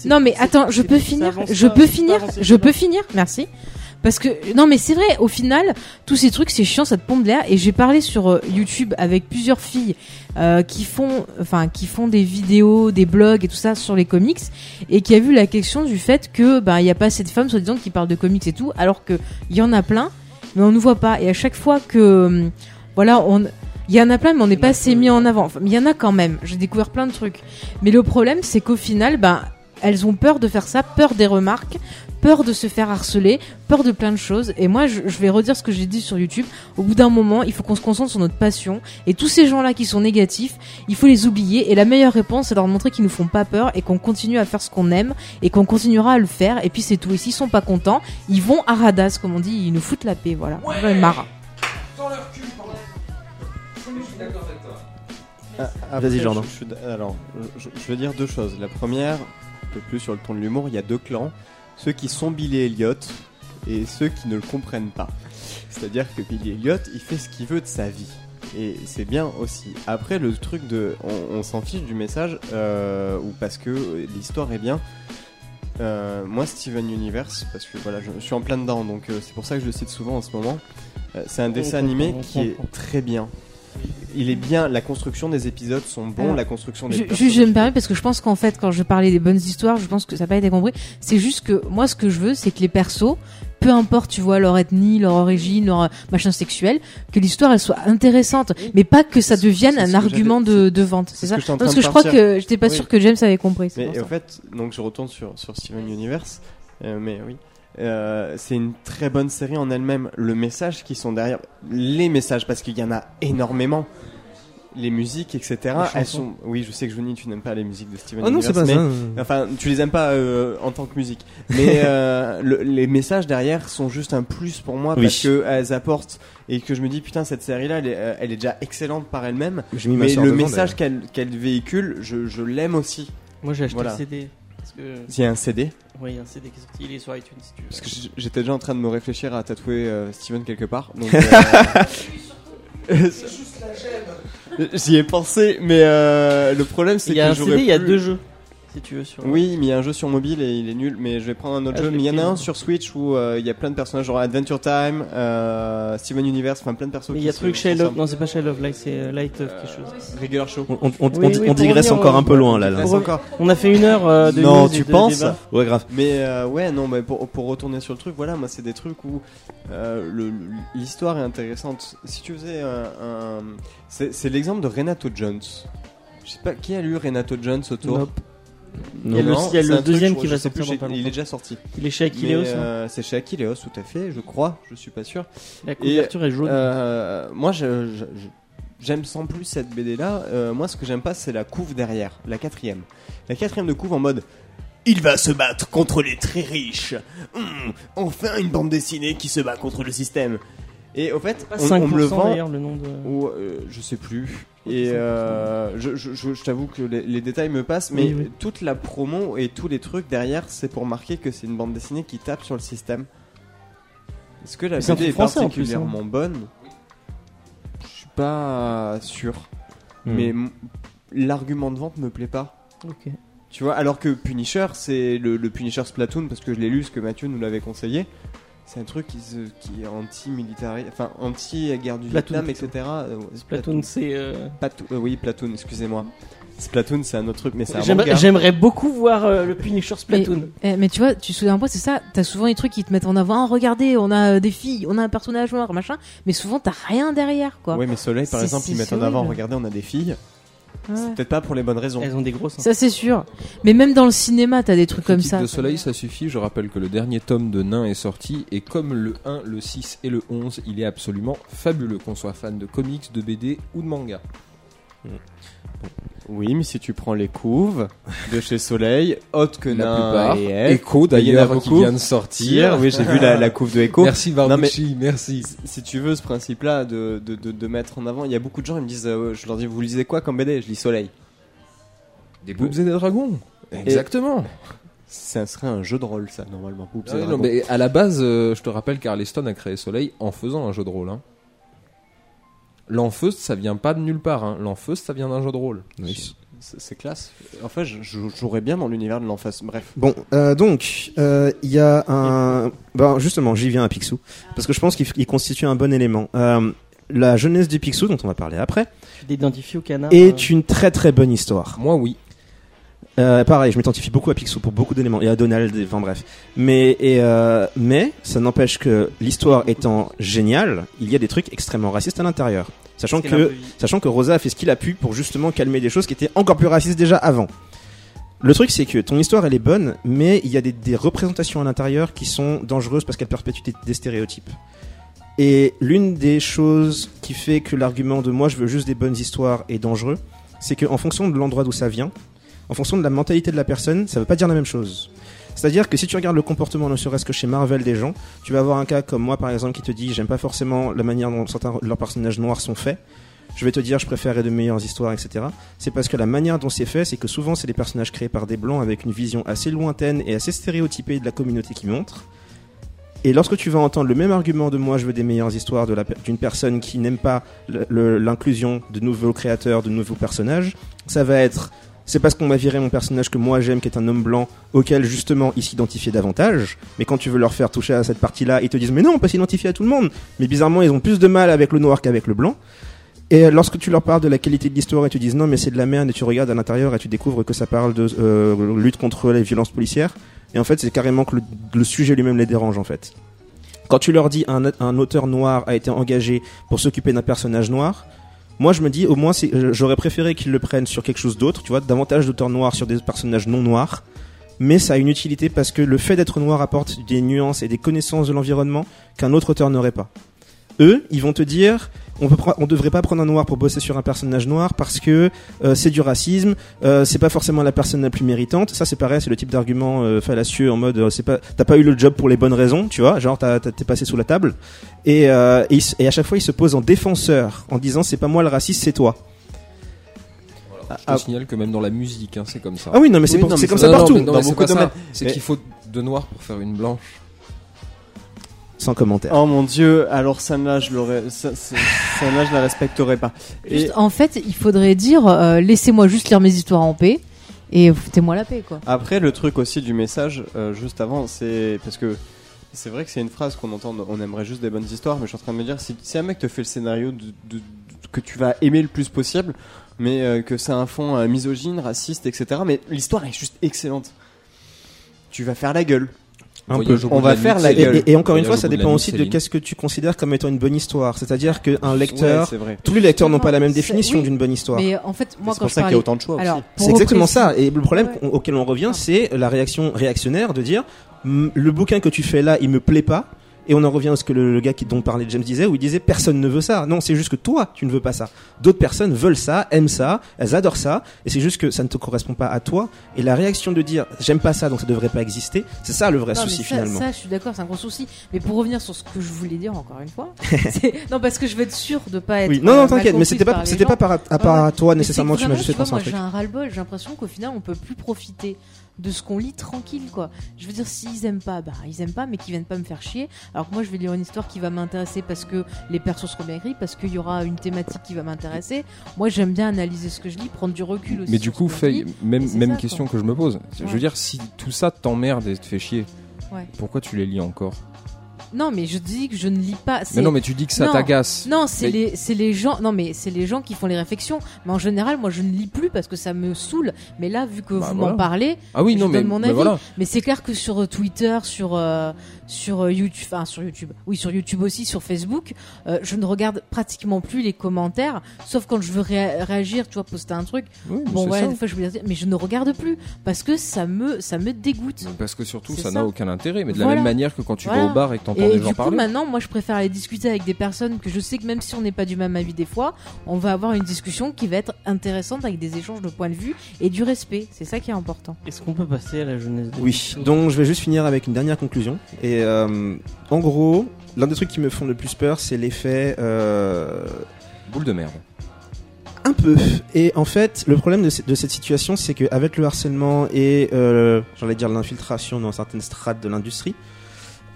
non mais attends, je peux finir, je peux finir, je peux finir, merci. Parce que non mais c'est vrai, au final, tous ces trucs c'est chiant, ça te pompe l'air. Et j'ai parlé sur euh, YouTube avec plusieurs filles euh, qui font, enfin qui font des vidéos, des blogs et tout ça sur les comics, et qui a vu la question du fait que ben il y a pas assez de femmes soi-disant qui parlent de comics et tout, alors que il y en a plein, mais on ne voit pas. Et à chaque fois que hum, voilà on il y en a plein, mais on n'est pas assez mis en avant. Enfin, il y en a quand même. J'ai découvert plein de trucs. Mais le problème, c'est qu'au final, ben, elles ont peur de faire ça, peur des remarques, peur de se faire harceler, peur de plein de choses. Et moi, je, je vais redire ce que j'ai dit sur YouTube. Au bout d'un moment, il faut qu'on se concentre sur notre passion. Et tous ces gens-là qui sont négatifs, il faut les oublier. Et la meilleure réponse, c'est de leur montrer qu'ils nous font pas peur et qu'on continue à faire ce qu'on aime et qu'on continuera à le faire. Et puis c'est tout. Et s'ils sont pas contents, ils vont à Radas, comme on dit, ils nous foutent la paix. Voilà. Marre. Ah, après, Vas-y, je- Jordan. je alors, je, je veux dire deux choses. La première, peu plus sur le ton de l'humour, il y a deux clans. Ceux qui sont Billy Elliot et ceux qui ne le comprennent pas. C'est-à-dire que Billy Elliot, il fait ce qu'il veut de sa vie. Et c'est bien aussi. Après, le truc de. On, on s'en fiche du message, euh, ou parce que l'histoire est bien. Euh, moi, Steven Universe, parce que voilà, je, je suis en plein dedans, donc euh, c'est pour ça que je le cite souvent en ce moment. C'est un dessin comprend, animé qui est très bien. Il est bien, la construction des épisodes sont bons, la construction des Je, je, me permets parce que je pense qu'en fait, quand je parlais des bonnes histoires, je pense que ça n'a pas été compris. C'est juste que moi, ce que je veux, c'est que les persos, peu importe, tu vois, leur ethnie, leur origine, leur euh, machin sexuel, que l'histoire elle soit intéressante, mais pas que ça devienne un argument de, de vente. c'est C'est ce ça que Parce que je crois que j'étais pas Oui. sûr que James avait compris. Mais en fait, donc je retourne sur, sur Steven Universe, euh, mais oui. Euh, c'est une très bonne série en elle-même. Le message qui sont derrière, les messages, parce qu'il y en a énormément. Les musiques, etc. elles sont. Oui, je sais que Johnny, tu n'aimes pas les musiques de Steven Oh non, Universe, c'est pas mais- ça. Enfin, tu les aimes pas euh, en tant que musique, mais euh, le- les messages derrière sont juste un plus pour moi Oui. parce que elles apportent et que je me dis putain cette série là, elle est, elle est déjà excellente par elle-même, mais le devant, message qu'elle qu'elle véhicule, je, je l'aime aussi. moi j'ai acheté Voilà. le CD parce que Il y a un CD, ouais il y a un CD qui est sorti il est sur iTunes si tu veux. Parce que j'étais déjà en train de me réfléchir à tatouer euh, Steven quelque part. Donc, euh, J'y ai pensé, mais euh, le problème c'est il que y a un CD il y a deux jeux si tu veux sur Oui, mais il y a un jeu sur mobile et il est nul, mais je vais prendre un autre Ah, jeu. je Mais il y en a un sur Switch où euh, il y a plein de personnages, genre Adventure Time, euh, Steven Universe, enfin plein de personnages. il y a truc Shell of non c'est pas Shell of Light c'est euh, Light of quelque chose Regular Show. On, on- on- Oui, oui, on pour digresse revenir encore un peu loin là. encore. on a fait une heure euh, de Non, tu de penses débat. Ouais, grave. Mais euh, ouais, non, mais pour, pour retourner sur le truc, voilà, moi c'est des trucs où euh, l'histoire est intéressante. Si tu faisais un. c'est l'exemple de Renato Jones. Je sais pas qui a lu Renato Jones autour? Nope. Non, Il y a le- Non, il y a c'est le un truc, deuxième qui va sais plus, sortir dans pas Il est déjà sorti. il est chez Aquileos hein. euh, c'est chez Aquileos, tout à fait, je crois, je suis pas sûr. la couverture est jaune Euh, moi, j'aime sans plus cette BD là. moi, ce que j'aime pas, c'est la couve derrière, la quatrième. La quatrième de couve en mode. Il va se battre contre les très riches. Hum, enfin, une bande dessinée qui se bat contre le système. Et au fait, Pas on, 5% on me le vend. le nom de Ou, euh, je sais plus. Et euh, je, je, je- je t'avoue que les, les détails me passent, mais Oui, oui. toute la promo et tous les trucs derrière, c'est pour marquer que c'est une bande dessinée qui tape sur le système. Est-ce que la BD est plus, hein. particulièrement bonne? Je suis pas sûr. Hmm. Mais l'argument de vente me plaît pas. Ok. Tu vois, alors que Punisher, c'est le, le Punisher Splatoon, parce que je l'ai lu, ce que Mathieu nous l'avait conseillé. C'est un truc qui, se- qui est anti-militari, enfin anti-guerre du Platoon, Vietnam, etc. Euh, Platoon, c'est. euh, Patou- euh, oui, Platoon, excusez-moi. Splatoon, c'est un autre truc, mais c'est un J'aimerais beaucoup voir euh, le Punisher Splatoon. Eh, mais tu vois, tu souviens pas, c'est ça, t'as souvent des trucs qui te mettent en avant, Ah, regardez, on a des filles, on a un personnage noir, machin, mais souvent t'as rien derrière, quoi. Oui, mais Soleil, par C'est- exemple, ils mettent en avant, regardez, on a des filles. C'est peut-être pas pour les bonnes raisons. Elles ont des gros seins. Ça c'est sûr. Mais même dans le cinéma, t'as des trucs comme ça. de Soleil, ça suffit. Je rappelle que le dernier tome de Nain est sorti et comme le 1, le 6 et le 11, il est absolument fabuleux, qu'on soit fan de comics, de BD ou de manga. Oui, mais si tu prends les couves de chez Soleil, haute que La Nain plupart. et F, Echo a d'ailleurs qui beaucoup. vient de sortir. oui, j'ai vu la, la couve de Echo. Merci Barbucci, merci. Si- Si tu veux ce principe-là de, de, de, de mettre en avant, il y a beaucoup de gens, ils me disent, euh, je leur dis, vous lisez quoi comme BD? Je lis Soleil. Des boobs et des dragons. Exactement. Ça serait un jeu de rôle, ça, normalement. Ah non, mais à la base, euh, je te rappelle qu'Arleston a créé Soleil en faisant un jeu de rôle. Hein. L'enfeust, ça vient pas de nulle part. Hein. L'enfeust, ça vient d'un jeu de rôle. C'est c'est classe. En fait, je, jouerais bien dans l'univers de l'enfance. Bref. Bon, euh, donc, euh, il y a un... Ben, justement, j'y viens à Picsou, parce que je pense qu'il constitue un bon élément. Euh, la jeunesse du Picsou, dont on va parler après, au canard. est euh, une très très bonne histoire. Moi, oui. Euh, pareil, je m'identifie beaucoup à Picsou pour beaucoup d'éléments, et à Donald, enfin bref. Mais, et, euh, mais ça n'empêche que l'histoire étant géniale, il y a des trucs extrêmement racistes à l'intérieur. Sachant que sachant que Rosa a fait ce qu'il a pu pour justement calmer des choses qui étaient encore plus racistes déjà avant. Le truc, c'est que ton histoire, elle est bonne, mais il y a des, des représentations à l'intérieur qui sont dangereuses parce qu'elles perpétuent des, des stéréotypes. Et l'une des choses qui fait que l'argument de moi, je veux juste des bonnes histoires est dangereux, c'est qu'en fonction de l'endroit d'où ça vient, en fonction de la mentalité de la personne, ça veut pas dire la même chose. C'est-à-dire que si tu regardes le comportement, ne serait-ce que chez Marvel des gens, tu vas avoir un cas comme moi par exemple qui te dit j'aime pas forcément la manière dont certains leurs personnages noirs sont faits. Je vais te dire je préférerais de meilleures histoires, etc. C'est parce que la manière dont c'est fait, c'est que souvent c'est des personnages créés par des blancs avec une vision assez lointaine et assez stéréotypée de la communauté qui montre. Et lorsque tu vas entendre le même argument de moi, je veux des meilleures histoires d'une personne qui n'aime pas l'inclusion de nouveaux créateurs, de nouveaux personnages, ça va être c'est parce qu'on m'a viré mon personnage que moi j'aime, qui est un homme blanc, auquel justement il s'identifiait davantage. Mais quand tu veux leur faire toucher à cette partie-là, ils te disent mais non, on peut s'identifier à tout le monde. Mais bizarrement, ils ont plus de mal avec le noir qu'avec le blanc. Et lorsque tu leur parles de la qualité de l'histoire et tu dis non mais c'est de la merde et tu regardes à l'intérieur et tu découvres que ça parle de euh, lutte contre les violences policières et en fait c'est carrément que le, sujet lui-même les dérange en fait. Quand tu leur dis un auteur noir a été engagé pour s'occuper d'un personnage noir, moi je me dis au moins j'aurais préféré qu'ils le prennent sur quelque chose d'autre, tu vois, davantage d'auteurs noirs sur des personnages non noirs. Mais ça a une utilité parce que le fait d'être noir apporte des nuances et des connaissances de l'environnement qu'un autre auteur n'aurait pas. Eux, ils vont te dire, on peut on devrait pas prendre un noir pour bosser sur un personnage noir parce que euh, c'est du racisme, euh, c'est pas forcément la personne la plus méritante. Ça c'est pareil, c'est le type d'argument euh, fallacieux en mode euh, c'est pas t'as pas eu le job pour les bonnes raisons, tu vois, genre t'es passé sous la table. Et, euh, à chaque fois il se pose en défenseur en disant c'est pas moi le raciste, c'est toi. Je te Ah, signale que même dans la musique, hein, c'est comme ça. ah oui non mais c'est Oui, non, comme ça partout. c'est beaucoup pas de ça. domaines. C'est Mais- qu'il faut de noir pour faire une blanche. Sans commentaire. Oh mon dieu, alors celle-là, je l'aurais, ça- c'est- celle-là, je la respecterais pas. Et Juste, en fait, il faudrait dire euh, laissez-moi juste lire mes histoires en paix et foutez-moi la paix, quoi. après, le truc aussi du message, euh, juste avant, c'est parce que c'est vrai que c'est une phrase qu'on entend, on aimerait juste des bonnes histoires, mais je suis en train de me dire, si, si un mec te fait le scénario de, de- de- que tu vas aimer le plus possible, mais euh, que c'est un fond euh, misogyne, raciste, etc., mais l'histoire est juste excellente. Tu vas faire la gueule. Un peu. On va faire la Et, gueule. et- et encore une fois, ça dépend aussi de qu'est-ce que tu considères comme étant une bonne histoire. C'est-à-dire qu'un lecteur, Ouais, c'est vrai. tous les lecteurs n'ont pas la même définition oui. d'une bonne histoire. Mais en fait, moi, C'est pour ça qu'il y a autant de choix C'est exactement ça. Et le problème Ouais. auquel on revient, c'est la réaction réactionnaire de dire le bouquin que tu fais là, il me plaît pas. Et on en revient à ce que le, le gars qui, dont parlait James disait, où il disait personne ne veut ça. Non, c'est juste que toi, tu ne veux pas ça. D'autres personnes veulent ça, aiment ça, elles adorent ça, et c'est juste que ça ne te correspond pas à toi. Et la réaction de dire j'aime pas ça, donc ça devrait pas exister, c'est ça le vrai Non, mais souci ça, finalement. ça, je suis d'accord, c'est un gros souci. Mais pour revenir sur ce que je voulais dire encore une fois, non parce que je veux être sûr de pas être. Oui, non, euh, non, mal t'inquiète, mais c'était pas, c'était pas par, à part Ouais, à toi Mais nécessairement, tu m'as juste fait penser un truc. J'ai un ras-le-bol. J'ai l'impression qu'au final, on peut plus profiter de ce qu'on lit tranquille, quoi. Je veux dire, s'ils aiment pas, bah ils aiment pas, mais qu'ils viennent pas me faire chier. Alors que moi, je vais lire une histoire qui va m'intéresser parce que les persos seront bien écrits, parce qu'il y aura une thématique qui va m'intéresser. Moi, j'aime bien analyser ce que je lis, prendre du recul aussi. Mais du coup, Faye, même, même ça, question quoi. que je me pose. Je veux dire, si tout ça t'emmerde et te fait chier, Ouais. pourquoi tu les lis encore? Non, mais je dis que je ne lis pas. Mais non, mais tu dis que ça t'agace. Non, c'est Mais- les, c'est les gens. Non, mais c'est les gens qui font les réflexions. Mais en général, moi, je ne lis plus parce que ça me saoule. Mais là, vu que Bah, vous voilà. m'en parlez, Ah oui, je non, mais, mon mais avis. voilà. mais c'est clair que sur euh, Twitter, sur euh, sur euh, YouTube, enfin sur YouTube, oui, sur YouTube aussi, sur Facebook, euh, je ne regarde pratiquement plus les commentaires, sauf quand je veux ré- réagir, tu vois, poster un truc. Oui, Bon, ça. des fois, je veux dire, mais je ne regarde plus parce que ça me ça me dégoûte. Parce que surtout, ça n'a aucun intérêt. Mais de la Voilà. même manière que quand tu Voilà. vas au bar et que t'entends Et des du gens coup, parler. maintenant, moi, je préfère aller discuter avec des personnes que je sais que même si on n'est pas du même avis des fois, on va avoir une discussion qui va être intéressante avec des échanges de points de vue et du respect. C'est ça qui est important. Est-ce qu'on peut passer à la jeunesse de Oui, donc je vais juste finir avec une dernière conclusion. Et euh, en gros, l'un des trucs qui me font le plus peur, c'est l'effet euh, Boule de merde. un peu. Et en fait, le problème de, ce- de cette situation, c'est qu'avec le harcèlement et, euh, j'allais dire, l'infiltration dans certaines strates de l'industrie,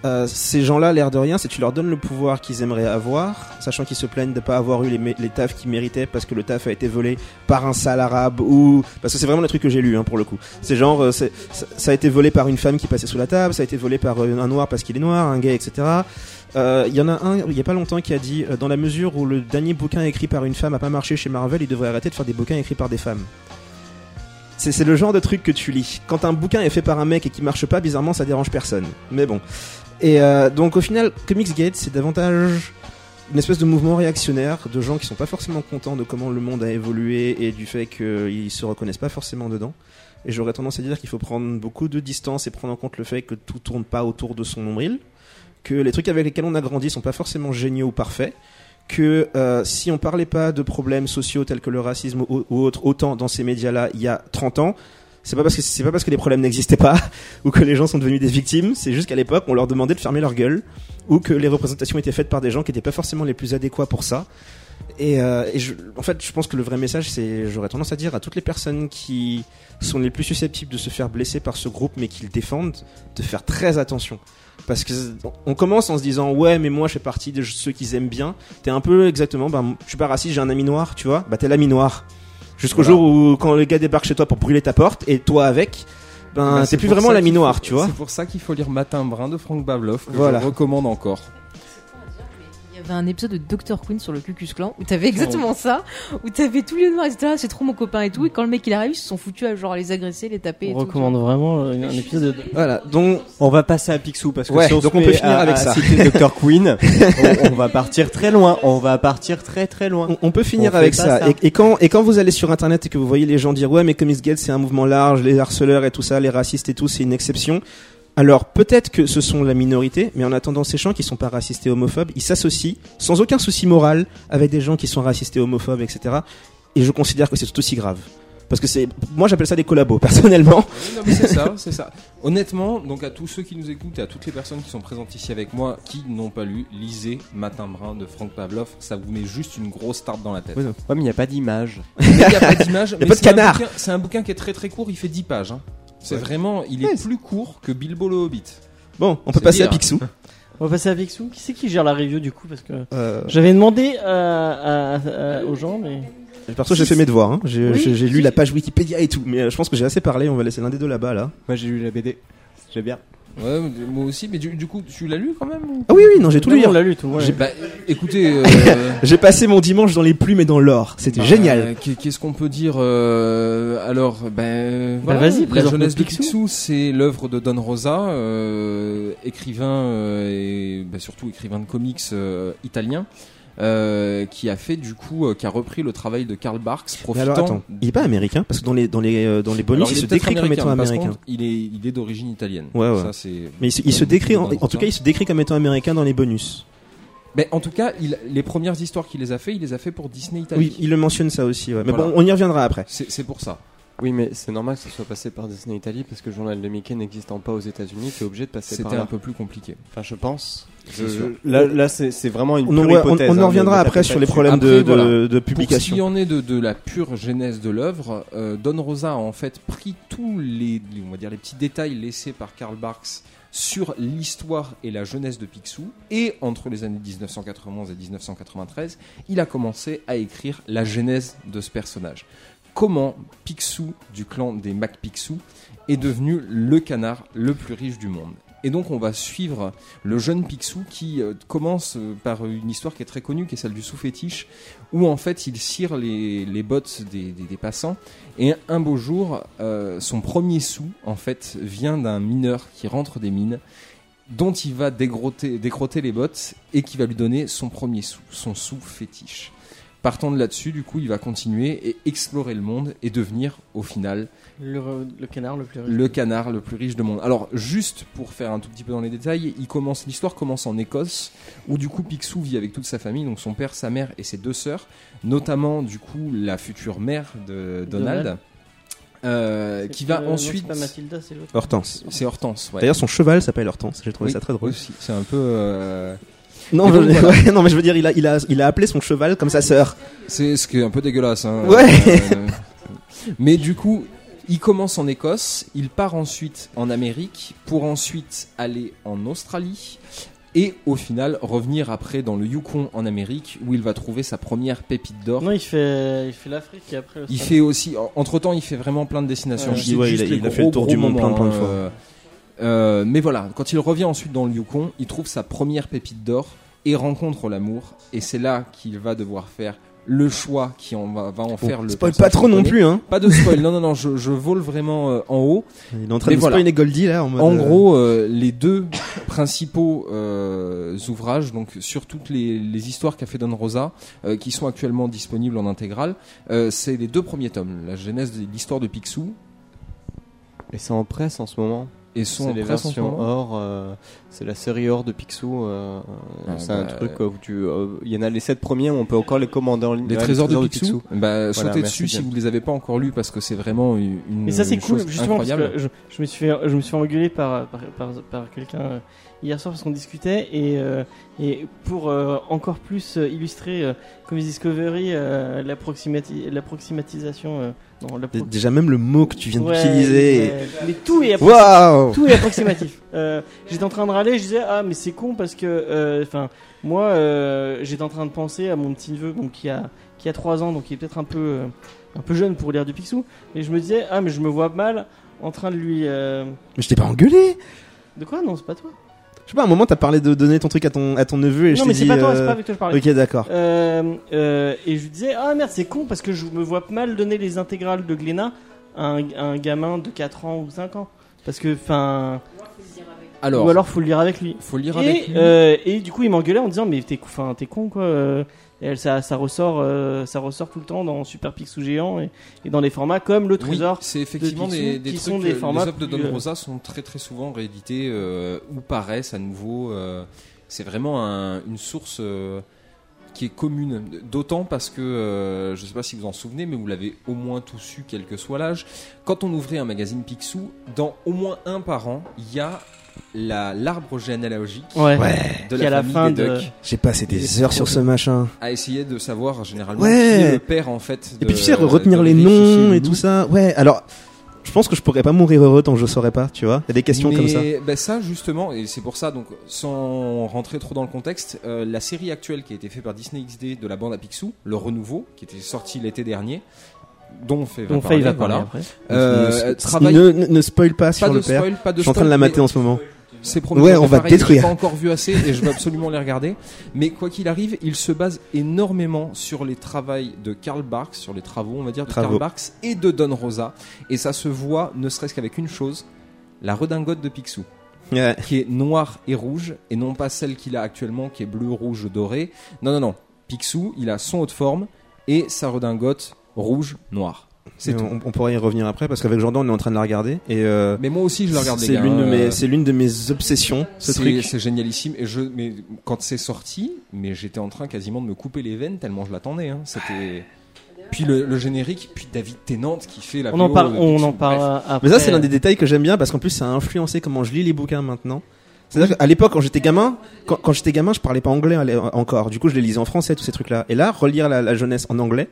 euh, ces gens-là, l'air de rien, c'est tu leur donnes le pouvoir qu'ils aimeraient avoir, sachant qu'ils se plaignent de pas avoir eu les, tafs qu'ils méritaient parce que le taf a été volé par un sale arabe ou parce que c'est vraiment le truc que j'ai lu hein, pour le coup. C'est genre euh, ça, a été volé par une femme qui passait sous la table, ça a été volé par euh, un noir parce qu'il est noir, un gay, etc. Il y en a un, il y a pas longtemps, qui a dit dans la mesure où le dernier bouquin écrit par une femme a pas marché chez Marvel, il devrait arrêter de faire des bouquins écrits par des femmes. C'est le genre de truc que tu lis. Quand un bouquin est fait par un mec et qui marche pas, bizarrement, ça dérange personne. Mais bon. Et euh, donc au final, Comicsgate, c'est davantage une espèce de mouvement réactionnaire de gens qui sont pas forcément contents de comment le monde a évolué et du fait qu'ils se reconnaissent pas forcément dedans. Et j'aurais tendance à dire qu'il faut prendre beaucoup de distance et prendre en compte le fait que tout tourne pas autour de son nombril, que les trucs avec lesquels on a grandi sont pas forcément géniaux ou parfaits, que euh, si on parlait pas de problèmes sociaux tels que le racisme ou, ou autre autant dans ces médias-là il y a 30 ans, c'est pas parce que c'est pas parce que les problèmes n'existaient pas ou que les gens sont devenus des victimes, c'est juste qu'à l'époque on leur demandait de fermer leur gueule ou que les représentations étaient faites par des gens qui étaient pas forcément les plus adéquats pour ça. Et, euh, et je, en fait, je pense que le vrai message, c'est, j'aurais tendance à dire à toutes les personnes qui sont les plus susceptibles de se faire blesser par ce groupe, mais qui le défendent, de faire très attention. Parce que on commence en se disant ouais mais moi je fais partie de ceux qu'ils aiment bien. T'es un peu exactement ben je suis pas raciste j'ai un ami noir tu vois bah t'es l'ami noir jusqu'au Voilà. jour où quand le gars débarque chez toi pour brûler ta porte et toi avec ben Bah, c'est plus vraiment faut- noir tu vois. C'est pour ça qu'il faut lire Matin Brun de Frank Bavlov, que Voilà. je recommande encore. Il y avait un épisode de Dr. Queen sur le Cucus Clan où t'avais exactement ça, où t'avais tous les noirs, etc. C'est trop mon copain et tout. Et quand le mec il arrive, ils se sont foutus à genre les agresser, les taper. et On tout, recommande vraiment un épisode de... Voilà donc On va passer à Picsou parce que Ouais, si on se donc on peut finir à- avec à ça. Dr Queen, on, on va partir très loin. On va partir très très loin. On, on peut finir On avec ça. ça. Et, et quand et quand vous allez sur internet et que vous voyez les gens dire ouais mais Comicsgate c'est un mouvement large, les harceleurs et tout ça, les racistes et tout c'est une exception. Alors peut-être que ce sont la minorité, mais en attendant ces gens qui sont pas racistes et homophobes, ils s'associent sans aucun souci moral avec des gens qui sont racistes et homophobes, etc. Et je considère que c'est tout aussi grave. Parce que c'est, moi j'appelle ça des collabos, personnellement. Oui, non, mais c'est ça, c'est ça. Honnêtement, donc à tous ceux qui nous écoutent et à toutes les personnes qui sont présentes ici avec moi, qui n'ont pas lu, lisez Matin Brun de Frank Pavlov. Ça vous met juste une grosse tarte dans la tête. Ouais, mais il n'y a pas d'image. Il n'y a pas d'image. A pas de canard. C'est un bouquin qui est très très court. Il fait 10 pages. hein. C'est Ouais. vraiment, il est plus court que Bilbo le Hobbit. Bon, on peut passer à. Picsou. On va passer à Picsou. Qui c'est qui gère la review du coup Parce que Euh, j'avais demandé à- à- à- aux gens, mais perso j'ai fait mes devoirs. Hein. J'ai, Oui, lu la page Wikipédia et tout, mais euh, je pense que j'ai assez parlé. On va laisser l'un des deux là-bas là. Moi j'ai lu la BD. J'ai bien. Ouais, moi aussi. Mais du, du coup, tu l'as lu quand même ou- Ah oui oui non j'ai tout lu. on hein. l'a lu tout. ouais. J'ai- bah, écoutez, euh, J'ai passé mon dimanche dans les plumes et dans l'or. C'était Bah, génial. qu'est- Qu'est-ce qu'on peut dire euh, Alors, ben, voilà, vas-y, La présente-nous jeunesse de Picsou. Picsou, c'est l'œuvre de Don Rosa, euh, écrivain euh, et ben, surtout écrivain de comics euh, italien. Euh, qui a fait du coup, euh, qui a repris le travail de Karl Barks, Mais profitant. alors attends, il est pas américain parce que dans les dans les euh, dans les bonus Alors, il, se décrit comme étant américain. contre, il est, il est d'origine italienne. Ouais, ouais. Ça, c'est. Mais il se, il se décrit en, en tout cas il se décrit comme étant américain dans les bonus. Ben, en tout cas, il, les premières histoires qu'il les a fait, il les a fait pour Disney Italie. Oui, il le mentionne ça aussi. Ouais. Mais Voilà. bon, on y reviendra après. C'est c'est pour ça. Oui, mais c'est normal que ce soit passé par Disney Italie parce que le journal de Mickey n'existant pas aux États-Unis, tu es obligé de passer par C'était un peu plus compliqué. Enfin, je pense. Là, là c'est vraiment une On, en- pure on- hypothèse. on hein, en reviendra après sur les problèmes Après, de, de- voilà. de Pour ce publication. qui en est de, de la pure genèse de l'œuvre, euh, Don Rosa a en fait pris tous les, les- on va dire les petits détails laissés par Karl Barks sur l'histoire et la jeunesse de Picsou, et entre les années 1991 et 1993, il a commencé à écrire la genèse de ce personnage. Comment Picsou du clan des Mac Picsou est devenu le canard le plus riche du monde. Et donc on va suivre le jeune Picsou qui euh, commence euh, par une histoire qui est très connue, qui est celle du sous-fétiche, où en fait il cire les, bottes des passants. Et un beau jour, euh, son premier sou, en fait, vient d'un mineur qui rentre des mines, dont il va dégrotter, décrotter les bottes et qui va lui donner son premier sou, son sou fétiche. Partant de là-dessus, du coup, il va continuer et explorer le monde et devenir, au final, Le, le canard le plus riche. le canard le plus riche du monde. Alors, juste pour faire un tout petit peu dans les détails, il commence l'histoire commence en Écosse, où du coup Picsou vit avec toute sa famille, donc son père, sa mère et ses deux sœurs, notamment du coup la future mère de Donald, Donald. euh, qui va ensuite. C'est pas Mathilda, c'est l'autre. Hortense. C'est Hortense. Ouais. D'ailleurs, son cheval s'appelle Hortense. J'ai trouvé Oui, ça très drôle. aussi. C'est un peu. euh, Non, Et donc, je- voilà. ouais, non, mais je veux dire, il a, il a, il a appelé son cheval comme sa sœur. C'est ce qui est un peu dégueulasse. Hein. Ouais. Euh, mais du coup, il commence en Écosse, il part ensuite en Amérique pour ensuite aller en Australie et au final revenir après dans le Yukon en Amérique où il va trouver sa première pépite d'or. Non, il fait, il fait l'Afrique et après. Il fait aussi, entre temps, il fait vraiment plein de destinations. Ouais. Ouais, il a- les il a fait le tour du monde plein, plein de hein, fois. euh, euh, mais voilà, quand il revient ensuite dans le Yukon, il trouve sa première pépite d'or et rencontre l'amour. Et c'est là qu'il va devoir faire le choix qui en va, va en faire le. Spoil pas trop non plus, hein. Pas de spoil, non, non, non, je, je vole vraiment euh, en haut. Il est en train Mais de voilà. spoiler Goldie là. En, mode, En euh, gros, euh, les deux principaux euh, ouvrages, donc sur toutes les, les histoires qu'a fait Don Rosa, euh, qui sont actuellement disponibles en intégrale, euh, c'est les deux premiers tomes, la genèse de l'histoire de Picsou, Et c'est en presse en ce moment. Et sont les versions or. euh, c'est la série or de Picsou. euh, Ah, c'est un bah, truc où tu. euh, Il y en a les 7 premiers où on peut encore les commander en ligne. Les Ouais, trésors de Picsou, bah, Voilà, sautez dessus si vous les avez pas encore lus parce que c'est vraiment une, Mais ça c'est cool justement parce incroyable. que je, je me suis fait je me suis fait engueuler par par, par, par quelqu'un euh, hier soir parce qu'on discutait et euh, et pour euh, encore plus euh, illustrer euh, comme Discovery l'approximati- l'approximatisation euh, non d- l'appro- Déjà, même le mot que tu viens Ouais, d'utiliser. mais tout est appro- Waouh! tout est approximatif. J'étais en train de râler, je disais ah mais c'est con parce que enfin moi j'étais en train de penser à mon petit neveu donc qui a qui a 3 ans donc qui est peut-être un peu un peu jeune pour lire du Picsou et je me disais ah mais je me vois mal en train de lui Mais je t'ai pas engueulé! de quoi? Non c'est pas toi. Je sais pas, à un moment, t'as parlé de donner ton truc à ton, à ton neveu et je non t'ai mais c'est dit, pas toi, euh, c'est pas avec toi que je parlais. Ok, d'accord. Euh, euh, et je lui disais ah merde c'est con parce que je me vois mal donner les intégrales de Glénat à un, à un gamin de 4 ans ou 5 ans parce que enfin Alors, ou alors faut le lire avec lui. faut lire avec lui. euh, et du coup, il m'engueulait en disant mais t'es enfin t'es con quoi. Et elle, ça, ça ressort euh, ça ressort tout le temps dans Super Picsou géant et, et dans les formats comme le Oui, trésor. c'est effectivement de des, Picsou, des qui trucs. sont des euh, formats les œuvres de Don euh, Rosa sont très très souvent réédités euh, ou paraissent à nouveau. euh, c'est vraiment un- une source qui est commune. D'autant parce que euh, je sais pas si vous en souvenez, mais vous l'avez au moins tous eu, quel que soit l'âge. Quand on ouvrait un magazine Picsou, dans au moins un par an, il y a la l'arbre généalogique Ouais. de Qui la à la famille fin des de- Duck J'ai passé des heures sur ce machin. à essayer de savoir généralement Ouais. qui est le père en fait. Et puis tu sais, retenir les noms et tout ça. Ouais, alors, je pense que je pourrais pas mourir heureux tant que je saurais pas, tu vois. Il y a des questions Mais, comme ça. ben ça justement, et c'est pour ça, donc sans rentrer trop dans le contexte, euh, la série actuelle qui a été faite par Disney XD de la bande à Picsou, le renouveau, qui était sorti l'été dernier, dont on fait va Donc parler, Faye va parler voilà. après. Euh, ne, travaille- ne, ne- spoil pas pas sur de le père. spoil, pas de Je suis en train de la mater en ce moment. C'est promis, Ouais, on va pareil, détruire. J'ai pas encore vu assez et je vais absolument les regarder. Mais quoi qu'il arrive, il se base énormément sur les travaux de Karl Barks, sur les travaux, on va dire, de Travaux. Karl Barks et de Don Rosa. Et ça se voit, ne serait-ce qu'avec une chose, la redingote de Picsou Ouais. qui est noire et rouge et non pas celle qu'il a actuellement qui est bleu, rouge, doré. Non, non, non. Picsou, il a son haute forme et sa redingote rouge. C'est tout. on, on pourra y revenir après parce qu'avec Jordan, on est en train de la regarder et euh, Mais moi aussi, je la regarde c'est l'une de mes, c'est l'une de mes obsessions, ce c'est- truc. C'est génialissime. Et je, mais quand c'est sorti, mais j'étais en train quasiment de me couper les veines tellement je l'attendais. hein. C'était. Puis le, le générique, puis David Tennant qui fait la On en parle, on en parlera après. Mais ça, c'est l'un des détails que j'aime bien parce qu'en plus, ça a influencé comment je lis les bouquins maintenant. C'est-à-dire qu'à l'époque, quand j'étais gamin, quand, quand j'étais gamin, je parlais pas anglais encore. Du coup, je les lisais en français, tous ces trucs-là. Et là, relire la, la jeunesse en anglais,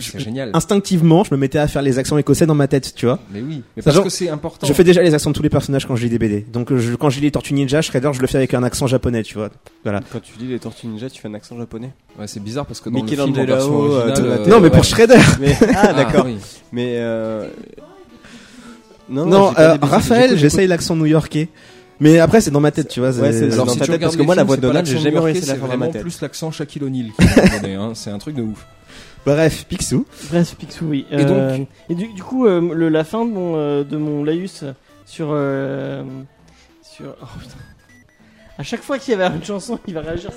C'est génial. instinctivement, je me mettais à faire les accents écossais dans ma tête, tu vois. Mais oui, mais parce genre, que c'est important. Je fais déjà les accents de tous les personnages quand je lis des BD. Donc, euh, je, quand je lis les Tortues Ninja, Shredder, je le fais avec un accent japonais, tu vois. Voilà. Quand tu lis les Tortues Ninja, tu fais un accent japonais. Ouais, c'est bizarre parce que dans le film en Michelangelo, version euh, originale, Donatello. non, mais pour ouais. Shredder. Mais ah d'accord. oui. Mais euh... non, Non, euh, Raphaël, j'essaye l'accent new-yorkais. Mais après, c'est dans ma tête, tu vois. Ouais, c'est dans si ta tête, parce que moi, la voix de Donald, j'ai jamais réussi à la c'est faire dans ma vraiment tête. plus l'accent Shaquille O'Neal hein. C'est un truc de ouf. Bref, Picsou. Bref, Picsou, oui. Et Euh, donc et du, du coup, euh, le, la fin de mon, euh, de mon laïus sur. euh, sur. Oh putain. À chaque fois qu'il y avait une chanson, il va réagir.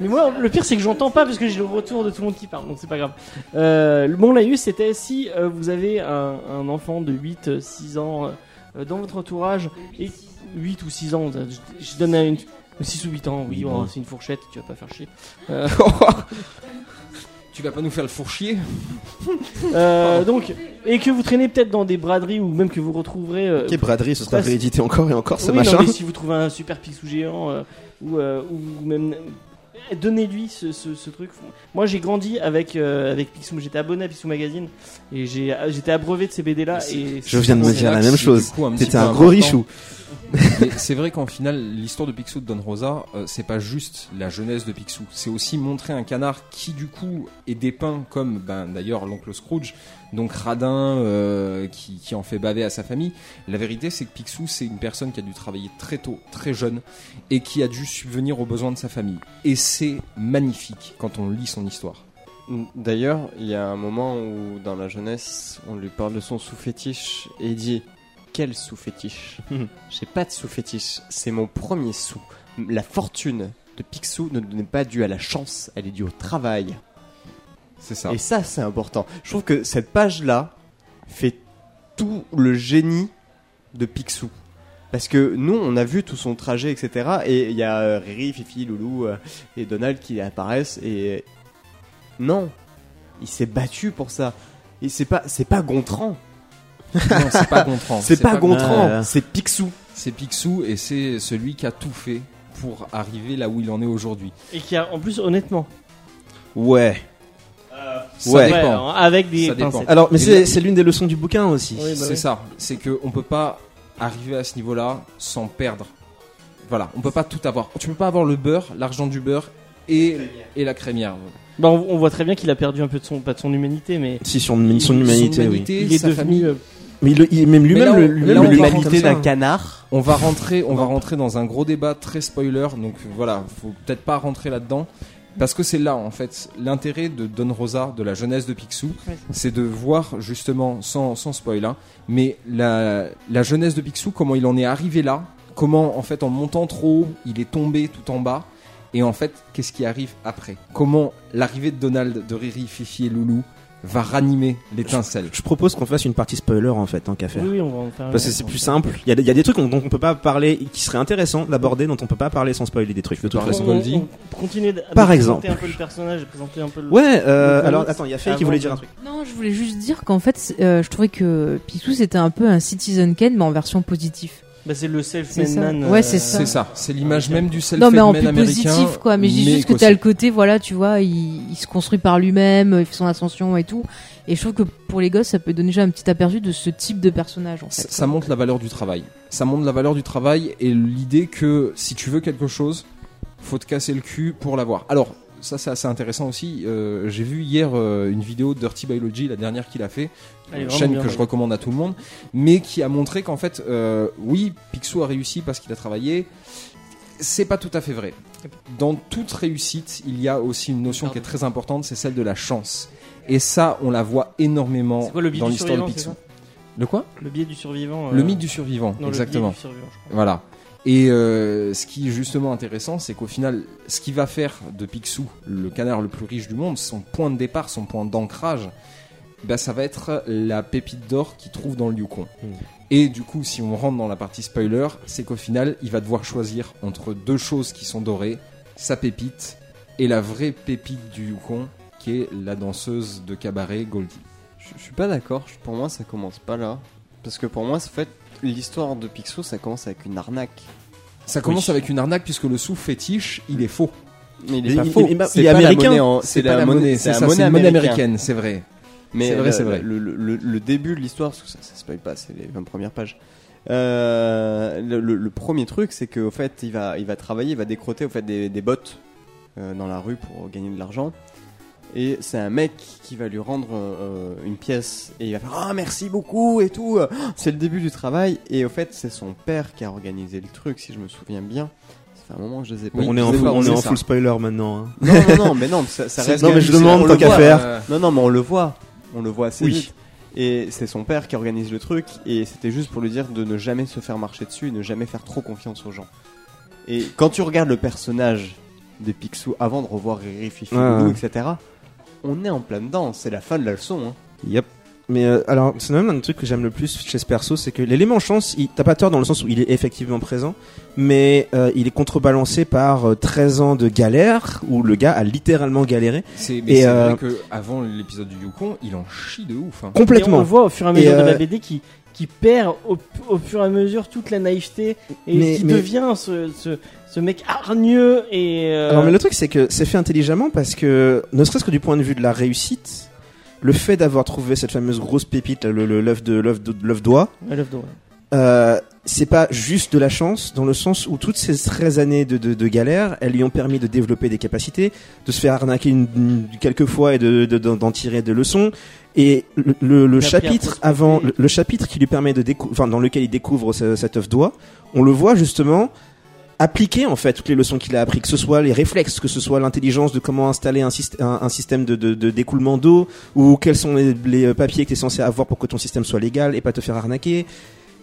Mais moi, le pire, c'est que j'entends pas parce que j'ai le retour de tout le monde qui parle, donc c'est pas grave. Euh, le- mon laïus, c'était si euh, vous avez un, un enfant de 8, euh, 6 ans euh, dans votre entourage, et 8 ou 6 ans, je, je donne à une. 6 ou 8 ans, oui, Oui, oh, bon. c'est une fourchette, tu vas pas faire chier. Tu vas pas nous faire le fourchier Euh, donc, et que vous traînez peut-être dans des braderies ou même que vous retrouverez. euh, Ok, braderie, ce sera réédité encore et encore, ce oui, machin. non, mais si vous trouvez un super pixou géant euh, ou, euh, ou même. Donnez-lui ce, ce, ce truc. Moi j'ai grandi avec, euh, avec Picsou, j'étais abonné à Picsou Magazine et j'ai- j'étais abreuvé de ces BD là. Et Je viens de me dire la même chose. coup un un gros richou. C'est vrai qu'en final, l'histoire de Picsou de Don Rosa, euh, c'est pas juste la jeunesse de Picsou. C'est aussi montrer un canard qui, du coup, est dépeint comme, ben, d'ailleurs, l'oncle Scrooge, donc radin, euh, qui, qui en fait baver à sa famille. La vérité, c'est que Picsou, c'est une personne qui a dû travailler très tôt, très jeune, et qui a dû subvenir aux besoins de sa famille. Et c'est magnifique quand on lit son histoire. D'ailleurs, il y a un moment où dans la jeunesse, on lui parle de son sous-fétiche et il dit Quel sous-fétiche. J'ai pas de sous-fétiche, c'est mon premier sou. La fortune de Picsou ne n'est pas due à la chance, elle est due au travail. C'est ça. Et ça, c'est important. Je trouve que cette page-là fait tout le génie de Picsou. Parce que nous, on a vu tout son trajet, etc. Et il y a euh, Riri, Fifi, Loulou euh, et Donald qui apparaissent. Et non, il s'est battu pour ça. Et c'est pas, c'est pas Gontran. Non, c'est pas Gontran. C'est pas, Gontran. C'est Picsou. C'est Picsou et c'est celui qui a tout fait pour arriver là où il en est aujourd'hui. et qui a en plus honnêtement. Ouais. Ça Ouais. dépend. alors, avec des Ça dépend. Alors, mais c'est l'une des leçons du bouquin aussi. Oui, bah c'est oui. ça, c'est que on peut pas arriver à ce niveau-là sans perdre. Voilà, on peut pas tout avoir. Tu peux pas avoir le beurre, l'argent du beurre et, et la crémière. Bah, on, on voit très bien qu'il a perdu un peu de son, pas de son humanité, mais Si, sur son humanité, oui. il est devenu. euh, Mais il, il- même lui-même, ça. d'un canard. On va rentrer, on va rentrer dans un gros débat très spoiler, donc voilà, faut peut-être pas rentrer là-dedans. Parce que c'est là, en fait, l'intérêt de Don Rosa, de la jeunesse de Picsou, c'est de voir justement, sans, sans spoil, hein, mais la, la jeunesse de Picsou, comment il en est arrivé là, comment, en fait, en montant trop haut, il est tombé tout en bas, et en fait, qu'est-ce qui arrive après? Comment l'arrivée de Donald, de Riri, Fifi et Loulou va ranimer l'étincelle Je propose qu'on fasse une partie spoiler en fait, tant qu'à faire. Oui, oui, on va en faire. Parce que c'est plus simple. Il y, a, des- il y a des trucs dont on peut pas parler, qui seraient intéressants d'aborder, dont on peut pas parler sans spoiler des trucs. De toute Par façon. On, on de Par exemple. présenter un peu le personnage présenter un peu le. Ouais. Euh, Le alors attends, il y a Faye qui voulait dire un truc. Non, je voulais juste dire qu'en fait, euh, je trouvais que Picsou c'était un peu un Citizen Kane, mais en version positif. Bah, c'est le C'est self-made ça. man. Ouais, euh, c'est ça. C'est ça, c'est l'image même du self Non, mais en man plus américain. positif, quoi. Mais j'ai juste que t'as le côté, voilà, tu vois, il, il se construit par lui-même, il fait son ascension et tout. Et je trouve que pour les gosses, ça peut donner déjà un petit aperçu de ce type de personnage, en fait. ça, ça montre la valeur du travail. Ça montre la valeur du travail et l'idée que si tu veux quelque chose, faut te casser le cul pour l'avoir. Alors, ça c'est assez intéressant aussi. Euh, J'ai vu hier euh, une vidéo de Dirty Biology, la dernière qu'il a fait, une chaîne que je recommande à tout le monde, mais qui a montré qu'en fait, euh, oui, Picsou a réussi parce qu'il a travaillé. C'est pas tout à fait vrai. Dans toute réussite, il y a aussi une notion qui est très importante, c'est celle de la chance. Et ça, on la voit énormément quoi le dans l'histoire de Picsou. Le quoi? Le biais du survivant. Le mythe du survivant, non, le exactement. biais du survivant, je crois. Voilà. Et euh, ce qui est justement intéressant, c'est qu'au final, ce qui va faire de Picsou le canard le plus riche du monde, son point de départ, son point d'ancrage, bah, ça va être la pépite d'or qu'il trouve dans le Yukon. Mm. Et du coup, si on rentre dans la partie spoiler, c'est qu'au final, il va devoir choisir entre deux choses qui sont dorées, sa pépite et la vraie pépite du Yukon, qui est la danseuse de cabaret Goldie. Je, je suis pas d'accord. Pour moi, ça commence pas là. Parce que pour moi, en fait, l'histoire de Picsou, ça commence avec une arnaque. Ça commence avec une arnaque puisque le sou fétiche, il est faux. Mais il Mais est pas il- faux. il- est pas américain. C'est pas la monnaie, c'est la monnaie américaine. américaine, c'est vrai. Mais C'est vrai, le- c'est vrai. Le, le- le- le début de l'histoire, parce que ça, ça spoil pas, c'est les 20 premières pages. Euh, le, le- le premier truc, c'est qu'au fait, il va, il va travailler, il va décroter au fait des, des bottes euh, dans la rue pour gagner de l'argent. Et c'est un mec qui va lui rendre euh, une pièce et il va faire ah merci beaucoup et tout. C'est le début du travail et au fait c'est son père qui a organisé le truc si je me souviens bien. Ça fait un moment que je les ai pas. Oui, on est en, je les ai full, pas, on est en full spoiler maintenant. hein. Non non non mais non ça, ça reste. non, mais je demande, tant le qu'à faire. Euh, Non, non, mais on le voit. On le voit assez Oui. vite. Et c'est son père qui organise le truc. Et c'était juste pour lui dire de ne jamais se faire marcher dessus et ne jamais faire trop confiance aux gens. Et quand tu regardes le personnage de Picsou avant de revoir Riri, Fifi, Loulou, etc., on est en plein dedans. C'est la fin de la leçon. hein. Yep. Mais euh, alors, c'est même un truc que j'aime le plus chez ce perso, c'est que l'élément chance, il- t'as pas tort dans le sens où il est effectivement présent, mais euh, il est contrebalancé par euh, 13 ans de galère, où le gars a littéralement galéré. C'est mais Et, c'est euh, vrai que avant l'épisode du Yukon, il en chie de ouf. hein. Et on le Complètement. voit au fur et à mesure Et, de la BD qui, qui perd au, au fur et à mesure toute la naïveté et Mais- qui mais- devient ce, ce, ce mec hargneux et. euh, Alors, mais le truc, c'est que c'est fait intelligemment parce que, ne serait-ce que du point de vue de la réussite, le fait d'avoir trouvé cette fameuse grosse pépite, le le- l'œuf de l'œuf de- l'œuf d'oie. Euh, c'est pas juste de la chance dans le sens où toutes ces 13 années de, de, de galère, elles lui ont permis de développer des capacités, de se faire arnaquer une, une- quelques fois et de, de- d'en d'en tirer des leçons. Et le, chapitre avant, le, le chapitre qui lui permet de enfin dans lequel il découvre ce- cet œuf d'oie, on le voit justement appliquer en fait toutes les leçons qu'il a appris, que ce soit les réflexes, que ce soit l'intelligence de comment installer un, syst- un, un système de, de, de découlement d'eau, ou quels sont les, les papiers que tu es censé avoir pour que ton système soit légal et pas te faire arnaquer.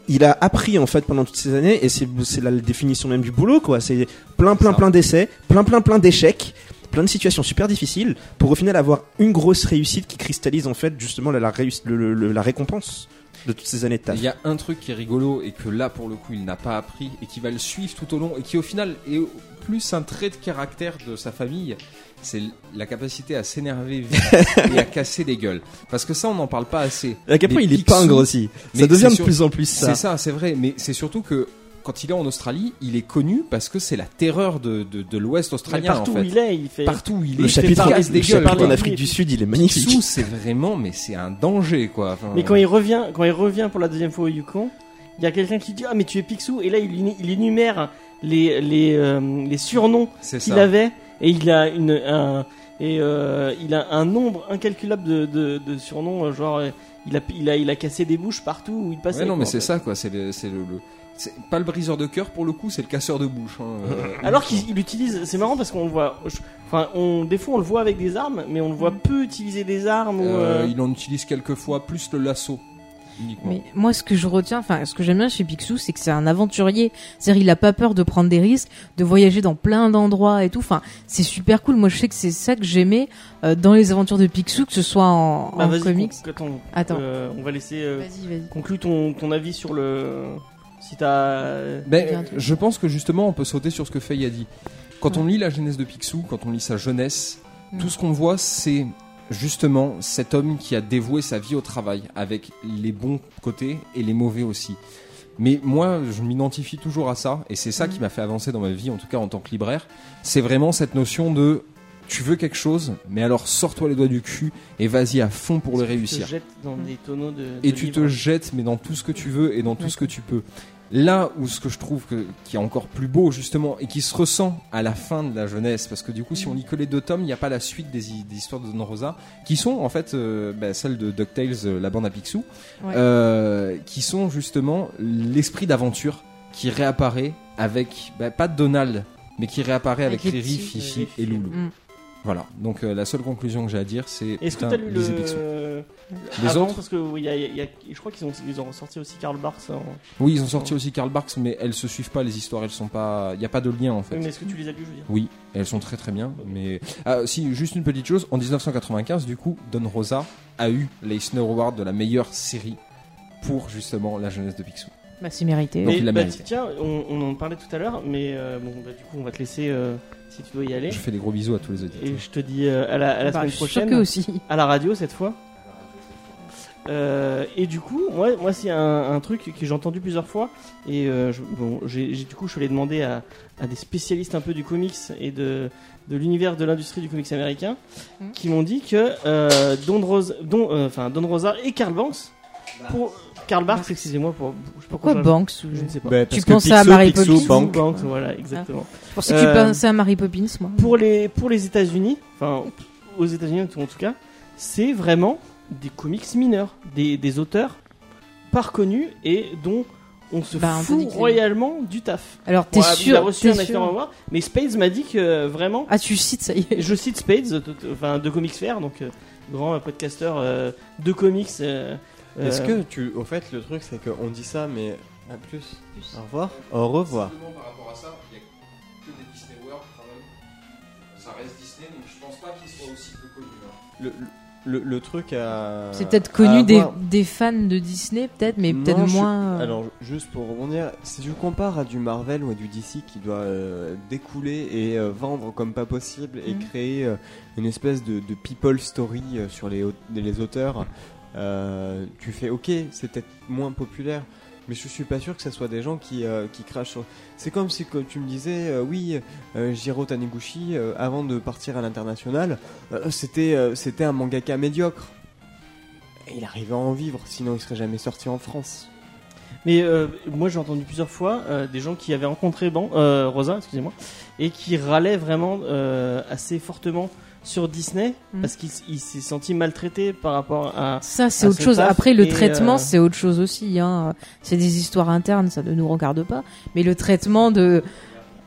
Il a appris en fait pendant toutes ces années, et c'est la définition même du boulot quoi. C'est plein plein plein d'essais, plein plein plein d'échecs, plein de situations super difficiles pour au final avoir une grosse réussite qui cristallise en fait justement la, la, le- la récompense de toutes ces années de taf. Il y a un truc qui est rigolo et que là pour le coup il n'a pas appris et qui va le suivre tout au long et qui au final est plus un trait de caractère de sa famille, c'est la capacité à s'énerver vite et à casser des gueules. Parce que ça on n'en parle pas assez. À quel point il est pingre aussi. Ça devient de plus en plus ça. C'est ça, c'est vrai, mais c'est surtout que quand il est en Australie, il est connu parce que c'est la terreur de, de, de l'Ouest Mais australien partout en fait. où il est, il fait. Partout où il est, Le il fait chapitre, casse des le gueules. chapitre quoi. en Afrique du Sud, il est magnifique. Picsou, c'est vraiment, mais c'est un danger quoi. Enfin, Mais quand il revient, quand il revient pour la deuxième fois au Yukon, il y a quelqu'un qui dit ah mais tu es Picsou et là il, énu- il énumère les les euh, les surnoms qu'il avait et il a une un et euh, il a un nombre incalculable de, de, de surnoms euh, genre il a il a il a cassé des bouches partout où il passait. Ouais, non, quoi, mais c'est ça quoi. C'est le, c'est le, le- c'est pas le briseur de cœur pour le coup, c'est le casseur de bouche. hein, euh, Alors qu'il il utilise, c'est marrant parce qu'on le voit, je- enfin, on, des fois on le voit avec des armes, mais on le voit peu utiliser des armes. ou, Euh, euh, il en utilise quelques fois, plus le lasso uniquement. Mais moi, ce que je retiens, enfin, ce que j'aime bien chez Picsou, c'est que c'est un aventurier. C'est-à-dire, il a pas peur de prendre des risques, de voyager dans plein d'endroits et tout. Enfin, c'est super cool. Moi, je sais que c'est ça que j'aimais euh, dans les aventures de Picsou, que ce soit en, bah, en vas-y, comics. con- attends, Attends. euh, on va laisser euh, Vas-y, vas-y. conclure ton, ton avis sur le. Si t'as. Ben, je pense que justement, on peut sauter sur ce que Faye a dit. Quand on lit la genèse de Picsou, quand on lit sa jeunesse, Mm. tout ce qu'on voit, c'est justement cet homme qui a dévoué sa vie au travail, avec les bons côtés et les mauvais aussi. Mais moi, je m'identifie toujours à ça, et c'est ça Mm. qui m'a fait avancer dans ma vie, en tout cas en tant que libraire. C'est vraiment cette notion de tu veux quelque chose, mais alors sors-toi les doigts du cul et vas-y à fond pour le Tu te réussir jettes dans des tonneaux de. et tu livres. te jettes mais dans tout ce que tu veux et dans tout ce que tu peux. Là où ce que je trouve que, qui est encore plus beau justement et qui se ressent à la fin de la jeunesse parce que du coup si on lit que les deux tomes il n'y a pas la suite des, hi- des histoires de Don Rosa qui sont en fait euh, bah, celles de DuckTales euh, la bande à Picsou Ouais. euh, qui sont justement l'esprit d'aventure qui réapparaît avec bah, pas Donald mais qui réapparaît avec, Avec Riri, Fifi et Loulou. Mm. Voilà donc euh, la seule conclusion que j'ai à dire c'est Est-ce que t'as lu le. Picsou. Les autres Parce que oui, il y a- il y a- je crois qu'ils ont, ils ont ressorti aussi Karl Barks. en- Oui, ils ont sorti aussi Karl Barks, mais elles se suivent pas les histoires. Elles sont pas. Il y a pas de lien en fait. Mais est-ce que tu les as lus, je veux dire Oui, elles sont très très bien. Mais ah, si, juste une petite chose. En 1995, du coup, Don Rosa a eu l'Eisner Award de la meilleure série pour justement la jeunesse de Picsou. Bah, c'est mérité. Donc, Mais, il l'a bah, mérité. tiens, on, on en parlait tout à l'heure, mais euh, bon, bah, du coup, on va te laisser euh, si tu dois y aller. Je fais des gros bisous à tous les Et auditeurs. je te dis euh, à la, à la Bah, semaine prochaine. aussi. à la radio cette fois. Euh, et du coup, moi, moi c'est un, un truc que j'ai entendu plusieurs fois. Et euh, je- bon, j'ai, du coup, je suis allé demander à, à des spécialistes un peu du comics et de, de l'univers de l'industrie du comics américain Mhm. qui m'ont dit que euh, Don, Rose, Don, euh, enfin, Don Rosa et Karl Banks, pour, Karl Barks, excusez-moi, pour, je sais pas Pourquoi je- Banks ou- Je ne sais pas. Bah, Tu pensais à Mary Poppins Bank. Banks, voilà, exactement. Je pensais que tu Euh, pensais à Mary Poppins, moi. pour les pour les États-Unis, enfin aux États-Unis en tout cas, c'est vraiment des comics mineurs, des, des auteurs pas reconnus et dont on se Bah, fout royalement du taf. Alors, t'es Bon, Il a sûr, reçu un acteur en sûr. voir, mais Spades m'a dit que vraiment, Ah, tu cites, ça y est. je cite Spades, euh, enfin de Comics Fair, donc euh, grand euh, podcasteur euh, de comics. Euh, Est-ce euh, que tu. Au fait, le truc, c'est qu'on dit ça, mais. À plus. Au revoir. Au revoir. Simplement par rapport à ça, il n'y a que des Disney World quand même. Ça reste Disney, donc je pense pas qu'il soit aussi peu connu. hein. Le, le, le truc à. C'est peut-être à connu des, des fans de Disney, peut-être, mais peut-être moins. euh, Alors, juste pour rebondir, si tu compares à du Marvel ou à du DC qui doit euh, découler et euh, vendre comme pas possible et Mhm. créer euh, une espèce de, de people story euh, sur les, les auteurs, euh, tu fais ok, c'est peut-être moins populaire. Mais je suis pas sûr que ce soit des gens qui, euh, qui crachent. C'est comme si tu me disais, euh, oui, euh, Jiro Taniguchi, avant de partir à l'international, c'était un mangaka médiocre. Et il arrivait à en vivre, sinon il serait jamais sorti en France. Mais moi j'ai entendu plusieurs fois des gens qui avaient rencontré euh, Rosa, excusez-moi, et qui râlaient vraiment assez fortement sur Disney Mhm. parce qu'il s'est senti maltraité par rapport à. Ça, c'est autre chose. taf Après, le et, traitement, euh, c'est autre chose aussi. Hein. C'est des histoires internes, ça ne nous regarde pas. Mais le traitement de.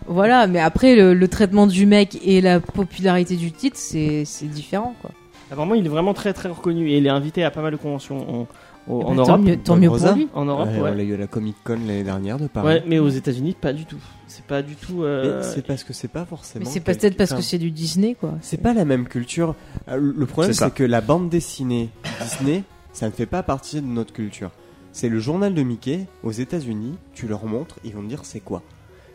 Voilà, mais après, le, le traitement du mec et la popularité du titre, c'est différent, quoi. Apparemment, il est vraiment très très reconnu et il est invité à pas mal de conventions en, au- Eh en ben, Europe. Tant mieux, tant Don mieux Rosa pour lui. En Europe, Ouais, ouais. On l'a eu la Comic Con l'année dernière de Paris. Ouais, mais aux États-Unis, pas du tout. C'est pas du tout. euh, c'est parce que c'est pas forcément. Mais c'est peut-être parce que c'est du Disney, quoi. C'est pas la même culture. Euh, Le problème, C'est que la bande dessinée Disney, ça ne fait pas partie de notre culture. C'est le journal de Mickey aux États-Unis. Tu leur montres, ils vont te dire c'est quoi.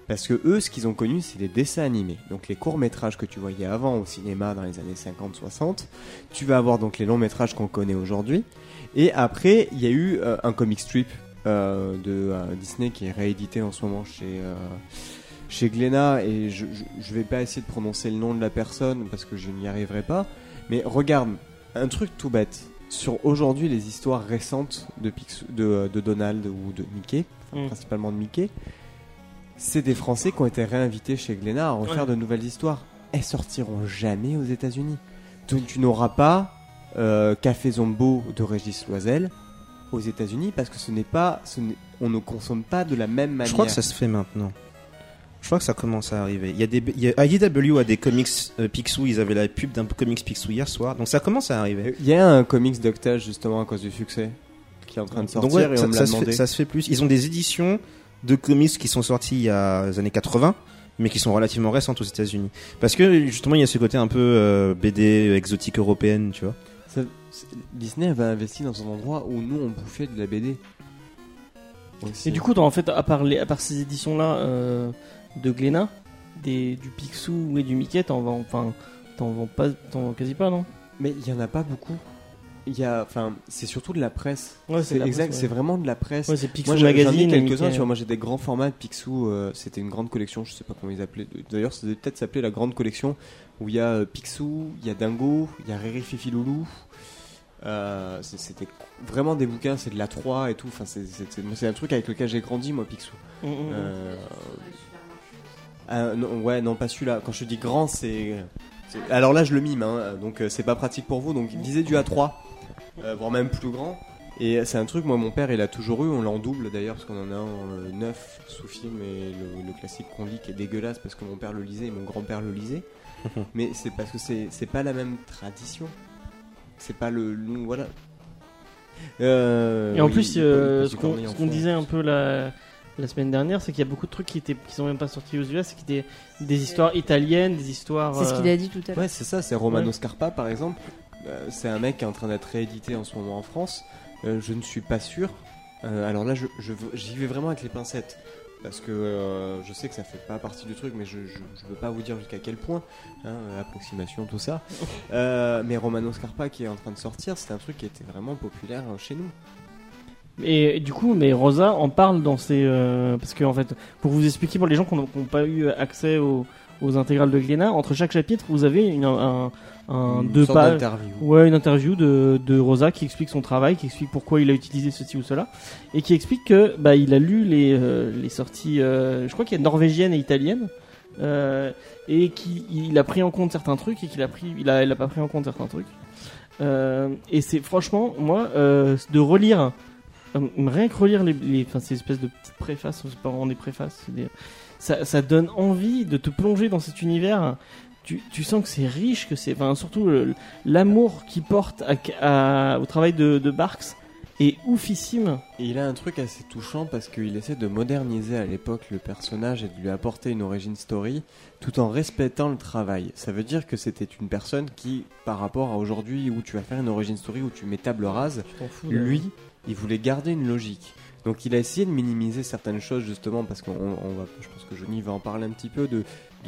Parce que eux, ce qu'ils ont connu, c'est les dessins animés. Donc les courts métrages que tu voyais avant au cinéma dans les années 50-60. Tu vas avoir donc les longs métrages qu'on connaît aujourd'hui. Et après, il y a eu euh, un comic strip euh, de euh, Disney qui est réédité en ce moment chez chez Glénat. Et je, je, je vais pas essayer de prononcer le nom de la personne parce que je n'y arriverai pas. Mais regarde, un truc tout bête. Sur aujourd'hui les histoires récentes de, de, de Donald ou de Mickey, enfin, Mm. principalement de Mickey, c'est des Français qui ont été réinvités chez Glénat à refaire de nouvelles histoires. Elles sortiront jamais aux États-Unis. Tu, tu n'auras pas euh, Café Zombo de Régis Loisel aux États-Unis parce que ce n'est pas, ce on ne consomme pas de la même manière. Je crois que ça se fait maintenant. Je crois que ça commence à arriver. Il y a des, il y a, IDW a des comics euh, Picsou, ils avaient la pub d'un comics Picsou hier soir, donc ça commence à arriver. Il y a un comics d'Octage justement à cause du succès qui est en train de sortir Donc ouais, et on ça, me ça l'a se fait, ça se fait plus. Ils ont des éditions de comics qui sont sorties il y a les années 80, mais qui sont relativement récentes aux États-Unis. Parce que justement, il y a ce côté un peu euh, BD exotique européenne, tu vois. Ça- Disney avait investi dans un endroit où nous on bouffait de la BD. Aussi. Et du coup, en fait, à part, les, à part ces éditions-là euh, de Glénat, des, du Picsou et du Mickey, t'en vends, enfin, t'en vends pas, t'en quasi pas, non? Mais il y en a pas beaucoup. Il y a, enfin, c'est surtout de la presse. Ouais, c'est exact, c'est vraiment de la presse. Ouais, c'est Picsou Moi, Magazine. quelques-uns, tu vois. Moi, j'ai des grands formats de Picsou. euh, C'était une grande collection, je sais pas comment ils appelaient. D'ailleurs, ça devait peut-être s'appeler la grande collection où il y a euh, Picsou, il y a Dingo, il y a Riri Fifi Loulou. Euh, C'était vraiment des bouquins, c'est de la 3 et tout. Enfin, c'est- un truc avec lequel j'ai grandi, moi, Picsou. Mm, mm, mm. Euh, ah, non, ouais, non, pas celui-là. Quand je dis grand, c'est. Alors là, je le mime, hein, donc euh, c'est pas pratique pour vous. Donc, visez du A3, euh, voire même plus grand. Et c'est un truc, moi, mon père, il a toujours eu. On l'a en double d'ailleurs, parce qu'on en a un euh, neuf sous film et le, le classique qu'on lit qui est dégueulasse parce que mon père le lisait et mon grand-père le lisait. Mais c'est parce que c'est c'est pas la même tradition. C'est pas le. le- voilà. Euh, Et en oui, plus, euh, ce qu'on disait un peu la, la semaine dernière, c'est qu'il y a beaucoup de trucs qui étaient qui sont même pas sortis aux US, qui étaient des histoires italiennes, des histoires. C'est ce euh, qu'il a dit tout à l'heure. Ouais, c'est ça, c'est Romano Ouais. Scarpa par exemple. Euh, c'est un mec qui est en train d'être réédité en ce moment en France. Euh, je ne suis pas sûr Euh, alors là, je, je j'y vais vraiment avec les pincettes. Parce que euh, je sais que ça fait pas partie du truc, mais je, je veux pas vous dire jusqu'à quel point, hein, approximation, tout ça. Euh, mais Romano Scarpa qui est en train de sortir, c'est un truc qui était vraiment populaire euh, chez nous. Et du coup, mais Rosa en parle dans ses. euh, parce que, en fait, pour vous expliquer, pour les gens qui n'ont qui n'ont pas eu accès aux, aux intégrales de Glénat, entre chaque chapitre, vous avez une, un, un Une deux pages. Ouais, une interview de, de Rosa qui explique son travail, qui explique pourquoi il a utilisé ceci ou cela, et qui explique que bah, il a lu les, euh, les sorties, euh, je crois qu'il y a norvégienne et italienne, euh, et qu'il a pris en compte certains trucs et qu'il a pris, il a, il a pas pris en compte certains trucs. Euh, et c'est franchement, moi, euh, de relire, euh, rien que relire les, les enfin, ces espèces de petites préfaces, c'est pas vraiment des préfaces, des- ça, ça donne envie de te plonger dans cet univers. Tu, tu sens que c'est riche, que c'est, enfin, surtout l'amour qu'il porte à- à- au travail de, de Barks est oufissime. Et il a un truc assez touchant parce qu'il essaie de moderniser à l'époque le personnage et de lui apporter une origin story tout en respectant le travail. Ça veut dire que c'était une personne qui, par rapport à aujourd'hui où tu vas faire une origin story où tu mets table rase, lui, il voulait garder une logique. Donc il a essayé de minimiser certaines choses justement parce qu'on on va, je pense que Johnny va en parler un petit peu de,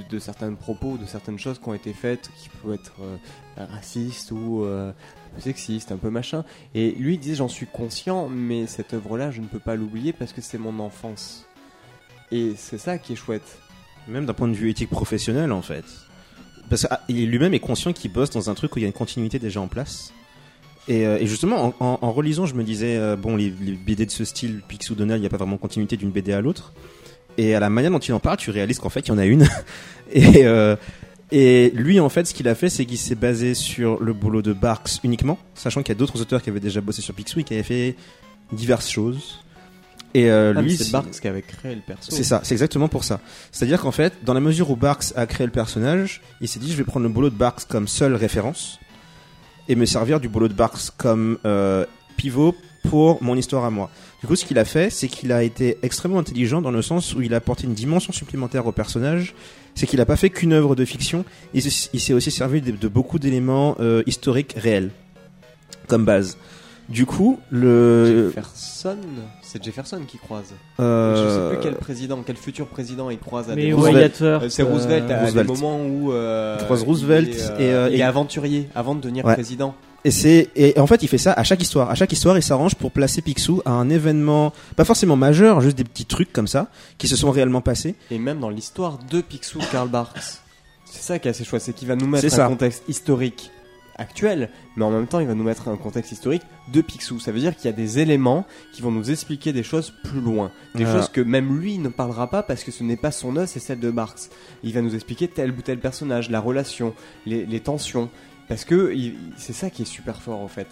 de, certains propos, de certaines choses qui ont été faites qui peuvent être euh, racistes ou euh, sexistes, un peu machin. Et lui il disait j'en suis conscient, mais cette œuvre-là je ne peux pas l'oublier parce que c'est mon enfance. Et c'est ça qui est chouette. Même d'un point de vue éthique professionnel, en fait. Parce qu'il lui-même est conscient qu'il bosse dans un truc où il y a une continuité déjà en place. Et, euh, et justement, en, en- en relisant, je me disais, euh, bon, les, les BD de ce style, Picsou Donald, il n'y a pas vraiment continuité d'une BD à l'autre. Et à la manière dont il en parle, tu réalises qu'en fait, il y en a une. et, euh, et lui, en fait, ce qu'il a fait, c'est qu'il s'est basé sur le boulot de Barks uniquement, sachant qu'il y a d'autres auteurs qui avaient déjà bossé sur Picsou et qui avaient fait diverses choses. Et euh, Ah, lui, c'est Barks qui avait créé le perso. c'est ça, c'est exactement pour ça. C'est-à-dire qu'en fait, dans la mesure où Barks a créé le personnage, il s'est dit je vais prendre le boulot de Barks comme seule référence et me servir du boulot de Barks comme euh, pivot pour mon histoire à moi. Du coup, ce qu'il a fait, c'est qu'il a été extrêmement intelligent dans le sens où il a apporté une dimension supplémentaire au personnage. C'est qu'il n'a pas fait qu'une œuvre de fiction, il s'est aussi servi de, de beaucoup d'éléments euh, historiques réels comme base. Du coup, le Jefferson, c'est Jefferson qui croise. euh, Je sais plus quel président, quel futur président il croise à Mais des Roosevelt. Euh, C'est Roosevelt à Roosevelt. des moments où euh, Il croise Roosevelt il est, et, euh, il et- est aventurier avant de devenir Ouais. président. Et c'est et en fait il fait ça à chaque histoire. À chaque histoire, il s'arrange pour placer Picsou à un événement pas forcément majeur, juste des petits trucs comme ça qui se sont réellement passés. Et même dans l'histoire de Picsou, Karl Barks. C'est ça qui est assez chouette, c'est qu'il va nous mettre un contexte historique actuel, mais en même temps il va nous mettre un contexte historique de Picsou. Ça veut dire qu'il y a des éléments qui vont nous expliquer des choses plus loin. Des Voilà. choses que même lui ne parlera pas parce que ce n'est pas son œuvre, c'est celle de Barks. Il va nous expliquer tel ou tel personnage, la relation, les, les tensions. Parce que c'est ça qui est super fort en fait.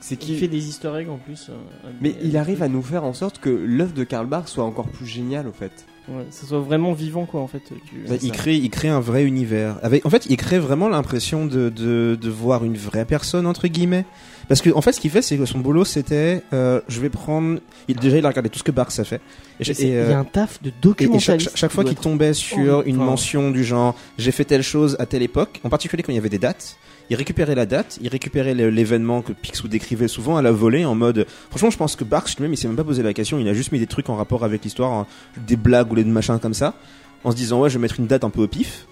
C'est qui qu'il fait des easter eggs en plus. euh, Mais il arrive à nous faire en sorte que l'œuvre de Karl Barks soit encore plus géniale au fait. Ouais, ça soit vraiment vivant quoi en fait. Tu- Bah, il ça. crée il crée un vrai univers. Avec en fait, il crée vraiment l'impression de, de de voir une vraie personne entre guillemets. Parce que en fait, ce qu'il fait, c'est que son boulot, c'était euh, je vais prendre. Il déjà il a regardé tout ce que Barks a fait. Et, Et euh, il y a un taf de Et, et chaque, documentaliste. fois qui qu'il tombait sur une Enfin, mention du genre j'ai fait telle chose à telle époque, en particulier quand il y avait des dates, il récupérait la date, il récupérait l'événement que Picsou décrivait souvent à la volée en mode. Franchement, je pense que Barks lui-même il s'est même pas posé la question, il a juste mis des trucs en rapport avec l'histoire, hein, des blagues ou des machins comme ça, en se disant ouais je vais mettre une date un peu au pif.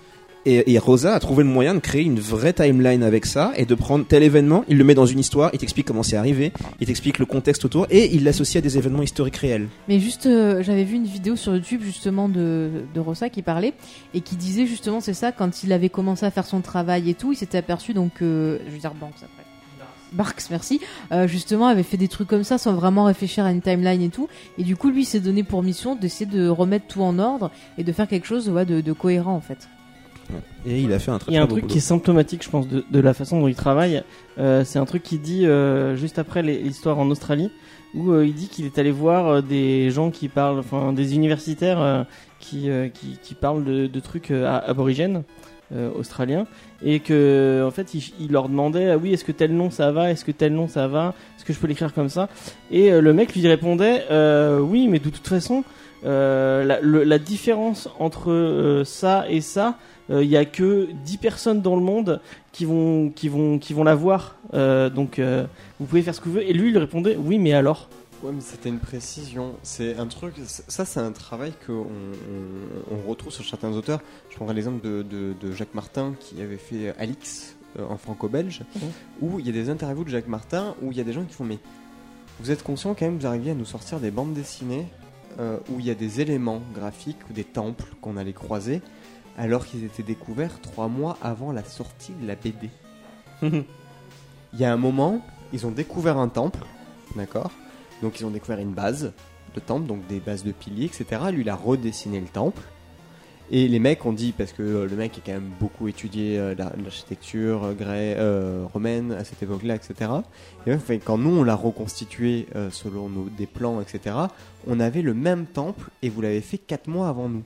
Et, Rosa a trouvé le moyen de créer une vraie timeline avec ça et de prendre tel événement, il le met dans une histoire, il t'explique comment c'est arrivé, il t'explique le contexte autour et il l'associe à des événements historiques réels. Mais juste, euh, j'avais vu une vidéo sur YouTube justement de, Rossa qui parlait et qui disait justement c'est ça quand il avait commencé à faire son travail et tout, il s'était aperçu donc, euh, je veux dire Banks après. Barks, merci. euh, justement, avait fait des trucs comme ça sans vraiment réfléchir à une timeline et tout. Et du coup, lui, s'est donné pour mission d'essayer de remettre tout en ordre et de faire quelque chose de cohérent en fait. Et il a fait un très Il y a un truc boulot. qui est symptomatique, je pense, de, de la façon dont il travaille. Euh, c'est un truc qu'il dit euh, juste après l'histoire en Australie, où euh, il dit qu'il est allé voir des gens qui parlent, enfin des universitaires qui, qui, qui parlent de, de trucs aborigènes australiens, et que en fait il, il leur demandait ah oui est-ce que tel nom ça va, est-ce que tel nom ça va, est-ce que je peux l'écrire comme ça, et le mec lui répondait oui mais de toute façon la, le- la différence entre ça et ça il y a que 10 personnes dans le monde qui vont qui vont qui vont la voir Euh, donc euh, vous pouvez faire ce que vous voulez et lui il répondait oui mais alors? Ouais, mais c'était une précision. C'est un truc. Ça, c'est un travail qu'on on, on retrouve sur certains auteurs. Je prendrai l'exemple de, de- de Jacques Martin qui avait fait Alix euh, en franco-belge, Mhm. où il y a des interviews de Jacques Martin où il y a des gens qui font Mais vous êtes conscient quand même, vous arriviez à nous sortir des bandes dessinées euh, où il y a des éléments graphiques ou des temples qu'on allait croiser alors qu'ils étaient découverts trois mois avant la sortie de la BD. Il y a un moment, ils ont découvert un temple, d'accord? Donc ils ont découvert une base de temple, donc des bases de piliers, etc. Lui, il a redessiné le temple. Et les mecs ont dit, parce que euh, le mec a quand même beaucoup étudié euh, la- l'architecture euh, gré- euh, romaine à cette époque-là, etc. Et fait, quand nous, on l'a reconstitué euh, selon nos, des plans, etc., on avait le même temple et vous l'avez fait 4 mois avant nous.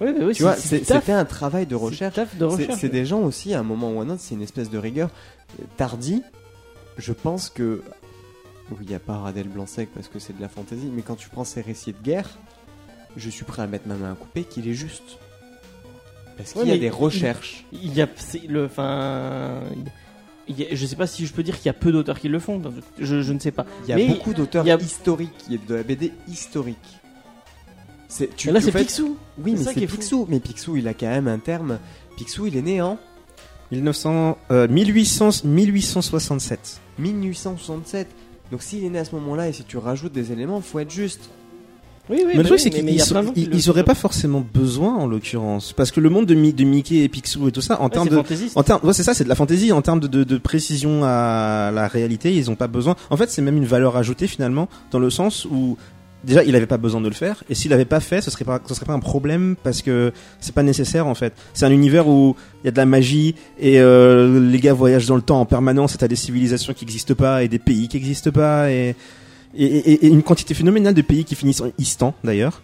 Oui, mais oui, tu vois, c'était un travail de recherche. C'est des gens aussi, à un moment ou à un autre, c'est une espèce de rigueur. Tardy, je pense que. Oui, il n'y a pas Radel Blanc-Sec parce que c'est de la fantaisie, mais quand tu prends ces récits de guerre, je suis prêt à mettre ma main à couper qu'il est juste. Parce qu'il Ouais, y a des recherches. Il y a, le, enfin, il y a- je sais pas si je peux dire qu'il y a peu d'auteurs qui le font. Je, je ne sais pas. Il y a mais beaucoup d'auteurs historiques, il y a de la BD historique. C'est, tu, là, c'est fais- Picsou. Oui, mais c'est fou. Picsou. Mais Picsou, il a quand même un terme. Picsou, il est né en 1900, euh, 1800, 1867. 1867. Donc s'il est né à ce moment-là et si tu rajoutes des éléments, faut être juste. Oui, oui. mais bah le truc, oui, c'est qu'ils mais il y a ils- plein de gens qui ils- le ils font. auraient pas forcément besoin, en l'occurrence. Parce que le monde de, Mi- de Mickey et Picsou et tout ça, en Ouais, termes c'est de. En termes, ouais, c'est ça, c'est de la fantaisie. En termes de, de, de précision à la réalité, ils ont pas besoin. En fait, c'est même une valeur ajoutée finalement, dans le sens où déjà il avait pas besoin de le faire, et s'il avait pas fait, ce serait pas, ce serait pas un problème parce que c'est pas nécessaire en fait. C'est un univers où il y a de la magie et euh, les gars voyagent dans le temps en permanence. Et t'as des civilisations qui existent pas et des pays qui existent pas et et, et- et une quantité phénoménale de pays qui finissent en istan d'ailleurs.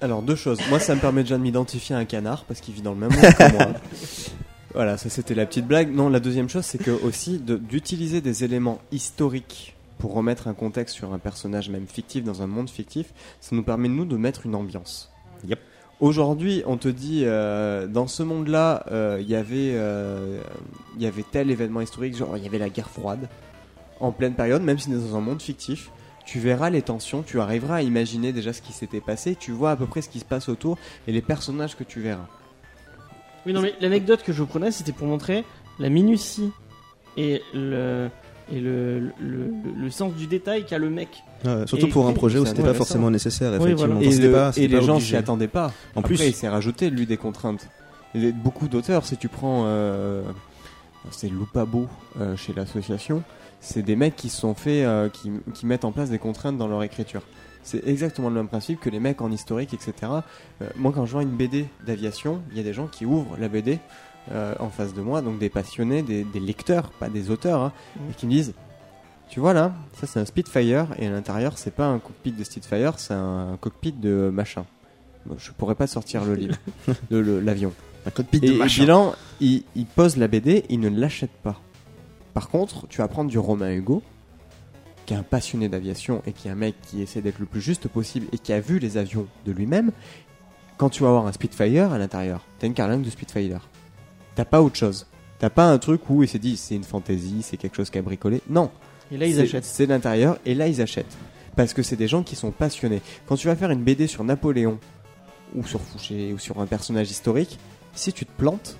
Alors deux choses. Moi, ça me permet déjà de m'identifier à un canard parce qu'il vit dans le même monde que moi. Voilà, ça c'était la petite blague. Non, la deuxième chose, c'est que aussi de- d'utiliser des éléments historiques pour remettre un contexte sur un personnage même fictif dans un monde fictif, ça nous permet nous de mettre une ambiance. Yep. Aujourd'hui, on te dit euh, dans ce monde-là, euh, il y avait euh, il y avait tel événement historique, genre il y avait la guerre froide en pleine période, même si on est dans un monde fictif. Tu verras les tensions, tu arriveras à imaginer déjà ce qui s'était passé, tu vois à peu près ce qui se passe autour et les personnages que tu verras. Oui, non, mais l'anecdote que je vous prenais, c'était pour montrer la minutie et le et le, le, le- le sens du détail qu'a le mec. surtout Et- pour un et- projet où c'était pas forcément nécessaire. Oui, Effectivement, voilà. Et, c'était le- pas- et c'était les gens s'y attendaient pas. En Après, plus. il s'est rajouté lui des contraintes. Il y a beaucoup d'auteurs, si tu prends, euh, c'est Loupabo euh, chez l'association, c'est des mecs qui sont fait, euh, qui, qui mettent en place des contraintes dans leur écriture. C'est exactement le même principe que les mecs en historique, etc. Euh, moi, quand je vois une BD d'aviation, il y a des gens qui ouvrent la BD euh, en face de moi, donc des passionnés, des, des lecteurs, pas des auteurs, hein, Mhm. et qui me disent tu vois là, ça c'est un Spitfire et à l'intérieur c'est pas un cockpit de Spitfire, c'est un cockpit de machin. Bon, Je pourrais pas sortir le livre, de l'avion. Un cockpit Et, de et machin. bilan, il, il pose la BD, il ne l'achète pas. Par contre, tu vas prendre du Romain Hugo, qui est un passionné d'aviation et qui est un mec qui essaie d'être le plus juste possible et qui a vu les avions de lui-même. Quand tu vas avoir un Spitfire à l'intérieur, t'as une carlingue de Spitfire. T'as pas autre chose. T'as pas un truc où il s'est dit c'est une fantaisie, c'est quelque chose qui a bricolé. Non, Et là, ils achètent. C'est l'intérieur et là ils achètent. Parce que c'est des gens qui sont passionnés. Quand tu vas faire une BD sur Napoléon ou sur Fouché ou sur un personnage historique, si tu te plantes,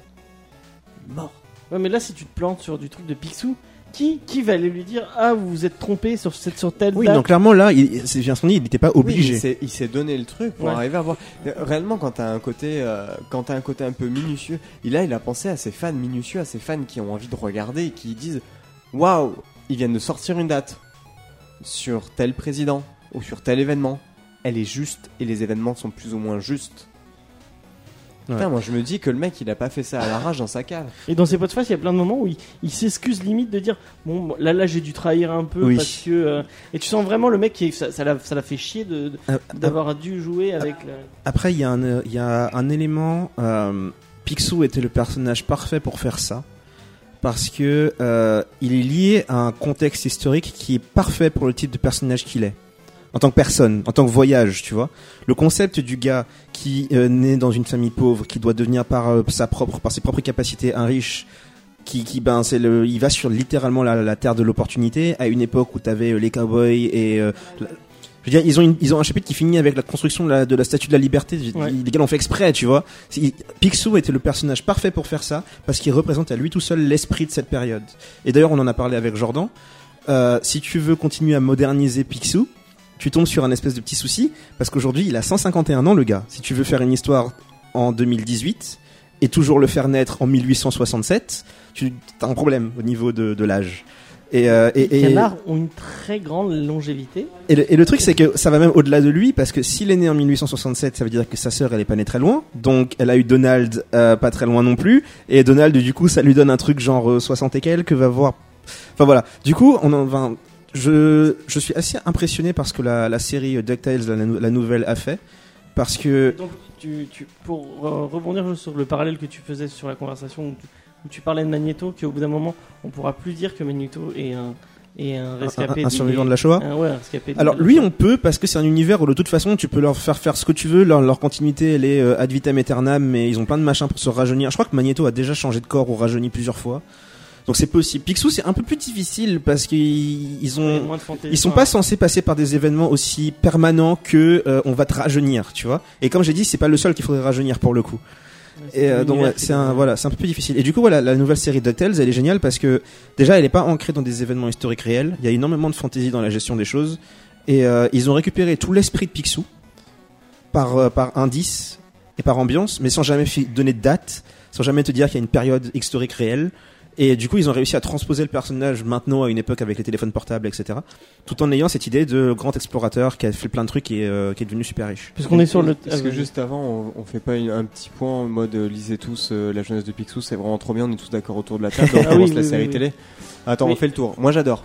mort. Ouais, mais là, si tu te plantes sur du truc de Picsou, qui, qui va aller lui dire Ah, vous vous êtes trompé sur, cette, sur telle Oui, date donc clairement là, il, c'est bien son dit, il n'était pas Oui, obligé. il s'est- il s'est donné le truc pour Ouais. arriver à voir. Réellement, quand t'as un côté, euh, quand t'as un côté un peu minutieux, et là, il a pensé à ses fans minutieux, à ses fans qui ont envie de regarder et qui disent, waouh, ils viennent de sortir une date sur tel président ou sur tel événement. Elle est juste et les événements sont plus ou moins justes. Putain, moi je me dis que le mec il a pas fait ça à l'arrache dans sa cave. Et dans ses podcasts, il y a plein de moments où il, il s'excuse limite de dire Bon, là, là, j'ai dû trahir un peu Oui. parce que. euh, Et tu sens vraiment le mec qui. Ça, ça l'a ça l'a fait chier de- de- Euh, d'avoir dû jouer avec. la- Après, il y, a un, euh, il y a un élément. Euh, Picsou était le personnage parfait pour faire ça. Parce que euh, il est lié à un contexte historique qui est parfait pour le type de personnage qu'il est. En tant que personne, en tant que voyage, tu vois. Le concept du gars qui euh, naît dans une famille pauvre, qui doit devenir par, euh, sa propre, par ses propres capacités un riche, qui, qui ben c'est le, il va sur littéralement la, la terre de l'opportunité à une époque où t'avais euh, les cowboys et euh, la- je veux dire, ils ont, une- ils ont un chapitre qui finit avec la construction de la, de la statue de la liberté. Ouais. Les gars l'ont fait exprès, tu vois. Picsou était le personnage parfait pour faire ça, parce qu'il représente à lui tout seul l'esprit de cette période. Et d'ailleurs, on en a parlé avec Jordan. Euh, si tu veux continuer à moderniser Picsou, tu tombes sur un espèce de petit souci, parce qu'aujourd'hui, il a 151 ans, le gars. Si tu veux faire une histoire en 2018, et toujours le faire naître en 1867, tu as un problème au niveau de, de l'âge. Et, euh, et, Les et- canards ont une très grande longévité. et le, et le truc, c'est que ça va même au-delà de lui, parce que s'il est né en 1867, ça veut dire que sa sœur, elle est pas née très loin. Donc, elle a eu Donald euh, pas très loin non plus. Et Donald, du coup, ça lui donne un truc genre euh, 60 et quelques, va voir. Enfin voilà. Du coup, on en va. Je, je suis assez impressionné par ce que la, la série DuckTales, la, la nouvelle, a fait. Parce que. Donc, tu, tu, pour euh, rebondir sur le parallèle que tu faisais sur la conversation où tu, où tu parlais de Magneto, qu'au bout d'un moment, on pourra plus dire que Magneto est un, est un Un, rescapé. un survivant de la Shoah un- ouais, un rescapé de- Alors lui on peut parce que c'est un univers où de toute façon tu peux leur faire faire ce que tu veux, leur, leur continuité elle est euh, ad vitam aeternam mais ils ont plein de machins pour se rajeunir. Je crois que Magneto a déjà changé de corps ou rajeuni plusieurs fois. Donc c'est possible. Picsou c'est un peu plus difficile parce qu'ils ont ils sont pas censés passer par des événements aussi permanents que euh, on va te rajeunir, tu vois. Et comme j'ai dit, c'est pas le seul qu'il faudrait rajeunir pour le coup. Et euh, donc ouais, c'est un voilà, c'est un peu plus difficile. Et du coup voilà, la nouvelle série DuckTales, elle est géniale parce que déjà elle est pas ancrée dans des événements historiques réels. Il y a énormément de fantaisie dans la gestion des choses. Et euh, ils ont récupéré tout l'esprit de Picsou par euh, par indice et par ambiance, mais sans jamais donner de date, sans jamais te dire qu'il y a une période historique réelle. Et du coup, ils ont réussi à transposer le personnage maintenant à une époque avec les téléphones portables, etc. Tout en ayant cette idée de grand explorateur qui a fait plein de trucs et euh, qui est devenu super riche. Puisqu'on est sur le. Parce ah, que juste avant, on, on fait pas une- un petit point en mode euh, lisez tous euh, la jeunesse de Picsou, c'est vraiment trop bien, on est tous d'accord autour de la table, on Ah commence oui, la oui, série oui, télé. Attends, Oui. on fait le tour. Moi j'adore.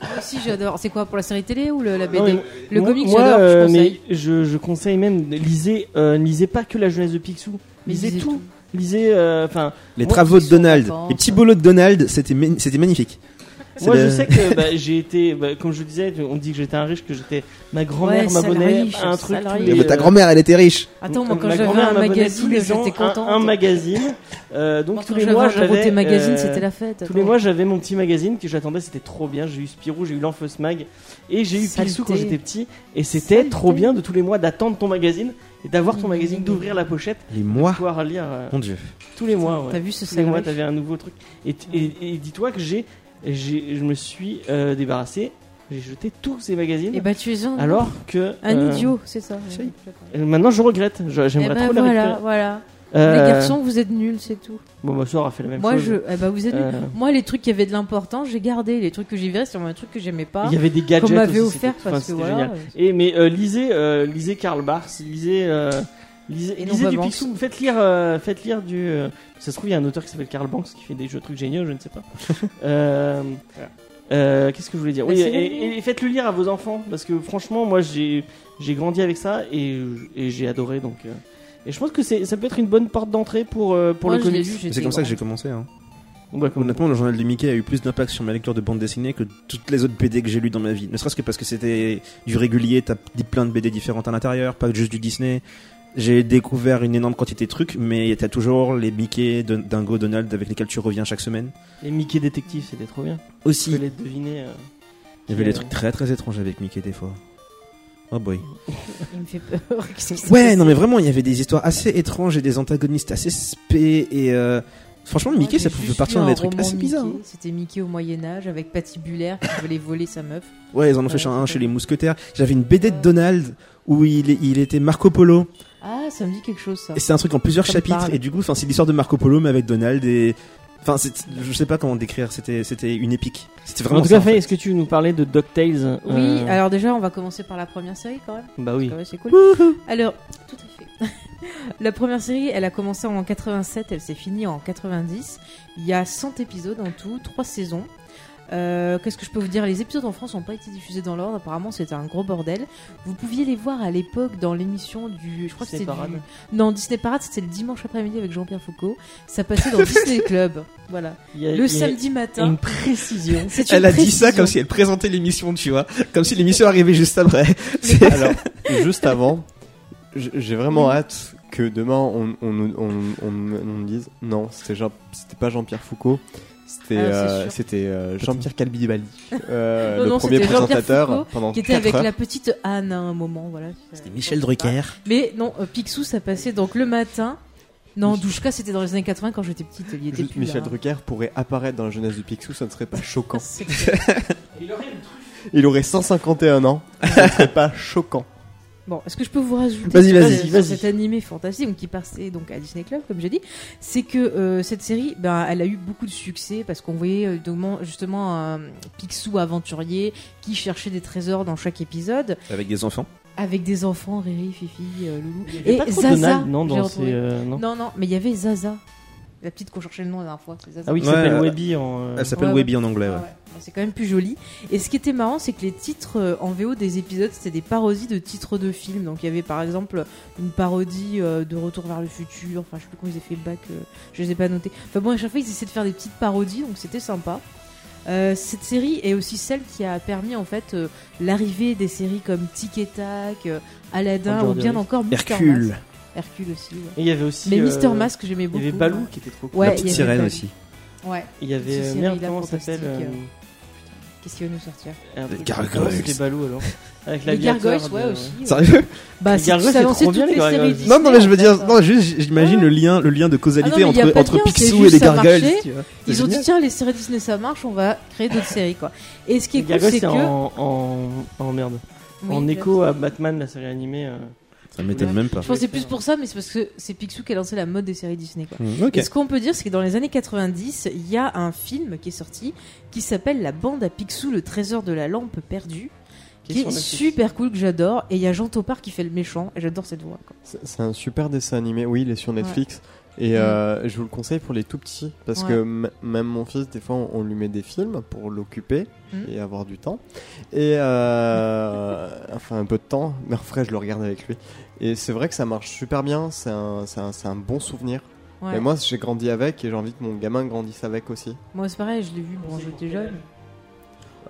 Moi aussi, j'adore. C'est quoi pour la série télé ou le, la BD Non, Le moi- comic, moi, j'adore. euh, je conseille. mais je, je conseille même, lisez, euh, lisez pas que la jeunesse de Picsou. Lisez, lisez tout. tout. Lisez, euh, enfin, Les Moi, travaux de Donald, les petits boulots de Donald, c'était c'était magnifique. moi je sais que bah, j'ai été, bah, comme je disais, on dit que j'étais un riche, que j'étais, ma grand-mère Ouais, m'abonnait à un truc. les, Mais ta euh, grand-mère, elle était riche. Attends, moi, quand ma j'avais un magazine, j'étais un- contente. Un, magazine. Euh, donc Moi, tous les mois un j'avais. Magazine, euh, c'était la fête. Tous les mois, j'avais mon petit magazine que j'attendais, c'était trop bien. J'ai eu Spirou, j'ai eu l'Enfeus Mag et j'ai eu. Picsou quand j'étais petit. Et c'était trop bien de tous les mois d'attendre ton magazine et d'avoir ton Mmh. magazine, d'ouvrir la pochette, Les de mois. pouvoir lire euh, Mon dieu. tous les mois. Ouais. T'as vu ce Tous les mois, t'avais un nouveau truc. Et, t- et, et dis-toi que j'ai, j'ai, je me suis euh, débarrassé, j'ai jeté tous ces magazines. Et bah, tu es un, alors que un euh, idiot, c'est ça. Maintenant je regrette. J'aimerais bah, trop les voilà, récupérer. voilà. Euh, Les garçons, vous êtes nuls, c'est tout. Bon, ma soeur a fait la même Moi, chose. je, eh bah, vous êtes nuls. Euh, Moi, les trucs qui avaient de l'importance, j'ai gardé. Les trucs que j'ai virés, c'est vraiment un truc que j'aimais pas. Il y avait des gadgets Qu'on m'avait offert c'était- enfin, parce que voilà. génial. Et mais euh, lisez, euh, lisez Karl Barks, lisez, euh, lisez, Et lisez du. Picsou. Faites lire, faites lire du. ça se trouve il y a un auteur qui s'appelle Karl Banks qui fait des jeux trucs géniaux, je ne sais pas. euh, Qu'est-ce que je voulais dire? Bah, Oui, et, et faites-le lire à vos enfants parce que franchement, moi j'ai j'ai grandi avec ça et, et j'ai adoré donc. euh, et je pense que ça peut être une bonne porte d'entrée pour euh, pour Moi, le comics. C'est comme ça que j'ai commencé. Hein. Bon, bah, comme- Honnêtement, le journal de Mickey a eu plus d'impact sur ma lecture de bande dessinée que toutes les autres BD que j'ai lues dans ma vie. Ne serait-ce que parce que c'était du régulier, t'as dit plein de BD différentes à l'intérieur, pas juste du Disney. J'ai découvert une énorme quantité de trucs, mais t'as toujours les Mickey, Dingo, Donald avec lesquels tu reviens chaque semaine. les Mickey détectives, c'était trop bien. Tu Aussi, peux les deviner. euh, il y avait euh, des trucs très très étranges avec Mickey des fois. Oh boy. Il me fait peur. Ouais, non mais vraiment, il y avait des histoires assez étranges et des antagonistes assez spé et euh, franchement Mickey ça pouvait partir dans des trucs assez bizarres. Hein. C'était Mickey au Moyen-Âge avec patibulaire qui voulait voler sa meuf. Ouais, ils en ont fait Ouais, un chez les mousquetaires. J'avais une BD de Donald où il, il était Marco Polo Ah, ça me dit quelque chose, ça. et c'est un truc en plusieurs Ça chapitres et du coup enfin c'est l'histoire de Marco Polo mais avec Donald et enfin c'est- je sais pas comment décrire c'était c'était une épique c'était vraiment En tout cas, en fait. Est-ce que tu veux nous parlais de DuckTales Oui, euh, alors déjà, on va commencer par la première série quand même. Bah oui. C'est cool. Alors, tout à fait. la première série, elle a commencé en 87, elle s'est finie en 90. Il y a 100 épisodes en tout, 3 saisons. Euh, Qu'est-ce que je peux vous dire? Les épisodes en France n'ont pas été diffusés dans l'ordre. Apparemment, c'était un gros bordel. Vous pouviez les voir à l'époque dans l'émission du. Je crois Disney que c'était Parade. du. Non, Disney Parade, c'était le dimanche après-midi avec Jean-Pierre Foucault. Ça passait dans Disney Club. Voilà. A- Le samedi matin. Une précision. Elle a dit ça comme si elle présentait l'émission tu vois comme si l'émission arrivait juste après Alors, juste avant, j'ai vraiment hâte que demain on, on, nous- on, on, on nous dise non, c'était Jean, c'était pas Jean-Pierre Foucault, c'était Ah, euh, euh, Jean-Pierre Calbibali, euh, Non, le non, premier présentateur pendant qui était 4 avec heures. la petite Anne à un moment, voilà. C'était Michel Drucker. Mais non, euh, Picsou, ça passait donc le matin. Non, Douchka, c'était dans les années 80 quand j'étais petite. Il était plus Michel là. Drucker pourrait apparaître dans la jeunesse du Picsou, ça ne serait pas choquant. Il aurait 151 ans, ça ne serait pas choquant. Bon, est-ce que je peux vous rajouter Vas-y, sur vas-y, ce- sur vas-y. cet animé fantastique qui passait donc à Disney Club, comme j'ai dit, c'est que euh, cette série, ben, elle a eu beaucoup de succès parce qu'on voyait euh, justement un Picsou aventurier qui cherchait des trésors dans chaque épisode Avec des enfants. avec des enfants, Riri, Fifi, euh, Loulou. Il y avait Et pas trop Zaza, Donald, non, dans ces, euh, non Non, non, mais il y avait Zaza. La petite qu'on cherchait le nom la dernière fois, c'est Zaza. Ah oui, qui s'appelle euh, Webby en. euh, Elle s'appelle Ouais, ouais. Webby en anglais. Ouais, ouais. C'est quand même plus joli. Et ce qui était marrant, c'est que les titres euh, en VO des épisodes, c'était des parodies de titres de films. Donc il y avait par exemple une parodie euh, de Retour vers le futur. Enfin, je sais plus comment ils avaient fait le bac, euh, je les ai pas notés. Enfin bon, à chaque fois, ils essaient de faire des petites parodies, donc c'était sympa. Euh, cette série est aussi celle qui a permis en fait euh, l'arrivée des séries comme Tic et Tac, euh, Aladdin ou bien encore Mister Hercule. Hercule aussi. ouais. Et il y avait aussi. Mais euh, Mister Mask, j'aimais Il beaucoup. y avait Balou qui était trop cool. Ouais, La il petite sirène Balou. aussi. Ouais. Il y avait. Euh, Merde, comment ça s'appelle euh, Qu'est-ce qui va nous sortir truc- Gargoyles. comment C'était Balou alors. Avec Les l'aviateur Gargoyles, de- ouais aussi. ouais. Sérieux Bah, Les c'est trop bien, toutes les les séries Gargoyles. Disney, Non, non, mais je veux dire, non, hein. juste, j'imagine Ouais. le lien, le lien de causalité Ah non, entre, entre Picsou et les gargoyles. marchait. tu vois. Ils ont dit tiens les séries Disney ça marche, on va créer d'autres séries quoi. Et ce qui est Les cool c'est que en, en, en merde. Oui, en écho à Batman, la série animée. euh. Ça m'étonne même pas. Je c'est plus pour ça, mais c'est parce que c'est Picsou qui a lancé la mode des séries Disney quoi. Mm, Ok. Et ce qu'on peut dire, c'est que dans les années 90, il y a un film qui est sorti qui s'appelle La bande à Picsou, le trésor de la lampe perdue, Qui est super cool que j'adore. Et il y a Jean Topard qui fait le méchant, et j'adore cette voix. C'est un super dessin animé, oui, il est sur Netflix. Et euh, je vous le conseille pour les tout petits, parce Ouais. que même mon fils, des fois, on, on lui met des films pour l'occuper Mm. et avoir du temps. Et euh, enfin, un peu de temps, mais en vrai, je le regarde avec lui. Et c'est vrai que ça marche super bien, c'est un, c'est un, c'est un bon souvenir. Ouais. Et moi, j'ai grandi avec et j'ai envie que mon gamin grandisse avec aussi. Moi c'est pareil, je l'ai vu bon j'étais jeune.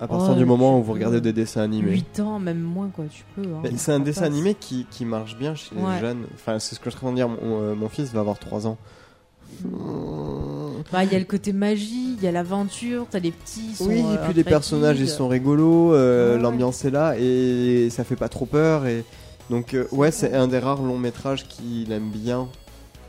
À partir Oh, du moment où vous regardez des dessins animés. 8 ans, même moins quoi, tu peux. hein. C'est un dessin passe. animé qui, qui marche bien chez les Ouais. jeunes. Enfin, c'est ce que je suis en train de dire. Mon, euh, mon fils va avoir 3 ans. Bah, il y a le côté magie, il y a l'aventure, t'as les petits. sont, Oui, et euh, puis les personnages ils sont rigolos, euh, Ouais. l'ambiance est là et ça fait pas trop peur. Et donc, euh, ouais, c'est un des rares longs métrages qu'il aime bien.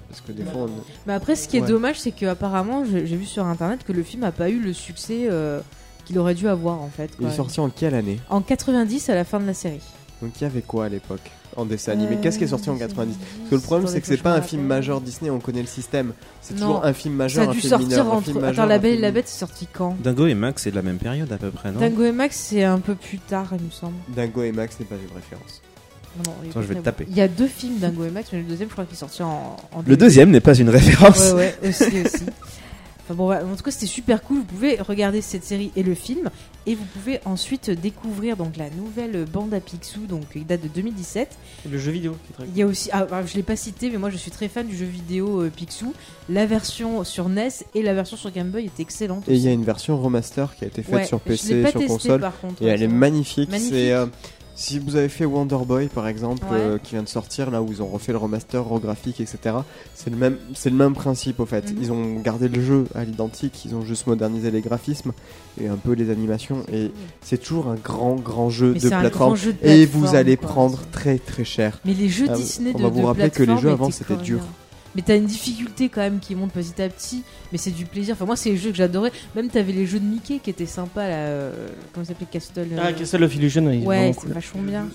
Parce que des fois, on- Mais après, ce qui est Ouais. dommage, c'est que apparemment, j'ai j'ai vu sur internet que le film a pas eu le succès euh, qu'il aurait dû avoir en fait. il quoi. est sorti en quelle année En 90 à la fin de la série. Donc, il y avait quoi à l'époque en dessin animé Euh, Qu'est-ce qui est sorti en 90 Parce que le problème, c'est que c'est pas un film majeur Disney, on connaît le système. C'est Non. toujours un film Ça majeur, a un dû film sortir mineur, un entre. film majeur. Attends, La un Belle et film- la Bête, c'est sorti quand Dingo et Max, c'est de la même période à peu près, non? Dingo et Max, c'est un peu plus tard, il me semble. Dingo et Max n'est pas une référence. Non, non, Attends, je vais te taper. Il y a deux films Dingo et Max, mais le deuxième, je crois qu'il est sorti en. en Le deuxième n'est pas une référence. Ouais, ouais, aussi, aussi. Enfin bon, voilà. en tout cas, c'était super cool. Vous pouvez regarder cette série et le film, et vous pouvez ensuite découvrir donc la nouvelle bande à Picsou, donc qui date de 2017. Le jeu vidéo qui est très cool. Il y a aussi, ah, ah, je l'ai pas cité, mais moi je suis très fan du jeu vidéo euh, Picsou. La version sur NES et la version sur Game Boy est excellente. Et il y a une version remaster qui a été faite Ouais, sur PC, pas sur testé, console. par contre, Et elle est. Magnifique. C'est euh, si vous avez fait Wonder Boy par exemple, Ouais. euh, qui vient de sortir là où ils ont refait le remaster, graphique, etc. C'est le même, c'est le même principe au fait. Mhm. Ils ont gardé le jeu à l'identique, ils ont juste modernisé les graphismes et un peu les animations. Et c'est toujours un grand grand jeu de plateforme. grand jeu de Et vous allez quoi. prendre très très cher. Mais les jeux Ah, Disney on de va vous de rappeler que les jeux avant, c'était dur. bien. Mais t'as une difficulté quand même qui monte petit à petit, mais c'est du plaisir. Enfin, moi, c'est les jeux que j'adorais. Même t'avais les jeux de Mickey qui étaient sympas là. euh, comment ça s'appelait Castle euh, Ah, Castle of Illusion, est Ouais, c'est cool. vachement bien.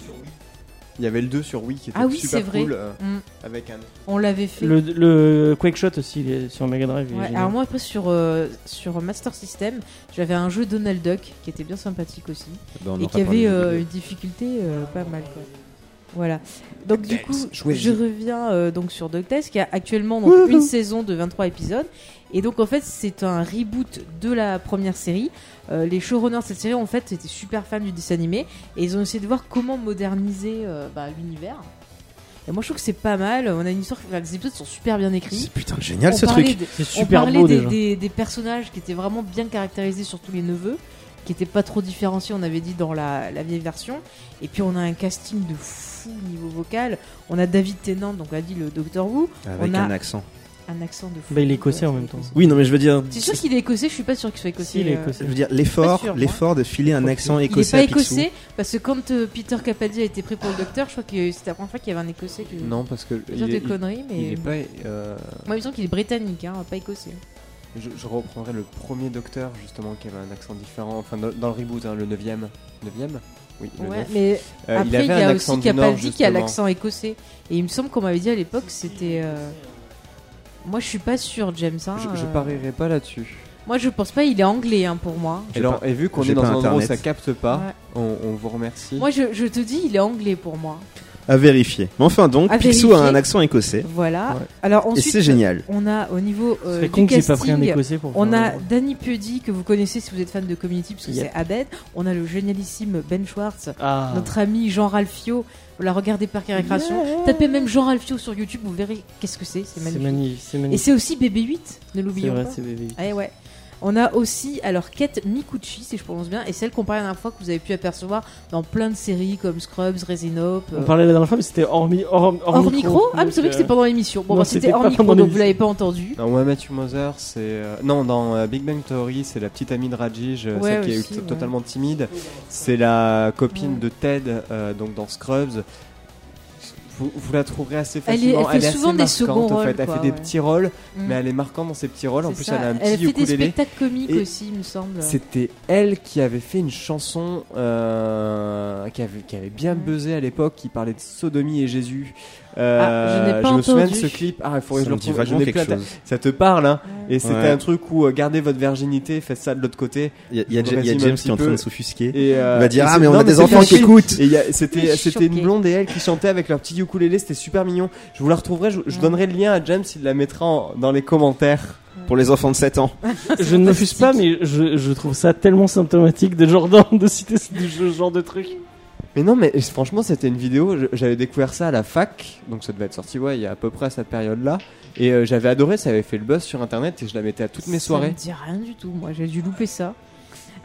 Il y avait le 2 sur Wii qui était Ah oui, super c'est vrai. cool euh, Mm. avec un. On l'avait fait. Le, le Quake Shot aussi, il est sur Mega Drive. Ouais, alors moi après sur, euh, sur Master System, j'avais un jeu Donald Duck qui était bien sympathique aussi Bah, et qui avait euh, une difficulté euh, pas mal quoi. Voilà. Donc du coup, je reviens euh, donc sur DuckTales qui a actuellement donc, une saison de 23 épisodes et donc en fait c'est un reboot de la première série. Euh, les showrunners de cette série en fait étaient super fans du dessin animé et ils ont essayé de voir comment moderniser euh, bah, l'univers. Et moi je trouve que c'est pas mal. On a une histoire, enfin, les épisodes sont super bien écrits. C'est putain génial On ce parlait truc. de- C'est on super parlait beau des, déjà. des- des personnages qui étaient vraiment bien caractérisés, surtout les neveux, qui étaient pas trop différenciés, on avait dit dans la, la vieille version. Et puis on a un casting de fou. Fou au niveau vocal. On a David Tennant, donc a dit le Docteur Who, Avec On a- un accent. un accent de fou. Bah, il est écossais en même temps. Oui, non, mais je veux dire. C'est sûr qu'il est écossais, je suis pas sûr qu'il soit écossais. Si, il est euh, écossais. Je veux dire, l'effort, l'effort de filer un accent Il est écossais pas à Picsou. écossais parce que quand euh, Peter Capaldi a été pris pour le docteur, je crois que c'était la première fois qu'il y avait un écossais. Que... Non, parce que Je il conneries, mais il est pas. euh, moi il me semble qu'il est britannique, hein, pas écossais. je, je reprendrai le premier docteur justement qui avait un accent différent. Enfin, dans, dans le reboot, hein, le 9ème. 9ème Oui, le Ouais, 9. mais Euh, après il, avait y a aussi Capaldi qui a l'accent écossais. Et il me semble qu'on m'avait dit à l'époque c'était. euh, Moi je suis pas sûr, James. hein, Je, je euh, parierai pas là-dessus. Moi je pense pas, il est anglais hein, pour moi. Et, alors, et vu qu'on est dans un endroit où ça capte pas, Ouais. on, on vous remercie. Moi je, je te dis, il est anglais pour moi. À vérifier. Mais enfin, donc, À Picsou vérifier. a un accent écossais. Voilà. Ouais. Alors Et ensuite, c'est génial. on a au niveau euh, du con qu'il ait pas pris un casting, écossais pour On a Danny Puddy que vous connaissez si vous êtes fan de Community parce que Yep. c'est Aded. On a le génialissime Ben Schwartz, Ah. notre ami Jean Ralphio. Voilà, regardez Parc et Récréation. Tapez même Jean Ralphio sur YouTube, vous verrez qu'est-ce que c'est. C'est C'est magnifique. Et c'est aussi BB8, ne l'oublions pas. c'est bébé. Eh ouais. On a aussi alors Kate Mikuchi, si je prononce bien, et celle qu'on parlait la dernière fois que vous avez pu apercevoir dans plein de séries comme Scrubs, Resin Hope. On euh, parlait la dernière fois, mais c'était hors, mi- hors, hors, Hors micro Ah, mais c'est vrai que c'était pendant l'émission. Bon, bah, c'était hors micro, donc vous l'avez pas entendu. Dans Matthew Mother, c'est. euh, Non, dans euh, Big Bang Theory, c'est la petite amie de Rajij, euh, Ouais, celle qui est ouais. totalement timide. C'est la copine Ouais. de Ted, euh, donc dans Scrubs. Vous, vous la trouverez assez Elle est- facilement. elle fait est souvent assez des marquante, seconds en fait. rôles, Elle quoi, fait des ouais. petits rôles, Mm. mais elle est marquante dans ses petits rôles. En plus, ça. elle a un Elle petit fait des spectacles comiques Et aussi, il me semble. C'était elle qui avait fait une chanson euh, qui, avait, qui avait bien Ouais. buzzé à l'époque, qui parlait de sodomie et Jésus. Ah, je n'ai pas me souviens de entendu. ce clip. Ah, il faudrait que je le retrouve. Je quelque chose. Ça te parle, hein Et c'était Ouais. un truc où euh, gardez votre virginité, faites ça de l'autre côté. Il y a, y Je y James qui est en train de s'offusquer. Euh, Il va dire Ah, mais on non, a des enfants qui écoutent. Je c'était une blonde et elle qui chantait avec leur petit ukulélé, c'était super mignon. Je vous la retrouverai, je, donnerai le lien à James, il la mettra en- dans les commentaires. Pour les enfants de 7 ans. Je ne m'offuse pas, mais je, je trouve ça tellement symptomatique de Jordan de citer ce, ce genre de truc. Mais non, mais franchement, c'était une vidéo. je- J'avais découvert ça à la fac, donc ça devait être sorti, ouais, il y a à peu près à cette période-là. Et euh, j'avais adoré, ça avait fait le buzz sur internet et je la mettais à toutes mes Ça soirées. me dit rien du tout, moi j'ai dû louper ça.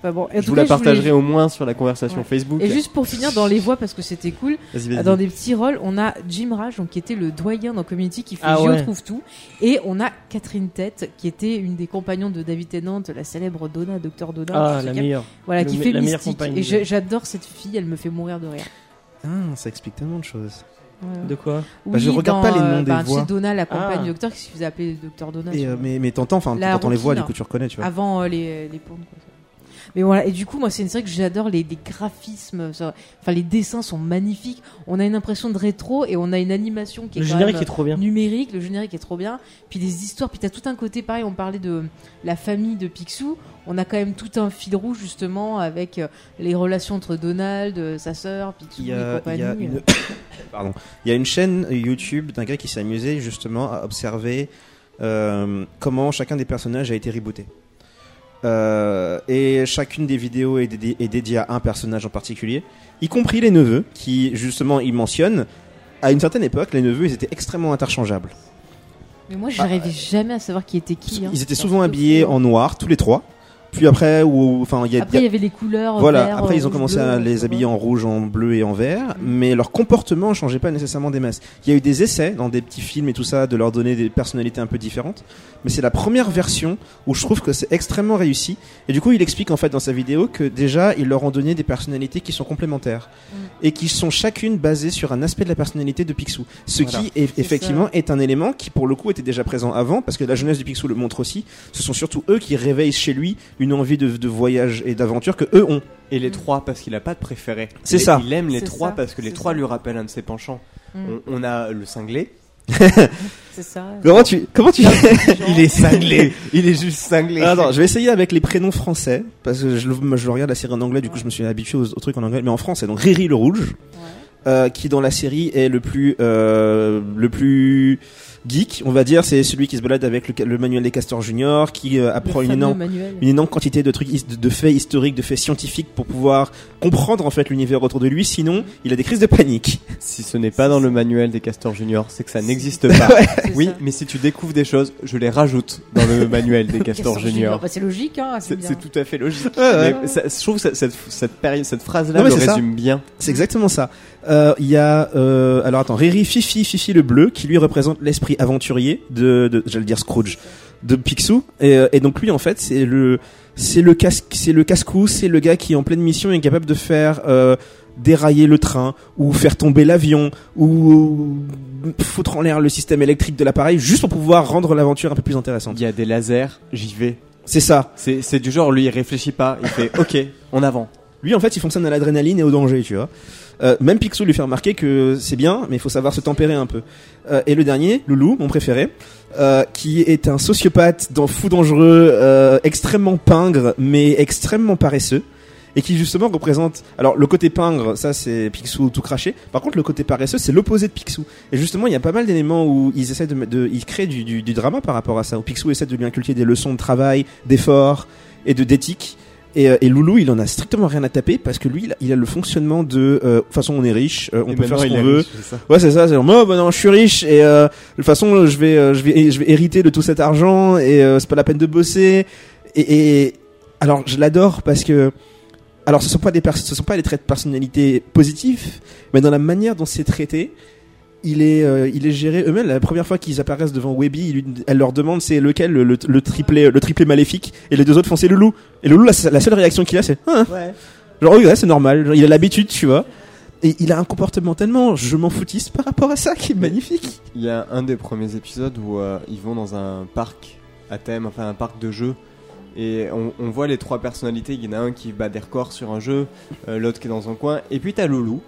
Enfin bon, en Je tout vous cas, la voulais- partagerai au moins sur la conversation Ouais. Facebook. Et juste pour finir dans les voix parce que c'était cool, dans des petits rôles, on a Jim Raj donc qui était le doyen dans Community qui fait Ah ouais. trouve tout et on a Catherine Tête qui était une des compagnons de David Tennant, la célèbre Donna, Docteur Donna. Ah, la meilleure. Voilà, le qui fait mystique compagne et je- j'adore cette fille, elle me fait mourir de rire. Ah, ça explique tellement de choses. De quoi? Bah, je regarde dans, pas les noms euh, des bah, voix. Donna, la compagne Ah. du docteur qui se faisait appeler Docteur Donna. Et, euh, mais, mais t'entends, enfin, t'entends les voix, du coup, tu reconnais, tu vois. avant euh, les, les pontes. quoi. Mais voilà, et du coup, moi, c'est une série que j'adore, les, les graphismes, ça- enfin, les dessins sont magnifiques. On a une impression de rétro et on a une animation qui est Le quand générique même est trop bien. numérique, le générique est trop bien. Puis des histoires, puis t'as tout un côté pareil, on parlait de la famille de Picsou. On a quand même tout un fil rouge justement avec euh, les relations entre Donald, euh, sa sœur, Picsou et a, il y a compagnie. une... Pardon. Il y a une chaîne YouTube d'un gars qui s'est amusé justement à observer euh, comment chacun des personnages a été rebooté. Euh, et chacune des vidéos est, dédi- est dédiée à un personnage en particulier, y compris les neveux, qui justement il mentionne. À une certaine époque, les neveux ils étaient extrêmement interchangeables. Mais moi, j'arrivais jamais à savoir qui était qui. hein. Ils étaient souvent habillés en noir, tous les trois. Puis après, ou enfin, il y il y avait les couleurs. Voilà, vert, après ils ont rouge, commencé bleu, à je les habiller en rouge, en bleu et en vert, mais leur comportement changeait pas nécessairement des masses. Il y a eu des essais dans des petits films et tout ça de leur donner des personnalités un peu différentes, mais c'est la première version où je trouve que c'est extrêmement réussi. Et du coup, il explique en fait dans sa vidéo que déjà ils leur ont donné des personnalités qui sont complémentaires Mm. et qui sont chacune basées sur un aspect de la personnalité de Picsou. Ce Voilà. qui est, effectivement ça. est un élément qui pour le coup était déjà présent avant parce que la jeunesse du Picsou le montre aussi. Ce sont surtout eux qui réveillent chez lui une envie de, de voyage et d'aventure que eux ont. Et les trois parce qu'il a pas de préféré. C'est ça. Il aime les trois ça, parce que les trois lui rappellent un de ses penchants. Mm. On, on a le cinglé. C'est ça. Comment tu comment tu Il est cinglé. il est juste cinglé. Attends, je vais essayer avec les prénoms français parce que je, le- je regarde la série en anglais, du coup je me suis habitué aux, aux trucs en anglais, mais en français. Donc Riri le rouge, Ouais. euh, qui dans la série est le plus euh, le plus geek, on va dire, c'est celui qui se balade avec le, le manuel des castors junior, qui euh, apprend une énorme manuel. une énorme quantité de trucs de, de faits historiques, de faits scientifiques pour pouvoir comprendre en fait l'univers autour de lui. Sinon, il a des crises de panique. Si ce n'est pas dans le manuel des castors juniors, c'est que ça n'existe pas. Oui, ça. mais si tu découvres des choses, je les rajoute dans le manuel des castors Castor juniors. Bah, c'est logique, hein. C'est tout à fait logique. Ouais, ouais. Mais ça- je trouve que cette, cette, phrase-là le c'est ça. résume bien. C'est exactement ça. Euh, il y a euh, alors attends Riri Fifi Fifi le bleu qui lui représente l'esprit aventurier de, de j'allais dire Scrooge de Picsou et, euh, et donc lui en fait c'est le c'est le casque c'est le casse-cou c'est le gars qui en pleine mission est capable de faire euh, dérailler le train ou faire tomber l'avion ou foutre en l'air le système électrique de l'appareil juste pour pouvoir rendre l'aventure un peu plus intéressante. Il y a des lasers, j'y vais. C'est ça. C'est c'est du genre, lui, il réfléchit pas, il fait OK, en avant. Lui, en fait, il fonctionne à l'adrénaline et au danger, tu vois. Euh, même Picsou lui fait remarquer que c'est bien, mais il faut savoir se tempérer un peu. Euh, et le dernier, Loulou, mon préféré, euh, qui est un sociopathe dans fou dangereux, euh, extrêmement pingre, mais extrêmement paresseux, et qui justement représente. Alors le côté pingre, ça c'est Picsou tout craché. Par contre, le côté paresseux, c'est l'opposé de Picsou. Et justement, il y a pas mal d'éléments où ils essaient de, de ils créent du, du, du drama par rapport à ça. Où Picsou essaie de lui inculquer des leçons de travail, d'effort et de d'éthique. Et, euh, et Loulou, il en a strictement rien à taper parce que lui, il a, il a le fonctionnement de. euh, De toute façon, on est riche, euh, on Et peut faire ce qu'on veut. riche. Ouais, c'est ça. C'est genre, moi, bah non, je suis riche et euh, de toute façon, je vais, euh, je vais, je vais hériter de tout cet argent et euh, c'est pas la peine de bosser. Et, et alors, je l'adore parce que, alors, ce sont pas des, ce sont pas des traits de personnalité positifs, mais dans la manière dont c'est traité, il est, euh, il est géré eux-mêmes. La première fois qu'ils apparaissent devant Webby, il lui- elle leur demande c'est lequel le, le, le triplé, le triplé maléfique, et les deux autres font c'est le loup. Et le loup, la, la seule réaction qu'il a, c'est ah, Ouais. Genre, oui, ouais, c'est normal. Genre, il a l'habitude, tu vois. Et il a un comportement tellement je m'en foutisse par rapport à ça qui est magnifique. Il y a un des premiers épisodes où euh, ils vont dans un parc à thème, enfin un parc de jeux. Et on, on voit les trois personnalités. Il y en a un qui bat des records sur un jeu, euh, l'autre qui est dans un coin. Et puis t'as Loulou,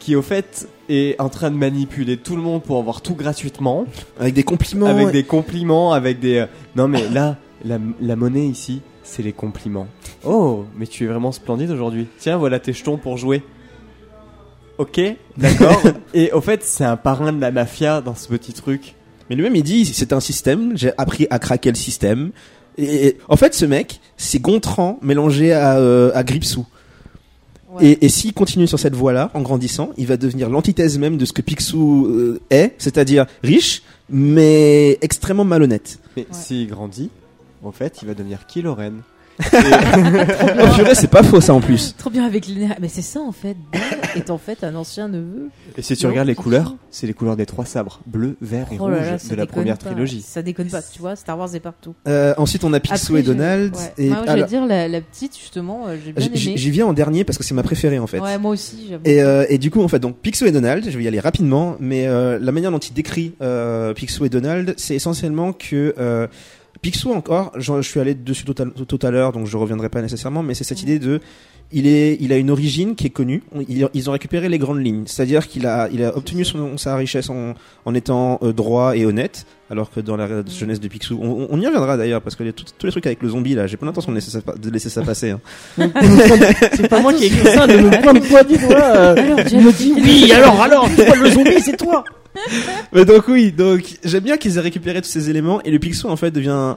qui au fait est en train de manipuler tout le monde pour avoir tout gratuitement. Avec des compliments. avec des compliments, avec des... euh, Non mais là, la, la monnaie ici, c'est les compliments. Oh, mais tu es vraiment splendide aujourd'hui. Tiens, voilà tes jetons pour jouer. Ok, d'accord. Et au fait, c'est un parrain de la mafia dans ce petit truc. Mais lui-même, il dit c'est un système. J'ai appris à craquer le système. Et, et- en fait, ce mec, c'est Gontran mélangé à, euh, à Gripsou. Ouais. Et, et s'il continue sur cette voie-là, en grandissant, il va devenir l'antithèse même de ce que Picsou euh, est, c'est-à-dire riche, mais extrêmement malhonnête. Mais s'il grandit, en fait, il va devenir Killoren. Oh purée, c'est pas faux ça en plus. Trop bien avec l'énergie. Mais c'est ça en fait. Ben est en fait un ancien neveu. Et si tu Non, regardes les c'est couleurs, c'est les couleurs des trois sabres, bleu, vert et Oh rouge ça de la déconne première pas. trilogie. Ça déconne pas, tu vois. Star Wars est partout. Euh, ensuite, on a Picsou Après, et Donald. ouais. Et Moi, je alors, vais dire la, la petite justement. euh, J'ai bien j- j- aimé. j'y viens en dernier parce que c'est ma préférée en fait. Ouais, moi aussi. j'avoue. Et, euh, et du coup, en fait, donc Picsou et Donald, je vais y aller rapidement, mais euh, la manière dont il décrit euh, Picsou et Donald, c'est essentiellement que euh, Picsou encore, je, je suis allé dessus tout à, tout à l'heure, donc je reviendrai pas nécessairement, mais c'est cette idée de, il est, il a une origine qui est connue. On- Ils, ont récupéré les grandes lignes, c'est-à-dire qu'il a, il a obtenu son, sa richesse en, en étant euh, droit et honnête, alors que dans la jeunesse de Picsou, on, on y reviendra d'ailleurs parce que les, tout- tous les trucs avec le zombie là, j'ai pas l'intention de laisser ça, de laisser ça passer. hein. C'est pas moi qui ai écrit ça, de me pointe toi du doigt. euh, Alors, me dis oui, alors, alors, tu vois, le zombie, c'est toi. Mais donc oui, donc j'aime bien qu'ils aient récupéré tous ces éléments et le Picsou en fait devient.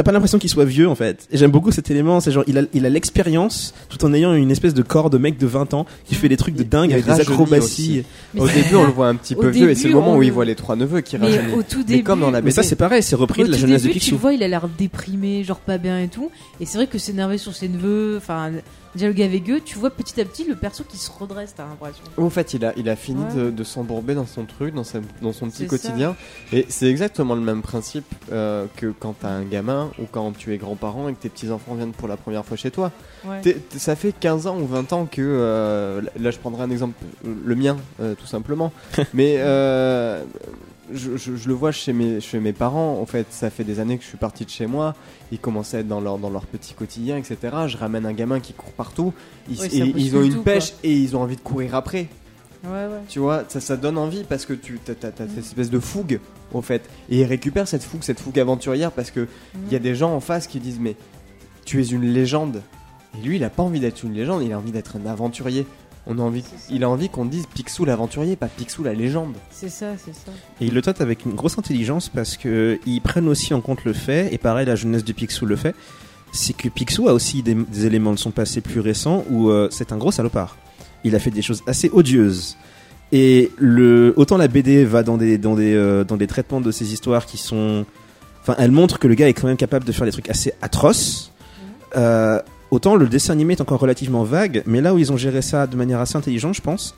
T'as pas l'impression qu'il soit vieux en fait. Et j'aime beaucoup cet élément, c'est genre il a il a l'expérience tout en ayant une espèce de corps de mec de 20 ans qui fait des trucs de dingue avec des acrobaties. Au début, on le voit un petit peu vieux, et c'est le moment où il voit les trois neveux qui Mais rajeunissent. au tout Mais début. comme dans la Mais ça c'est pareil, c'est repris de la tout jeunesse début, de tu Picsou. le vois, il a l'air déprimé, genre pas bien et tout. Et c'est vrai que s'énerver sur ses neveux, enfin, dialoguer avec eux, tu vois petit à petit le perso qui se redresse, t'as l'impression. En fait, il a, il a fini Ouais. de, de s'embourber dans son truc, dans, sa- dans son petit quotidien. Et c'est exactement le même principe euh, que quand t'as un gamin ou quand tu es grand-parent et que tes petits-enfants viennent pour la première fois chez toi. Ouais. Ça fait 15 ans ou 20 ans que. euh, là, je prendrai un exemple, le mien, euh, tout simplement. Mais euh, je, je- je le vois chez mes, chez mes parents. En fait, ça fait des années que je suis parti de chez moi. Ils commencent à être dans leur, dans leur petit quotidien, etc. Je ramène un gamin qui court partout. Ils, et- ont une tout, pêche et ils ont envie de courir après. Ouais, ouais. Tu vois, ça, ça donne envie parce que tu as, cette espèce de fougue, au fait. Et ils récupèrent cette fougue, cette fougue aventurière parce que il y a des gens en face qui disent Mais tu es une légende. Et lui, il a pas envie d'être une légende, il a envie d'être un aventurier. On a envie, il a envie qu'on dise Picsou l'aventurier, pas Picsou la légende. C'est ça, c'est ça. Et ils le traitent avec une grosse intelligence parce que ils prennent aussi en compte le fait, et pareil la jeunesse de Picsou le fait, c'est que Picsou a aussi des, des éléments de son passé plus récent où euh, c'est un gros salopard. Il a fait des choses assez odieuses. Et le, autant la BD va dans des, dans des, euh, dans des traitements de ces histoires qui sont, enfin, elle montre que le gars est quand même capable de faire des trucs assez atroces. Euh, autant le dessin animé est encore relativement vague, mais là où ils ont géré ça de manière assez intelligente, je pense,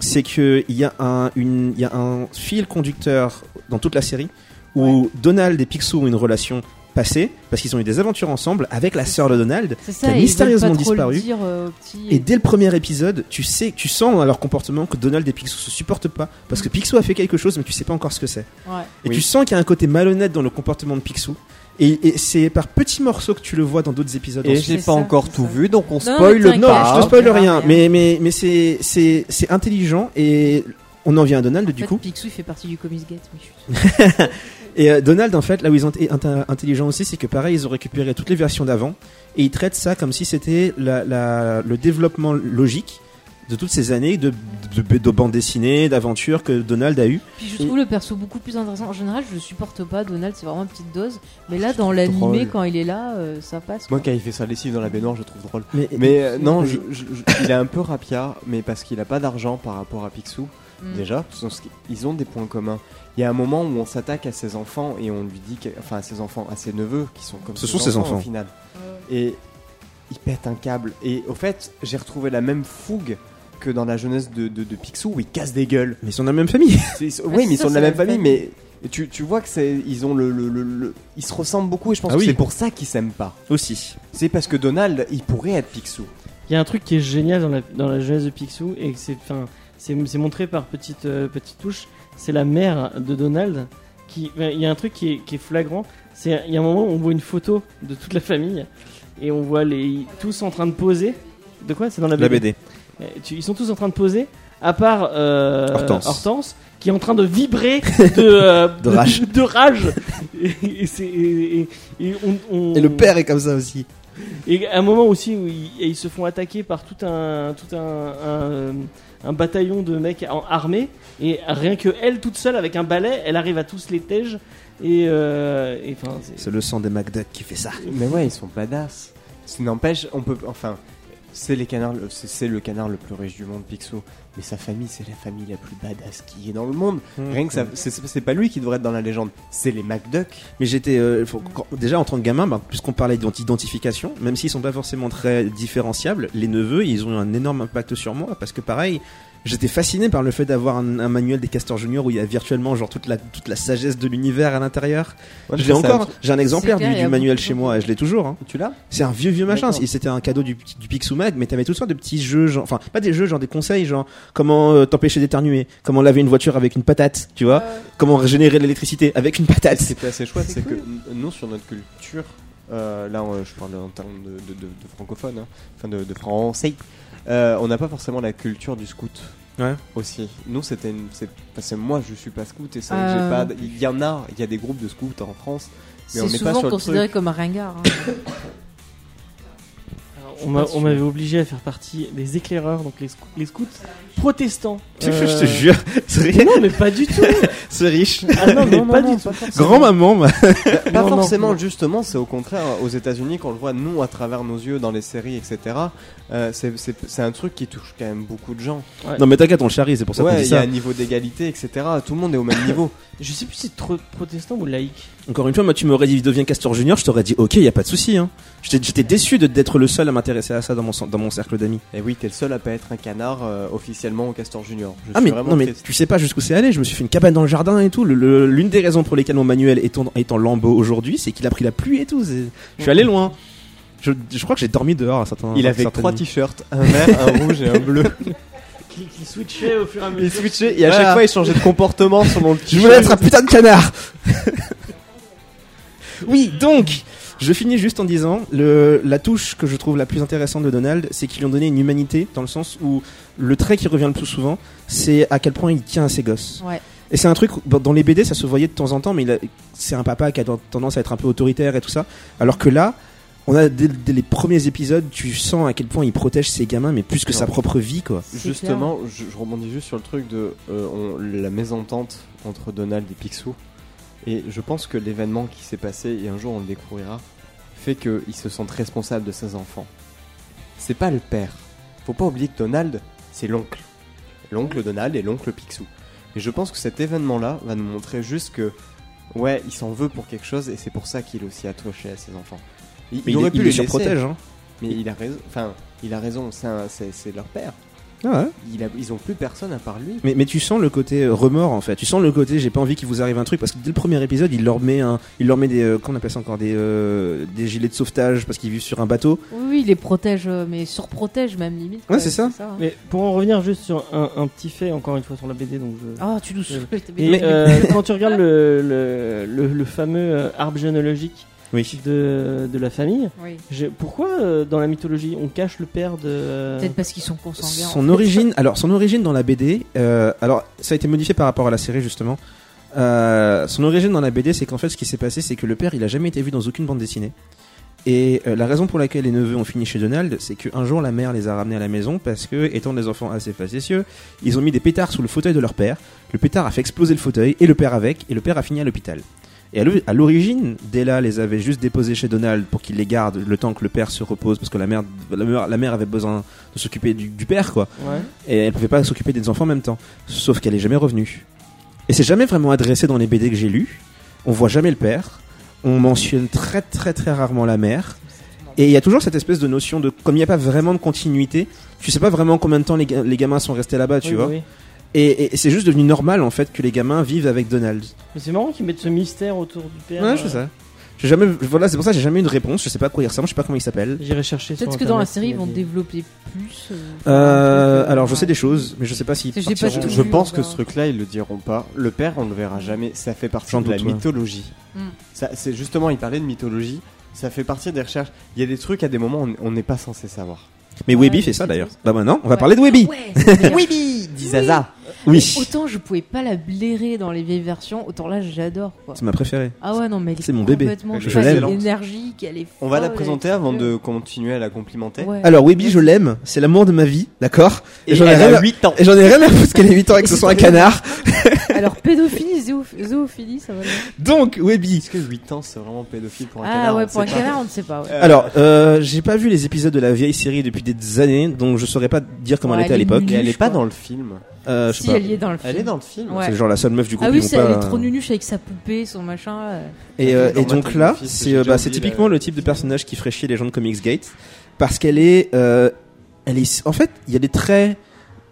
c'est qu'il y, a un- une- y a un fil conducteur dans toute la série où Donald et Picsou ont une relation passée parce qu'ils ont eu des aventures ensemble avec la sœur de Donald. Qui a mystérieusement disparu. euh. Et dès le premier épisode, tu sais, tu sens à leur comportement que Donald et Picsou se supportent pas parce que Picsou a fait quelque chose, mais tu sais pas encore ce que c'est. Ouais. Et Oui. tu sens qu'il y a un côté malhonnête dans le comportement de Picsou. Et, et c'est par petits morceaux que tu le vois dans d'autres épisodes. Et j'ai pas ça, encore tout ça. vu, donc on Non, spoil t'inquiète, Non, pas. je te spoil rien, rien. mais, mais, mais c'est, c'est, c'est intelligent et on en vient à Donald En du fait, coup. Picsou il fait partie du Comics Gate. mais je suis- Et euh, Donald, en fait, là où ils ont été int- intelligents aussi, c'est que pareil, ils ont récupéré toutes les versions d'avant et ils traitent ça comme si c'était la, la- le développement logique de toutes ces années de, de, de, de bandes dessinées, d'aventures que Donald a eu. Puis je trouve le perso beaucoup plus intéressant. En général, je le supporte pas. Donald, c'est vraiment une petite dose. Mais là, dans l'animé, quand il est là, euh, ça passe. Moi, quand il fait sa lessive dans la baignoire, je le trouve drôle. Mais, Mais euh, non, Oui. je- je- je- il est un peu rapia, mais parce qu'il a pas d'argent par rapport à Picsou. Mm. Déjà, qu'ils ont des points communs. Il y a un moment où on s'attaque à ses enfants et on lui dit, que- enfin à ses enfants, à ses neveux qui sont comme Ce sont ses enfants. au final. Et il pète un câble. Et au fait, j'ai retrouvé la même fougue que dans la jeunesse de, de, de Picsou où il casse des gueules. mais ils sont de la même famille. Ah, oui, mais ils ça, sont de la même famille, famille. mais tu, tu vois que c'est ils ont le, le- le- le- ils se ressemblent beaucoup et je pense Ah que oui. c'est pour ça qu'ils s'aiment pas. aussi. C'est parce que Donald, il pourrait être Picsou. Il y a un truc qui est génial dans la, dans la jeunesse de Picsou et que c'est enfin, c'est c'est montré par petite, euh, petite touche. C'est la mère de Donald. Qui, il y a un truc qui est, qui est flagrant. C'est il y a un moment où on voit une photo de toute la famille et on voit les tous en train de poser. De quoi? C'est dans la BD. La BD. Tu- ils sont tous en train de poser, à part euh, Hortense. qui est en train de vibrer de, euh, De rage. de rage. Et, et c'est- et- et- et on- on- est comme ça aussi. et à un moment aussi où ils, se font attaquer par tout un, tout un, un, un bataillon de mecs en armée et rien que elle toute seule avec un balai, elle arrive à tous les tèges et, euh, et c'est- le sang des McDuck qui fait ça. Mais ouais, ils sont badass. Ça n'empêche, on peut, enfin, c'est les canards, le- c'est c'est le canard le plus riche du monde, Picsou. Mais sa famille, c'est la famille la plus badass qui est dans le monde. Rien que ça, c'est- c'est pas lui qui devrait être dans la légende, c'est les McDuck. Mais j'étais euh, déjà en tant que gamin, bah, puisqu'on parlait d'identification, même s'ils sont pas forcément très différenciables, les neveux ils ont eu un énorme impact sur moi parce que pareil, j'étais fasciné par le fait d'avoir un, un manuel des Castors Junior où il y a virtuellement genre toute la toute la sagesse de l'univers à l'intérieur. je l'ai encore, j'ai un exemplaire clair, du, manuel chez moi et je l'ai toujours. hein. Tu l'as? C'est un vieux vieux machin. C'était un cadeau du, du Picsou Mag, mais t'avais toutes sortes de petits jeux, genre, enfin pas des jeux, genre des conseils, genre comment euh, t'empêcher d'éternuer, comment laver une voiture avec une patate, tu vois, comment générer de l'électricité avec une Ce patate. qui était assez chouette, C'est que nous, sur notre culture, euh, là, euh, je parle en termes de, de, de- de francophone, hein, enfin de, de français, euh, on n'a pas forcément la culture du scout. Ouais. Aussi. Nous, c'était une. c'est- enfin, moi, je suis pas scout et ça, Euh. j'ai pas. Il y en a, il y a des groupes de scouts en France. Mais on C'est n'est pas souvent sur le considéré truc. comme un ringard. hein. On m'a- on m'avait obligé à faire partie des éclaireurs, donc les, scou- les scouts protestants. Je Euh, te jure, c'est rien, Non mais pas du tout. c'est riche. Ah non non, pas pas du du tout. Grand-maman, bah. Pas Non, non, forcément, non. justement, c'est au contraire, aux États-Unis, quand on le voit, nous, à travers nos yeux, dans les séries, etc., euh, c'est- c'est c'est un truc qui touche quand même beaucoup de gens. Non mais t'inquiète, on le charrie, c'est pour ça qu'on Ouais, dit il y a ça. un niveau d'égalité, etc. Tout le monde est au même niveau. Je sais plus si c'est tro- protestant ou laïque. Encore une fois, moi tu m'aurais dit deviens Castor Junior, je t'aurais dit ok, y a pas de souci. Hein. J'étais j'étais déçu de- d'être le seul à m'intéresser à ça dans mon, dans mon cercle d'amis. Et oui, t'es le seul à pas être un canard euh, officiellement au Castor Junior. Je Ah suis mais vraiment non mais triste. tu sais pas jusqu'où c'est allé. Je me suis fait une cabane dans le jardin et tout. Le- le- L'une des raisons pour lesquelles mon manuel est en, est en lambeaux aujourd'hui, c'est qu'il a pris la pluie et tout. Je suis allé loin. Je, je crois que j'ai dormi dehors à certains. Il avait trois t-shirts, un vert, un rouge et un bleu. Qui, qui switchait au fur et à mesure. Il switchait et à Voilà. chaque fois il changeait de comportement selon le Je voulais être un putain de canard. oui, donc, je finis juste en disant le, la touche que je trouve la plus intéressante de Donald, c'est qu'ils lui ont donné une humanité dans le sens où le trait qui revient le plus souvent, c'est à quel point il tient à ses gosses. Ouais. Et c'est un truc dans les BD, ça se voyait de temps en temps, mais il a- c'est un papa qui a tendance à être un peu autoritaire et tout ça. Alors que là, on a dès, dès les premiers épisodes, tu sens à quel point il protège ses gamins, mais plus que sa propre vie, quoi. Justement, je, je rebondis juste sur le truc de euh, on- la mésentente entre Donald et Picsou. Et je pense que l'événement qui s'est passé, et un jour on le découvrira, fait qu'il se sente responsable de ses enfants. C'est pas le père. Faut pas oublier que Donald, c'est l'oncle. L'oncle Donald et l'oncle Picsou. Et je pense que cet événement-là va nous montrer juste que, ouais, il s'en veut pour quelque chose et c'est pour ça qu'il est aussi attaché à ses enfants. Il, aurait pu il les les surprotège, hein. Mais il a raison. Enfin, il a raison. C'est leur père. Ah ouais. Il a- ils ont plus personne à part lui. Mais, mais tu sens le côté euh, remords en fait. Tu sens le côté j'ai pas envie qu'il vous arrive un truc parce que dès le premier épisode il leur met un, il leur met des, euh, qu'on appelle ça encore des, euh, des gilets de sauvetage parce qu'ils vivent sur un bateau. Oui, oui, il les protège, mais surprotège même limite. Ouais, c'est ça. hein. Mais pour en revenir juste sur un, un petit fait, encore une fois sur la BD, donc je... Ah, tu nous Euh, Et euh, quand tu regardes le, le, le, le fameux arbre généalogique Oui. de, de la famille, Oui. pourquoi euh, dans la mythologie on cache le père de. Peut-être parce qu'ils sont consanguins. en Son fait. origine, alors son origine dans la BD, euh, alors ça a été modifié par rapport à la série justement. Euh, son origine dans la BD, c'est qu'en fait, ce qui s'est passé, c'est que le père, il a jamais été vu dans aucune bande dessinée. Et euh, la raison pour laquelle les neveux ont fini chez Donald, c'est qu'un jour la mère les a ramenés à la maison parce que, étant des enfants assez facétieux, ils ont mis des pétards sous le fauteuil de leur père. Le pétard a fait exploser le fauteuil et le père avec, et le père a fini à l'hôpital. Et à l'o- à l'origine, Della les avait juste déposés chez Donald pour qu'il les garde le temps que le père se repose parce que la mère, la mère, la mère avait besoin de s'occuper du, du père, quoi Ouais. et elle pouvait pas s'occuper des enfants en même temps. Sauf qu'elle est jamais revenue. Et c'est jamais vraiment adressé dans les BD que j'ai lus. On voit jamais le père. On mentionne très très très rarement la mère. Et il y a toujours cette espèce de notion de comme il n'y a pas vraiment de continuité, tu sais pas vraiment combien de temps les, ga- les gamins sont restés là-bas, tu Oui, vois. oui. Et, et c'est juste devenu normal en fait que les gamins vivent avec Donald. Mais c'est marrant qu'ils mettent ce mystère autour du père. Ouais, euh, je sais ça. J'ai jamais, voilà, c'est pour ça que j'ai jamais eu de réponse. Je sais pas quoi il ressemble, je sais pas comment il s'appelle. J'irai chercher Peut-être que dans la série, ils a vont des- développer plus. Euh, Ouais. alors je sais des choses, mais je sais pas si. J'ai pas Je, tout je pense que ce truc-là, ils le diront pas. Le père, on le verra jamais. Ça fait partie de la ouais. mythologie. Mm. Ça, c'est justement, il parlait de mythologie. Ça fait partie des recherches. Il y a des trucs à des moments on- on n'est pas censé savoir. Mais Ouais, fait ça d'ailleurs. tout. Bah maintenant, on va Ouais. parler de Webby. Ouais, c'est bien. Dis Zaza. Oui, Autant je pouvais pas la blairer dans les vieilles versions, autant là j'adore quoi. c'est ma préférée. Ah ouais non mais elle est C'est mon bébé. complètement Je l'aime. elle est énergique, elle est On va la folle, présenter elle est avant de continuer à la complimenter. Ouais. Alors Webby, je l'aime, c'est l'amour de ma vie, d'accord Et j'en ai elle rien a à- 8 ans. Et j'en ai rien à foutre qu'elle ait 8 ans et que ce soit un canard. Alors pédophilie, zooph- zoophilie, ça va bien. Donc Webby. Est-ce que 8 ans c'est vraiment pédophile pour un Ah canard ouais On pour un canard on ne sait pas. ouais. Euh, Alors, euh, j'ai pas vu les épisodes de la vieille série depuis des années, donc je saurais pas dire comment Ouais, elle était à elle est l'époque. Et elle est pas dans le film. Euh, je Si pas. elle y est dans le film. Elle est dans le film. Ouais. C'est genre la seule meuf du groupe. Ah oui, pas- elle est trop nunuche avec sa poupée, son machin. Et, euh, et ma donc là, c'est euh, bah, typiquement le type de personnage qui ferait chier les gens de Comics Gate, parce qu'elle est, euh, elle est, en fait, il y a des traits,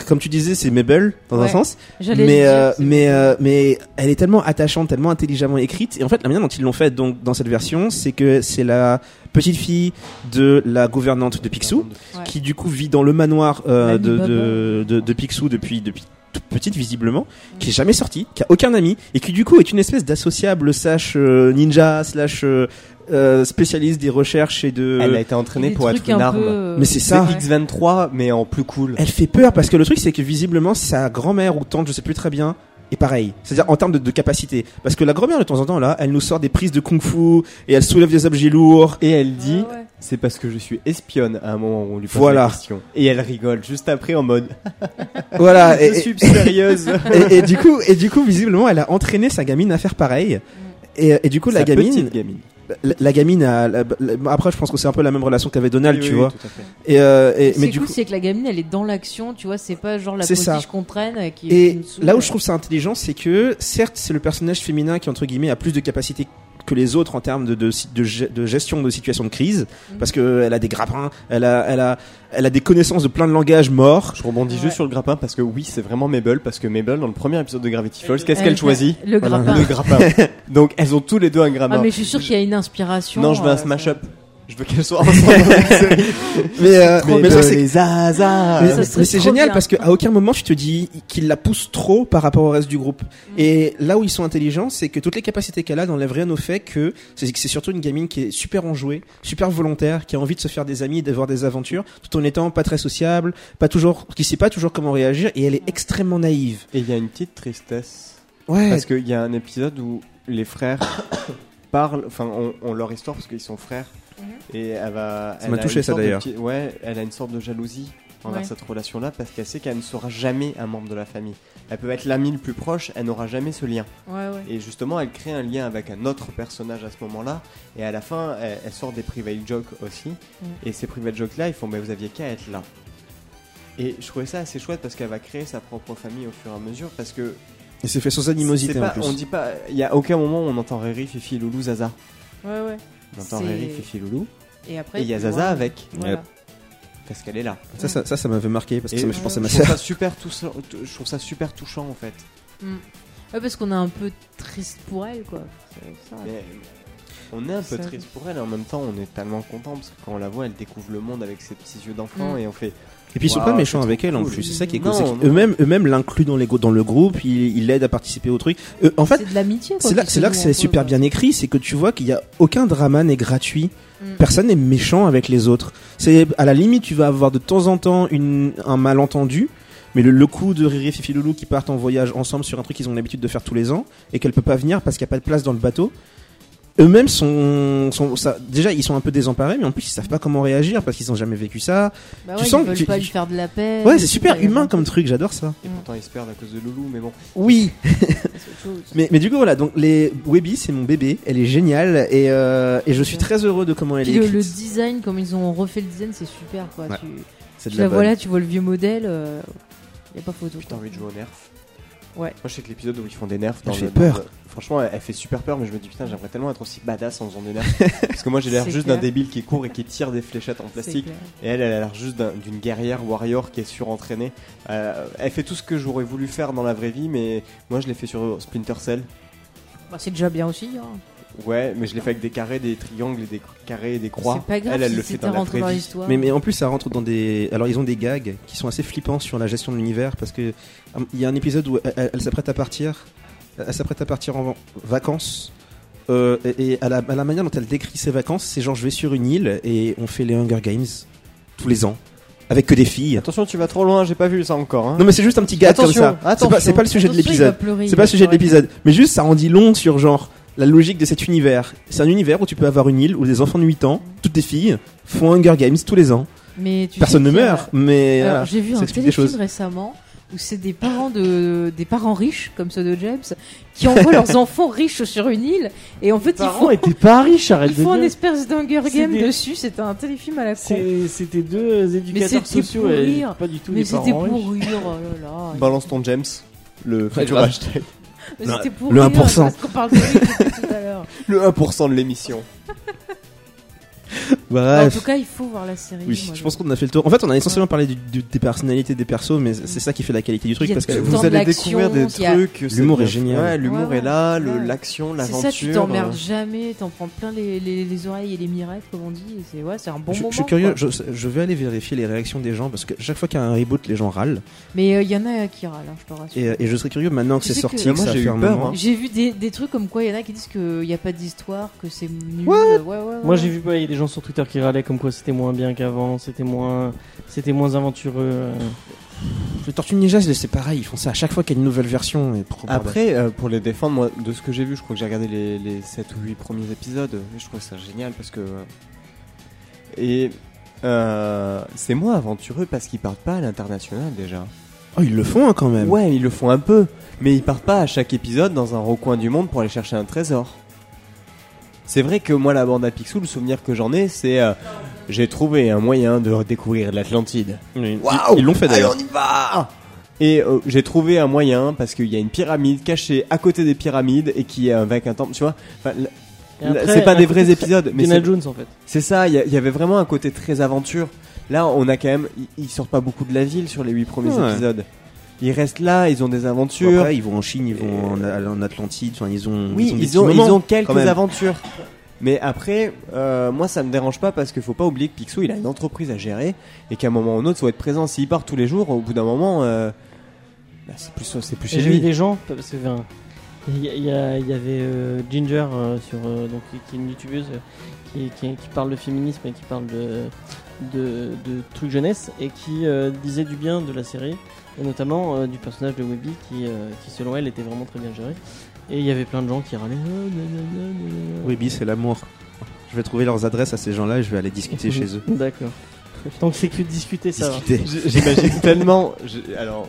comme tu disais, c'est Mabel dans un sens, mais dire, euh, mais euh, mais elle est tellement attachante, tellement intelligemment écrite. Et en fait, la manière dont ils l'ont fait donc dans cette version, c'est que c'est la petite fille de la gouvernante de Picsou, Ouais. qui du coup vit dans le manoir euh, de, de, de, de Picsou depuis depuis toute petite visiblement, qui est jamais sortie, qui a aucun ami et qui du coup est une espèce d'associable slash euh, ninja slash euh, euh, spécialiste des recherches et de. Elle a été entraînée pour être une un arme. peu, euh, Mais c'est ça. ouais. X23 mais en plus cool. Elle fait peur parce que le truc c'est que visiblement sa grand-mère ou tante, je sais plus très bien, est pareil. C'est-à-dire en termes de, de capacité. Parce que la grand-mère de temps en temps là, elle nous sort des prises de kung-fu et elle soulève des objets lourds. Et elle dit Ah ouais. C'est parce que je suis espionne à un moment où on lui pose Voilà. la question. Et elle rigole juste après en mode Voilà. je et, suis sérieuse. et, et du coup, et du coup, visiblement, elle a entraîné sa gamine à faire pareil. Et, et du coup, la gamine, petite gamine. la, la gamine a, la- la- après, je pense que c'est un peu la même relation qu'avait Donald, Oui, tu oui, vois. tout à fait. Et, euh, et mais du cool, coup, c'est que la gamine, elle est dans l'action, tu vois, c'est pas genre la C'est ça. potiche qu'on traîne euh, qui et là où je trouve ça intelligent, c'est que certes, c'est le personnage féminin qui entre guillemets a plus de capacité que les autres en termes de, de, de, ge- de gestion de situation de crise, Mhm. parce que elle a des grappins, elle a, elle a, elle a des connaissances de plein de langages morts. Je rebondis Ouais. juste sur le grappin parce que oui, c'est vraiment Mabel parce que Mabel dans le premier épisode de Gravity Falls, qu'est-ce Elle qu'elle choisit Le grappin. Le grappin. Donc elles ont tous les deux un Ah, grappin. mais je suis sûr qu'il y a une inspiration. non, je veux euh, un smash up. Je veux qu'elles soient ensemble dans une série. Mais, euh, mais c'est les zazas. mais, c'est génial bien. parce qu'à aucun moment tu te dis qu'il la pousse trop par rapport au reste du groupe. Mm. Et là où ils sont intelligents, c'est que toutes les capacités qu'elle a n'enlèvent rien au fait que c'est que c'est surtout une gamine qui est super enjouée, super volontaire, qui a envie de se faire des amis, d'avoir des aventures, tout en étant pas très sociable, pas toujours, qui sait pas toujours comment réagir, et elle est extrêmement naïve. Et il y a une petite tristesse Ouais. parce qu'il y a un épisode où les frères parlent, enfin, ont, ont leur histoire parce qu'ils sont frères. Et elle va. Ça elle m'a a touché, une ça, sorte de d'ailleurs. Ouais, elle a une sorte de jalousie envers Ouais. cette relation-là parce qu'elle sait qu'elle ne sera jamais un membre de la famille. Elle peut être l'amie le plus proche, elle n'aura jamais ce lien. Ouais, ouais. Et justement, elle crée un lien avec un autre personnage à ce moment-là. Et à la fin, elle, elle sort des private jokes aussi. Mm. Et ces private jokes-là, ils font Mais vous aviez qu'à être là. Et je trouvais ça assez chouette parce qu'elle va créer sa propre famille au fur et à mesure. Parce que. Et c'est fait sans animosité en pas- plus. On dit pas. Il y a aucun moment où on entend Riri, Fifi, Loulou, Zaza. Ouais, ouais. On entend C'est- Riri, Fifi, Loulou. Et après. Il y a Zaza vois, avec, voilà. parce qu'elle est là. Ça, ça, ça, ça m'avait marqué parce que ça à ma je trouve sœur. ça super touchant, je trouve ça super touchant en fait. Ouais, parce qu'on est un peu triste pour elle, quoi. Ça. Mais on est un peu triste pour elle et en même temps on est tellement content parce que quand on la voit elle découvre le monde avec ses petits yeux d'enfant Mm. et on fait Et puis ils sont pas méchants avec elle en cool. plus. C'est ça qui est cool. Qu'eux-mêmes, eux-mêmes l'incluent dans, les, dans le groupe. Ils l'aident à participer au truc. Euh, en fait, c'est de l'amitié, quoi. c'est là, que c'est super bien écrit. C'est que tu vois qu'il y a aucun drama n'est gratuit. Mm. Personne n'est méchant avec les autres. C'est à la limite, tu vas avoir de temps en temps une, un malentendu. Mais le, le coup de Riri et Fifi Loulou qui partent en voyage ensemble sur un truc qu'ils ont l'habitude de faire tous les ans et qu'elle peut pas venir parce qu'il n'y a pas de place dans le bateau. Eux-mêmes sont, sont ça, déjà ils sont un peu désemparés, mais en plus ils savent pas comment réagir parce qu'ils ont jamais vécu ça. Bah Tu ouais, sens ils que veulent tu- pas lui faire de la peine. Ouais, c'est super humain comme truc, j'adore ça. et pourtant ils se perdent à cause de Loulou mais bon Oui, mais, mais du coup voilà, donc les Webby c'est mon bébé, elle est géniale et, euh, et je suis très heureux de comment elle Puis est le, le design, comme ils ont refait le design, c'est super, quoi. Ouais, Tu, C'est tu la la vois là, tu vois le vieux modèle. euh, y a pas photo. putain quoi. envie de jouer au nerf Ouais. moi je sais que l'épisode où ils font des nerfs dans Elle le- fait dans peur. le- franchement elle, elle fait super peur mais je me dis putain j'aimerais tellement être aussi badass en faisant des nerfs parce que moi j'ai l'air juste d'un débile qui court et qui tire des fléchettes en plastique et elle elle a l'air juste d'un- d'une guerrière warrior qui est surentraînée Euh, elle fait tout ce que j'aurais voulu faire dans la vraie vie mais moi je l'ai fait sur Splinter Cell Bah, c'est déjà bien aussi. Hein. Ouais, mais je l'ai fait avec des carrés, des triangles, et des carrés et des croix. C'est pas grave elle, elle si le fait dans la vraie dans vie. Mais, mais en plus, ça rentre dans des. Alors, ils ont des gags qui sont assez flippants sur la gestion de l'univers parce que hum, il y a un épisode où elle, elle- elle s'apprête à partir. Elle s'apprête à partir en vacances. euh, et et à, la, à la manière dont elle décrit ses vacances, c'est genre je vais sur une île et on fait les Hunger Games tous les ans avec que des filles. Attention, tu vas trop loin, j'ai pas vu ça encore. Hein. Non mais c'est juste un petit gag Attention, comme ça. C'est pas, attention. c'est pas le sujet de l'épisode. C'est pas le sujet de l'épisode. Mais juste ça en dit long sur genre la logique de cet univers. C'est un univers où tu peux avoir une île où des enfants de 8 ans, toutes des filles, font Hunger Games tous les ans. Mais tu Personne ne a- meurt, mais voilà, j'ai vu ça un téléfilm récemment où c'est des parents de des parents riches comme ceux de James qui envoient leurs enfants riches sur une île et en fait ils Parents font étaient pas riches, arrête ils de font un dire. espèce d'Hunger Game des- dessus. C'était un téléfilm à la con. C'est- C'était deux éducateurs c'était sociaux pour et rire. pas du tout Mais des c'était parents pour riches. rire. Oh là là. Balance ton James, le futur grave. hashtag. Mais pour le rire, 1%. Parce qu'on parle de lui depuis tout à l'heure. Le 1% de l'émission. En Bref. tout cas, il faut voir la série. Oui, moi, je pense qu'on a fait le tour. En fait, on a essentiellement parlé du- du- des personnalités des persos, mais c'est ça qui fait la qualité du truc a parce que Vous allez découvrir des a- trucs. c'est L'humour est génial. Ouais, l'humour Ouais, est là, ouais, l'action, C'est l'aventure. ça, tu t'emmerdes euh, jamais, t'en prends plein les, les, les oreilles et les mirettes, comme on dit. C'est ouais, c'est un bon je, moment. je suis curieux, je, je vais aller vérifier les réactions des gens parce que chaque fois qu'il y a un reboot, les gens râlent. Mais euh, il y en a qui râlent, hein, je te rassure. Et, euh, et je serais curieux maintenant que c'est sorti, que, Moi, j'ai eu peur, hein. J'ai vu des, trucs comme quoi il y en a qui disent qu'il n'y a pas d'histoire, que c'est nul. Moi j'ai vu pas, a des gens sur Twitter qui râlaient comme quoi c'était moins bien qu'avant, c'était moins, c'était moins aventureux. euh. Le Tortue Ninja, c'est pareil, ils font ça à chaque fois qu'il y a une nouvelle version. Et. Après, euh, pour les défendre, moi, de ce que j'ai vu, je crois que j'ai regardé les, les 7 ou 8 premiers épisodes. et Je trouve ça génial parce que. euh, Et. euh, c'est moins aventureux parce qu'ils partent pas à l'international déjà. Oh, ils le font hein, quand même. Ouais, ils le font un peu, mais ils partent pas à chaque épisode dans un recoin du monde pour aller chercher un trésor. C'est vrai que moi, la bande à Picsou, le souvenir que j'en ai, c'est euh, j'ai trouvé un moyen de découvrir l'Atlantide. Ils- Waouh Ils l'ont fait d'ailleurs. Allez, on y va Et euh, j'ai trouvé un moyen parce qu'il y a une pyramide cachée à côté des pyramides et qui est avec un temple, tu vois. Enfin, c'est pas des vrais épisodes, mais Indiana c'est Jones en fait. c'est ça. Il y, a- il y avait vraiment un côté très aventure. Là, on a quand même, ils- ils sortent pas beaucoup de la ville sur les huit premiers Ouais. épisodes. Ils restent là, ils ont des aventures. Après, ils vont en Chine, ils vont en, en Atlantide, enfin, ils ont. Oui, des ils ont, ils moments, ont quelques quand même. aventures. Mais après, euh, moi ça me dérange pas parce qu'il faut pas oublier que Picsou il a une entreprise à gérer et qu'à un moment ou un autre, faut être présent. S'il part tous les jours, au bout d'un moment, euh, bah, c'est plus, c'est plus chez J'ai vu des gens, parce que il y, avait euh, Ginger euh, sur euh, donc qui- qui est une youtubeuse euh, qui, qui, qui parle de féminisme et qui parle de de, de trucs jeunesse et qui euh, disait du bien de la série et notamment euh, du personnage de Webby qui euh, qui selon elle était vraiment très bien géré et il y avait plein de gens qui râlaient. Oui, Bi, c'est l'amour. Je vais trouver leurs adresses à ces gens-là et je vais aller discuter chez eux. D'accord. Tant que c'est que de discuter, ça va. Discuter. J- J'imagine tellement, alors,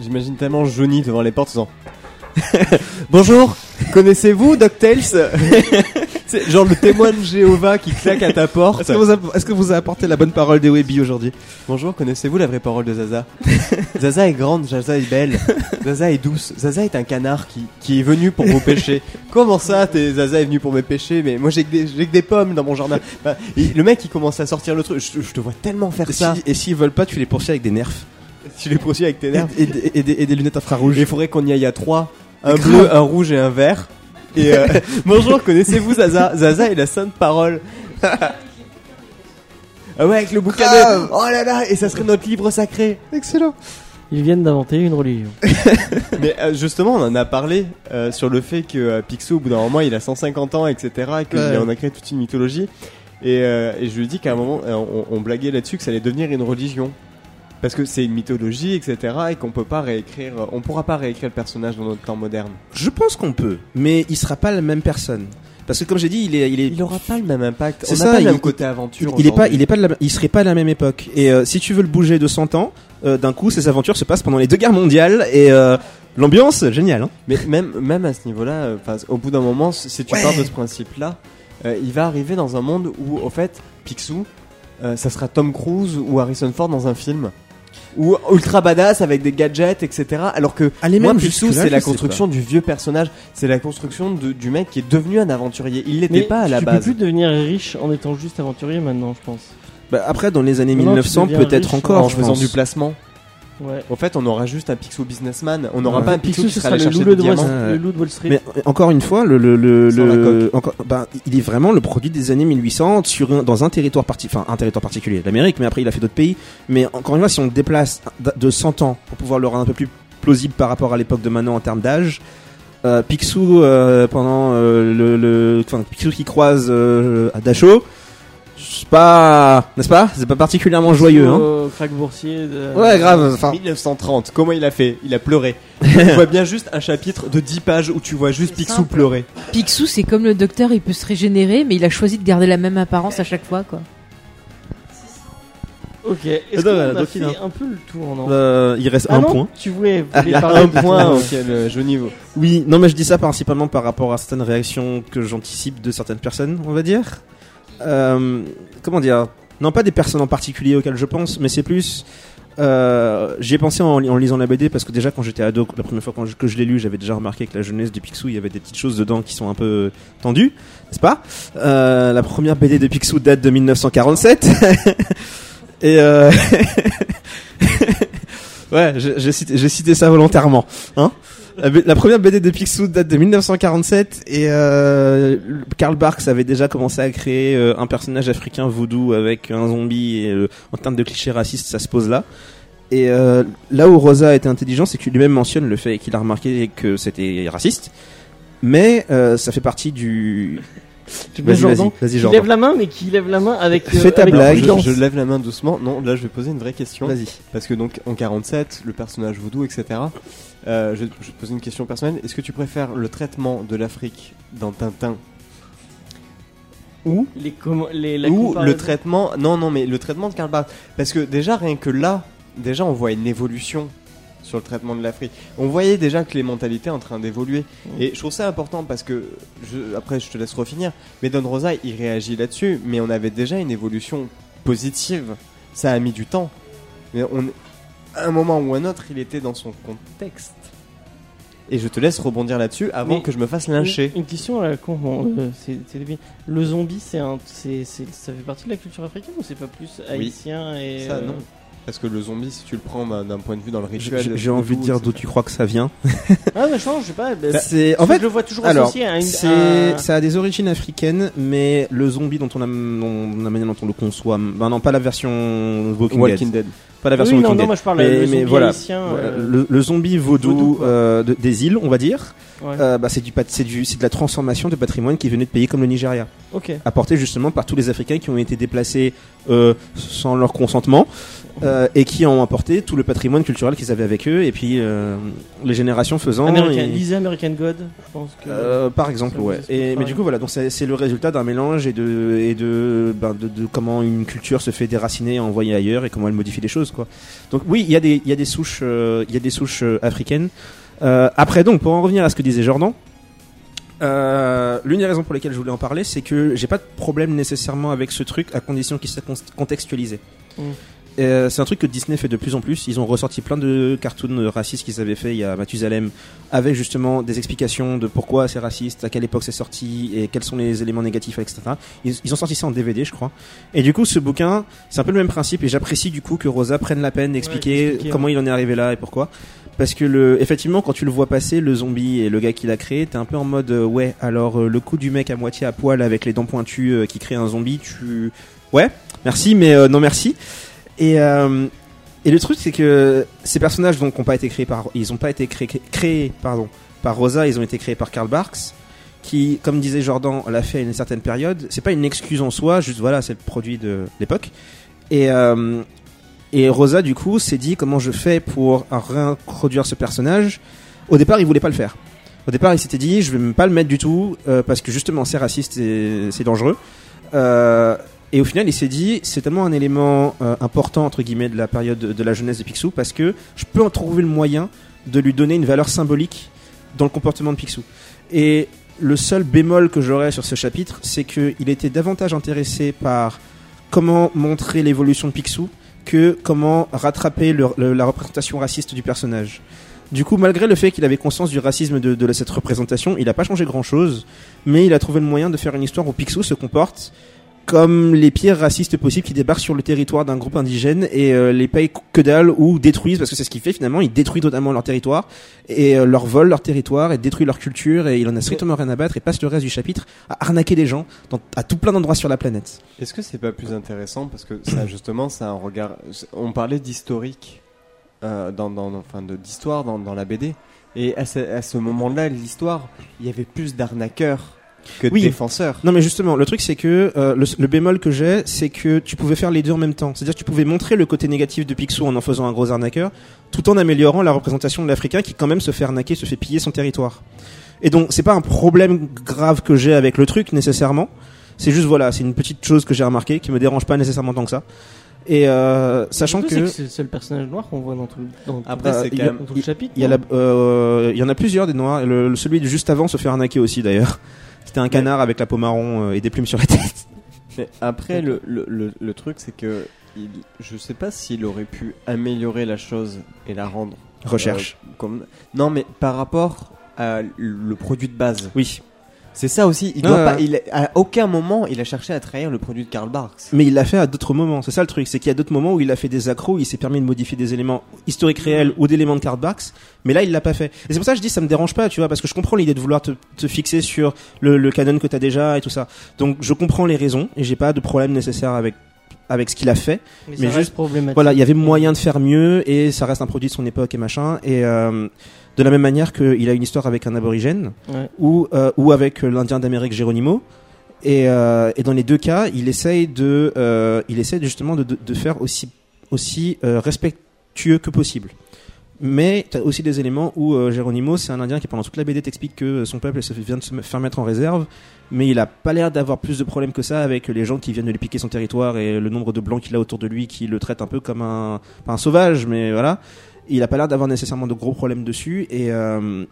j'imagine tellement Johnny devant les portes en disant Bonjour, connaissez-vous DuckTales? C'est genre le témoin de Jéhovah qui claque à ta porte. Est-ce que, vous a- est-ce que vous a apporté la bonne parole de Webby aujourd'hui Bonjour, connaissez-vous la vraie parole de Zaza Zaza est grande, Zaza est belle, Zaza est douce, Zaza est un canard qui, qui est venu pour vos péchés. Comment ça, t'es, Zaza est venu pour mes péchés Mais moi j'ai que, des, j'ai que des pommes dans mon jardin. Le mec il commence à sortir le truc, je, je te vois tellement faire ça. si- Et s'ils veulent pas, tu les poursuis avec des nerfs. Tu les poursuis avec tes nerfs. Et, et- et des, et des lunettes infrarouges. Il faudrait qu'on y aille à trois. Un bleu, un rouge et un vert. Et euh, bonjour, connaissez-vous Zaza? Zaza est la sainte parole. ah ouais, avec le bouquin de... Oh là là, et ça serait notre livre sacré. Excellent. Ils viennent d'inventer une religion. Mais euh, justement, on en a parlé euh, sur le fait que euh, Picsou, au bout d'un moment, il a 150 ans, etc. Et qu'on Ouais. a créé toute une mythologie. Et, euh, et je lui ai dit qu'à un moment, on, on blaguait là-dessus que ça allait devenir une religion. Parce que c'est une mythologie, etc. Et qu'on peut pas réécrire, euh, on pourra pas réécrire le personnage dans notre temps moderne. Je pense qu'on peut, mais il sera pas la même personne. Parce que comme j'ai dit, il est, il est, Il aura pas le même impact. C'est ça, pas le il- même côté aventure. il est pas, il est pas, de la, il serait pas à la même époque. Et euh, si tu veux le bouger de 100 ans, euh, d'un coup, ces aventures se passent pendant les deux guerres mondiales et euh, l'ambiance, génial. Hein Mais même, même à ce niveau-là, au bout d'un moment, si tu Ouais. pars de ce principe-là, il va arriver dans un monde où, au fait, Picsou, ça sera Tom Cruise ou Harrison Ford dans un film. Ou ultra badass avec des gadgets, etc. Alors que Allez, moi, même Picsou, c'est la construction du vieux personnage. C'est la construction de- du mec qui est devenu un aventurier. Il l'était Mais pas à la tu base. peux plus devenir riche en étant juste aventurier maintenant, je pense. Bah, après, dans les années Maintenant, tu 1900, deviens peut-être encore. en je faisant pense. du placement. Ouais. En fait, on aura juste un Picsou businessman. On n'aura Ouais. pas un Picsou, Picsou, qui sera sera allé le chercher des Wall le loup de Wall Street. Mais euh, encore une fois, le, le, le, le- encore, bah, il est vraiment le produit des années 1800 sur un- dans un territoire parti, enfin un territoire particulier, l'Amérique, mais après il a fait d'autres pays. Mais encore une fois, si on le déplace de 100 ans pour pouvoir le rendre un peu plus plausible par rapport à l'époque de maintenant en termes d'âge, euh, Picsou euh, pendant euh, le, le, enfin Picsou qui croise euh, à Dachau, c'est pas, n'est-ce pas? C'est pas particulièrement joyeux, hein crack boursier. de- Ouais, grave. Enfin, 1930, comment il a fait? Il a pleuré. tu vois bien juste un chapitre de 10 pages où tu vois juste Picsou simple. pleurer. Picsou, c'est comme le docteur, il peut se régénérer, mais il a choisi de garder la même apparence à chaque fois, quoi. Ok. Est-ce qu'on euh, a donc, fait il a- un peu le tour, non? Euh, il reste Ah un non, point. Tu voulais, Ah, voulais il y a parler Un de point auquel euh, je niveau. Oui, non, mais je dis ça principalement par rapport à certaines réactions que j'anticipe de certaines personnes, on va dire. Euh, comment dire? Non, pas des personnes en particulier auxquelles je pense, mais c'est plus. Euh, J'y ai pensé en, li- en lisant la BD parce que déjà quand j'étais ado, la première fois que je l'ai lu, j'avais déjà remarqué que la jeunesse du Picsou, il y avait des petites choses dedans qui sont un peu tendues, n'est-ce pas? Euh, La première BD de Picsou date de 1947. Et euh... ouais, j'ai cité, cité ça volontairement. Hein la, première BD de Picsou date de 1947 et euh, Karl Barks avait déjà commencé à créer euh, un personnage africain voodoo avec un zombie euh, en termes de clichés racistes ça se pose là. Et euh, là où Rosa était intelligent, c'est qu'il lui-même mentionne le fait qu'il a remarqué que c'était raciste, mais ça fait partie du. Vas-y, vas-y, Jordan vas-y, Qui Jordan. lève la main, mais qui lève la main avec. euh, Fais ta avec blague. Je, lève la main doucement. Non, là je vais poser une vraie question. Vas-y. Parce que donc en 47, le personnage voodoo, etc. Euh, je, je vais te poser une question personnelle. Est-ce que tu préfères le traitement de l'Afrique dans Tintin ou Les com- les, la ou le traitement Non, non, mais le traitement de Karl Barks. Parce que déjà rien que là, déjà on voit une évolution sur le traitement de l'Afrique. On voyait déjà que les mentalités en train d'évoluer. Et je trouve ça important parce que, je, après je te laisse refinir, mais Don Rosa il réagit là-dessus, mais on avait déjà une évolution positive. Ça a mis du temps. Mais on, à un moment ou un autre, il était dans son contexte. Et je te laisse rebondir là-dessus avant Mais- que je me fasse lyncher. Une, une question à la con. bon, euh, c'est- c'est débile. Le zombie, c'est un, c'est, c'est- ça fait partie de la culture africaine ou c'est pas plus haïtien et Ça, euh, non. Parce que le zombie, si tu le prends bah, d'un point de vue dans le J'ai rituel. j'ai envie de dire d'où tu crois que ça vient. Ah, mais je pense, je sais pas. bah, C'est en je fait le vois toujours alors, associé à une. À- ça a des origines africaines, mais le zombie dont on a, dont, la manière dont on le conçoit, ben non, pas la version Walking, Walking Dead, Dead. pas la version oui, non, Walking non, Dead. moi je parle Mais- le mais zombie voilà. haïtien. Voilà, euh, le, le zombie vaudou, vaudou, euh, de- des îles, on va dire, ouais. euh, bah, c'est du, du, c'est de la transformation de patrimoine qui venait de pays comme le Nigeria, Ok. apporté justement par tous les Africains qui ont été déplacés euh, sans leur consentement. euh, et qui ont apporté tout le patrimoine culturel qu'ils avaient avec eux et puis euh, les générations faisant American, et- lisez American God, je pense que. Euh, par exemple, ouais. Et, mais du coup, voilà, donc c'est le résultat d'un mélange et de et de, ben, de de comment une culture se fait déraciner, et envoyer ailleurs et comment elle modifie les choses, quoi. Donc oui, il y a des il y a des souches euh, il y a des souches africaines. Euh, après donc, pour en revenir à ce que disait Jordan, Euh, L'une des raisons pour lesquelles je voulais en parler, c'est que j'ai pas de problème nécessairement avec ce truc à condition qu'il soit con- contextualisé. Mm. Euh, c'est un truc que Disney fait de plus en plus. Ils ont ressorti plein de cartoons racistes qu'ils avaient fait il y a Mathusalem, avec justement des explications de pourquoi c'est raciste, à quelle époque c'est sorti et quels sont les éléments négatifs, etc. Ils, ils ont sorti ça en DVD, je crois. Et du coup, ce bouquin, c'est un peu le même principe et j'apprécie du coup que Rosa prenne la peine d'expliquer d'expliquer, comment il en est arrivé là et pourquoi. Parce que le, effectivement, quand tu le vois passer, le zombie et le gars qui l'a créé, t'es un peu en mode euh, ouais. Alors euh, le coup du mec à moitié à poil avec les dents pointues euh, qui crée un zombie, tu ouais, merci, mais non merci. Et et le truc c'est que ces personnages donc ont pas été créés par, ils ont pas été créés, créés pardon par Rosa, ils ont été créés par Karl Barks qui, comme disait Jordan, l'a fait à une certaine période. C'est pas une excuse en soi, juste voilà, c'est le produit de l'époque. Et et Rosa, du coup, s'est dit comment je fais pour réintroduire ce personnage. Au départ, il voulait pas le faire. Au départ, il s'était dit, je vais pas le mettre du tout euh, parce que justement, c'est raciste et c'est dangereux. Euh, et au final, il s'est dit, c'est tellement un élément euh, important entre guillemets de la période de, de la jeunesse de Picsou parce que je peux en trouver le moyen de lui donner une valeur symbolique dans le comportement de Picsou. Et le seul bémol que j'aurais sur ce chapitre, c'est qu'il était davantage intéressé par comment montrer l'évolution de Picsou que comment rattraper le- le- la représentation raciste du personnage. Du coup, malgré le fait qu'il avait conscience du racisme de, de cette représentation, il n'a pas changé grand-chose, mais il a trouvé le moyen de faire une histoire où Picsou se comporte comme les pires racistes possibles qui débarquent sur le territoire d'un groupe indigène et euh, les payent que dalle ou détruisent, parce que c'est ce qu'il fait finalement, il détruit totalement leur territoire et euh, leur vole leur territoire et détruit leur culture et il en a strictement rien à battre et passe le reste du chapitre à arnaquer des gens dans- à tout plein d'endroits sur la planète. Est-ce que c'est pas plus intéressant parce que ça justement c'est un regard. On parlait d'historique, euh, dans, dans, enfin de d'histoire dans, dans la BD, et à ce, à ce moment-là l'histoire, il y avait plus d'arnaqueurs que de Oui. défenseurs. Non mais justement, le truc c'est que euh, le, le bémol que j'ai, c'est que tu pouvais faire les deux en même temps. C'est-à-dire que tu pouvais montrer le côté négatif de Picsou en en faisant un gros arnaqueur, tout en améliorant la représentation de l'Africain qui quand même se fait arnaquer, se fait piller son territoire. Et donc c'est pas un problème grave que j'ai avec le truc nécessairement. C'est juste voilà, c'est une petite chose que j'ai remarqué qui me dérange pas nécessairement tant que ça. Et euh, sachant que c'est le seul personnage noir qu'on voit dans tout, dans Après, Euh, quand a- même. dans tout le chapitre. il y, a la- euh, il y en a plusieurs des noirs. Le, le- celui de juste avant se fait arnaquer aussi d'ailleurs. C'était un canard avec la peau marron euh, et des plumes sur la tête. Mais après, le, le, le, le truc, c'est que il, je sais pas s'il aurait pu améliorer la chose et la rendre. Recherche. euh, comme... Non, mais par rapport à le produit de base. Oui. C'est ça aussi. Il Ah, doit pas, il, à aucun moment, il a cherché à trahir le produit de Karl Barks. Mais il l'a fait à d'autres moments. C'est ça le truc. C'est qu'il y a d'autres moments où il a fait des accros, où il s'est permis de modifier des éléments historiques réels ou d'éléments de card backs. Mais là, il l'a pas fait. Et c'est pour ça que je dis, ça me dérange pas, tu vois, parce que je comprends l'idée de vouloir te, te fixer sur le, le canon que t'as déjà et tout ça. Donc, je comprends les raisons et j'ai pas de problème nécessaire avec avec ce qu'il a fait. mais, mais ça reste juste- problématique. Voilà, il y avait moyen de faire mieux et ça reste un produit de son époque et machin. Et euh, de la même manière qu'il a une histoire avec un aborigène Ouais. ou, euh, ou avec euh, l'Indien d'Amérique Geronimo. Et, euh, et dans les deux cas, il essaye de, euh, il essaye justement de, de, de faire aussi, aussi respectueux que possible. Mais tu as aussi des éléments où euh, Geronimo, c'est un Indien qui pendant toute la BD t'explique que son peuple se fait- vient de se faire mettre en réserve, mais il a pas l'air d'avoir plus de problèmes que ça avec les gens qui viennent de lui piquer son territoire et le nombre de blancs qu'il a autour de lui qui le traitent un peu comme un, pas un sauvage, mais voilà. Il a pas l'air d'avoir nécessairement de gros problèmes dessus et euh,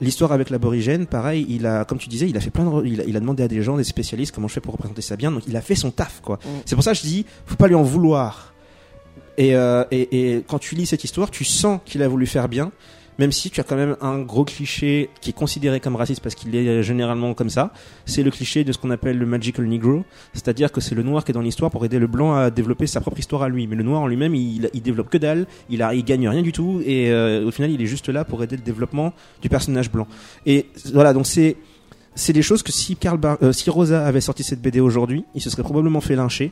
L'histoire avec l'aborigène, pareil, il a, comme tu disais, il a fait plein de, il a, il a demandé à des gens, des spécialistes, comment je fais pour représenter ça bien. Donc, il a fait son taf, quoi. Mm. C'est pour ça que je dis, faut pas lui en vouloir. Et, euh, et, et quand tu lis cette histoire, tu sens qu'il a voulu faire bien, même si tu as quand même un gros cliché qui est considéré comme raciste parce qu'il est généralement comme ça. C'est le cliché de ce qu'on appelle le magical negro, c'est-à-dire que c'est le noir qui est dans l'histoire pour aider le blanc à développer sa propre histoire à lui. Mais le noir en lui-même, il, il développe que dalle, il, il gagne rien du tout, et euh, au final, il est juste là pour aider le développement du personnage blanc. Et voilà, donc c'est c'est des choses que si euh, si Rosa avait sorti cette BD aujourd'hui, il se serait probablement fait lyncher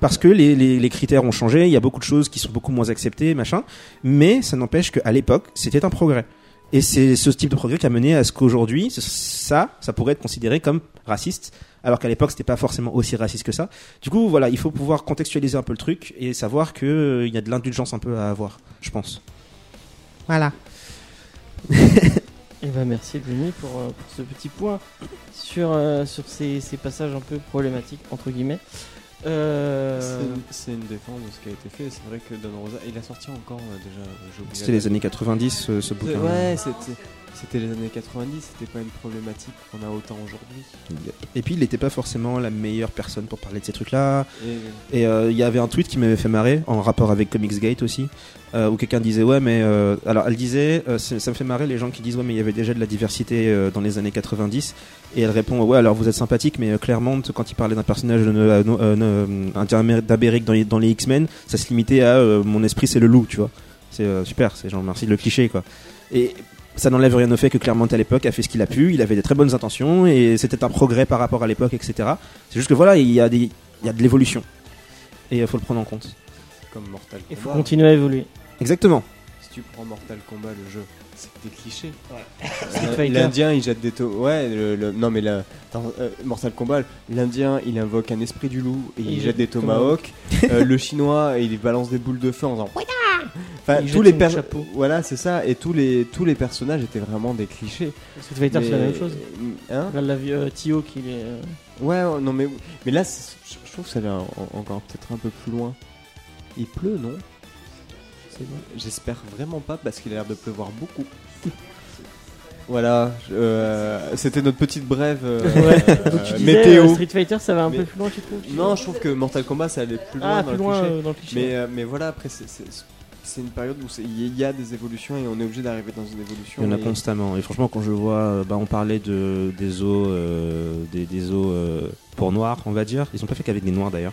parce que les, les, les critères ont changé, il y a beaucoup de choses qui sont beaucoup moins acceptées, machin. Mais ça n'empêche qu'à l'époque, c'était un progrès. Et c'est ce type de progrès qui a mené à ce qu'aujourd'hui, ça, ça pourrait être considéré comme raciste, alors qu'à l'époque, c'était pas forcément aussi raciste que ça. Du coup, voilà, il faut pouvoir contextualiser un peu le truc et savoir que euh, y a de l'indulgence un peu à avoir, je pense. Voilà. Et ben merci Denis pour, euh, pour ce petit point sur, euh, sur ces, ces passages un peu problématiques entre guillemets. Euh, C'est- une défense de ce qui a été fait. C'est vrai que Don Rosa, il a sorti encore euh, déjà. C'était les années 90, euh, ce bouquin. Ouais, c'était. C'était les années 90, c'était pas une problématique qu'on a autant aujourd'hui. Et puis il n'était pas forcément la meilleure personne pour parler de ces trucs-là. Et euh, il y avait un tweet qui m'avait fait marrer, en rapport avec Comicsgate aussi, euh, où quelqu'un disait ouais mais euh, alors elle disait ça me fait marrer les gens qui disent ouais mais il y avait déjà de la diversité dans les années 90 et elle répond ouais alors vous êtes sympathique mais Claremont quand il parlait d'un personnage d'Amérique dans les, dans les X-Men ça se limitait à mon esprit c'est le loup tu vois c'est super c'est genre merci de le cliché quoi et ça n'enlève rien au fait que Claremont à l'époque a fait ce qu'il a pu, il avait des très bonnes intentions et c'était un progrès par rapport à l'époque, etc. C'est juste que voilà, il y a, des, il y a de l'évolution et il faut le prendre en compte. comme Mortal Il faut Kombat. continuer à évoluer. Exactement. Si tu prends Mortal Kombat, le jeu, c'est des clichés. Street Euh. L'Indien, il jette des to... Ouais, le, le- non mais là, attends, euh, Mortal Kombat, l'Indien, il invoque un esprit du loup et il, jette des tomahawks. Euh, le Chinois, il balance des boules de feu en faisant. Enfin, tous les chapeau. Voilà, c'est ça. Et tous les tous les personnages étaient vraiment des clichés. Street Fighter, c'est la Mais- même chose. Hein? Là, la euh, Tio qui est. Ouais, ouais, non mais mais là, je trouve que ça va en- encore peut-être un peu plus loin. Il pleut, non? C'est bon. J'espère vraiment pas parce qu'il a l'air de pleuvoir beaucoup. Voilà, euh, c'était notre petite brève euh, Ouais. euh, Donc tu disais, météo. euh, Street Fighter, ça va un Mais- peu plus loin, tu trouves Non, je trouve que Mortal Kombat ça allait plus loin Ah, dans plus le loin cliché. euh, dans le cliché. Mais, euh, mais voilà, après c'est- une période où il y a des évolutions et on est obligé d'arriver dans une évolution. Il y en a et- constamment. Et franchement, quand je vois, bah, on parlait de, des os, euh, des, euh, pour noirs, on va dire. Ils sont pas faits qu'avec des noirs d'ailleurs.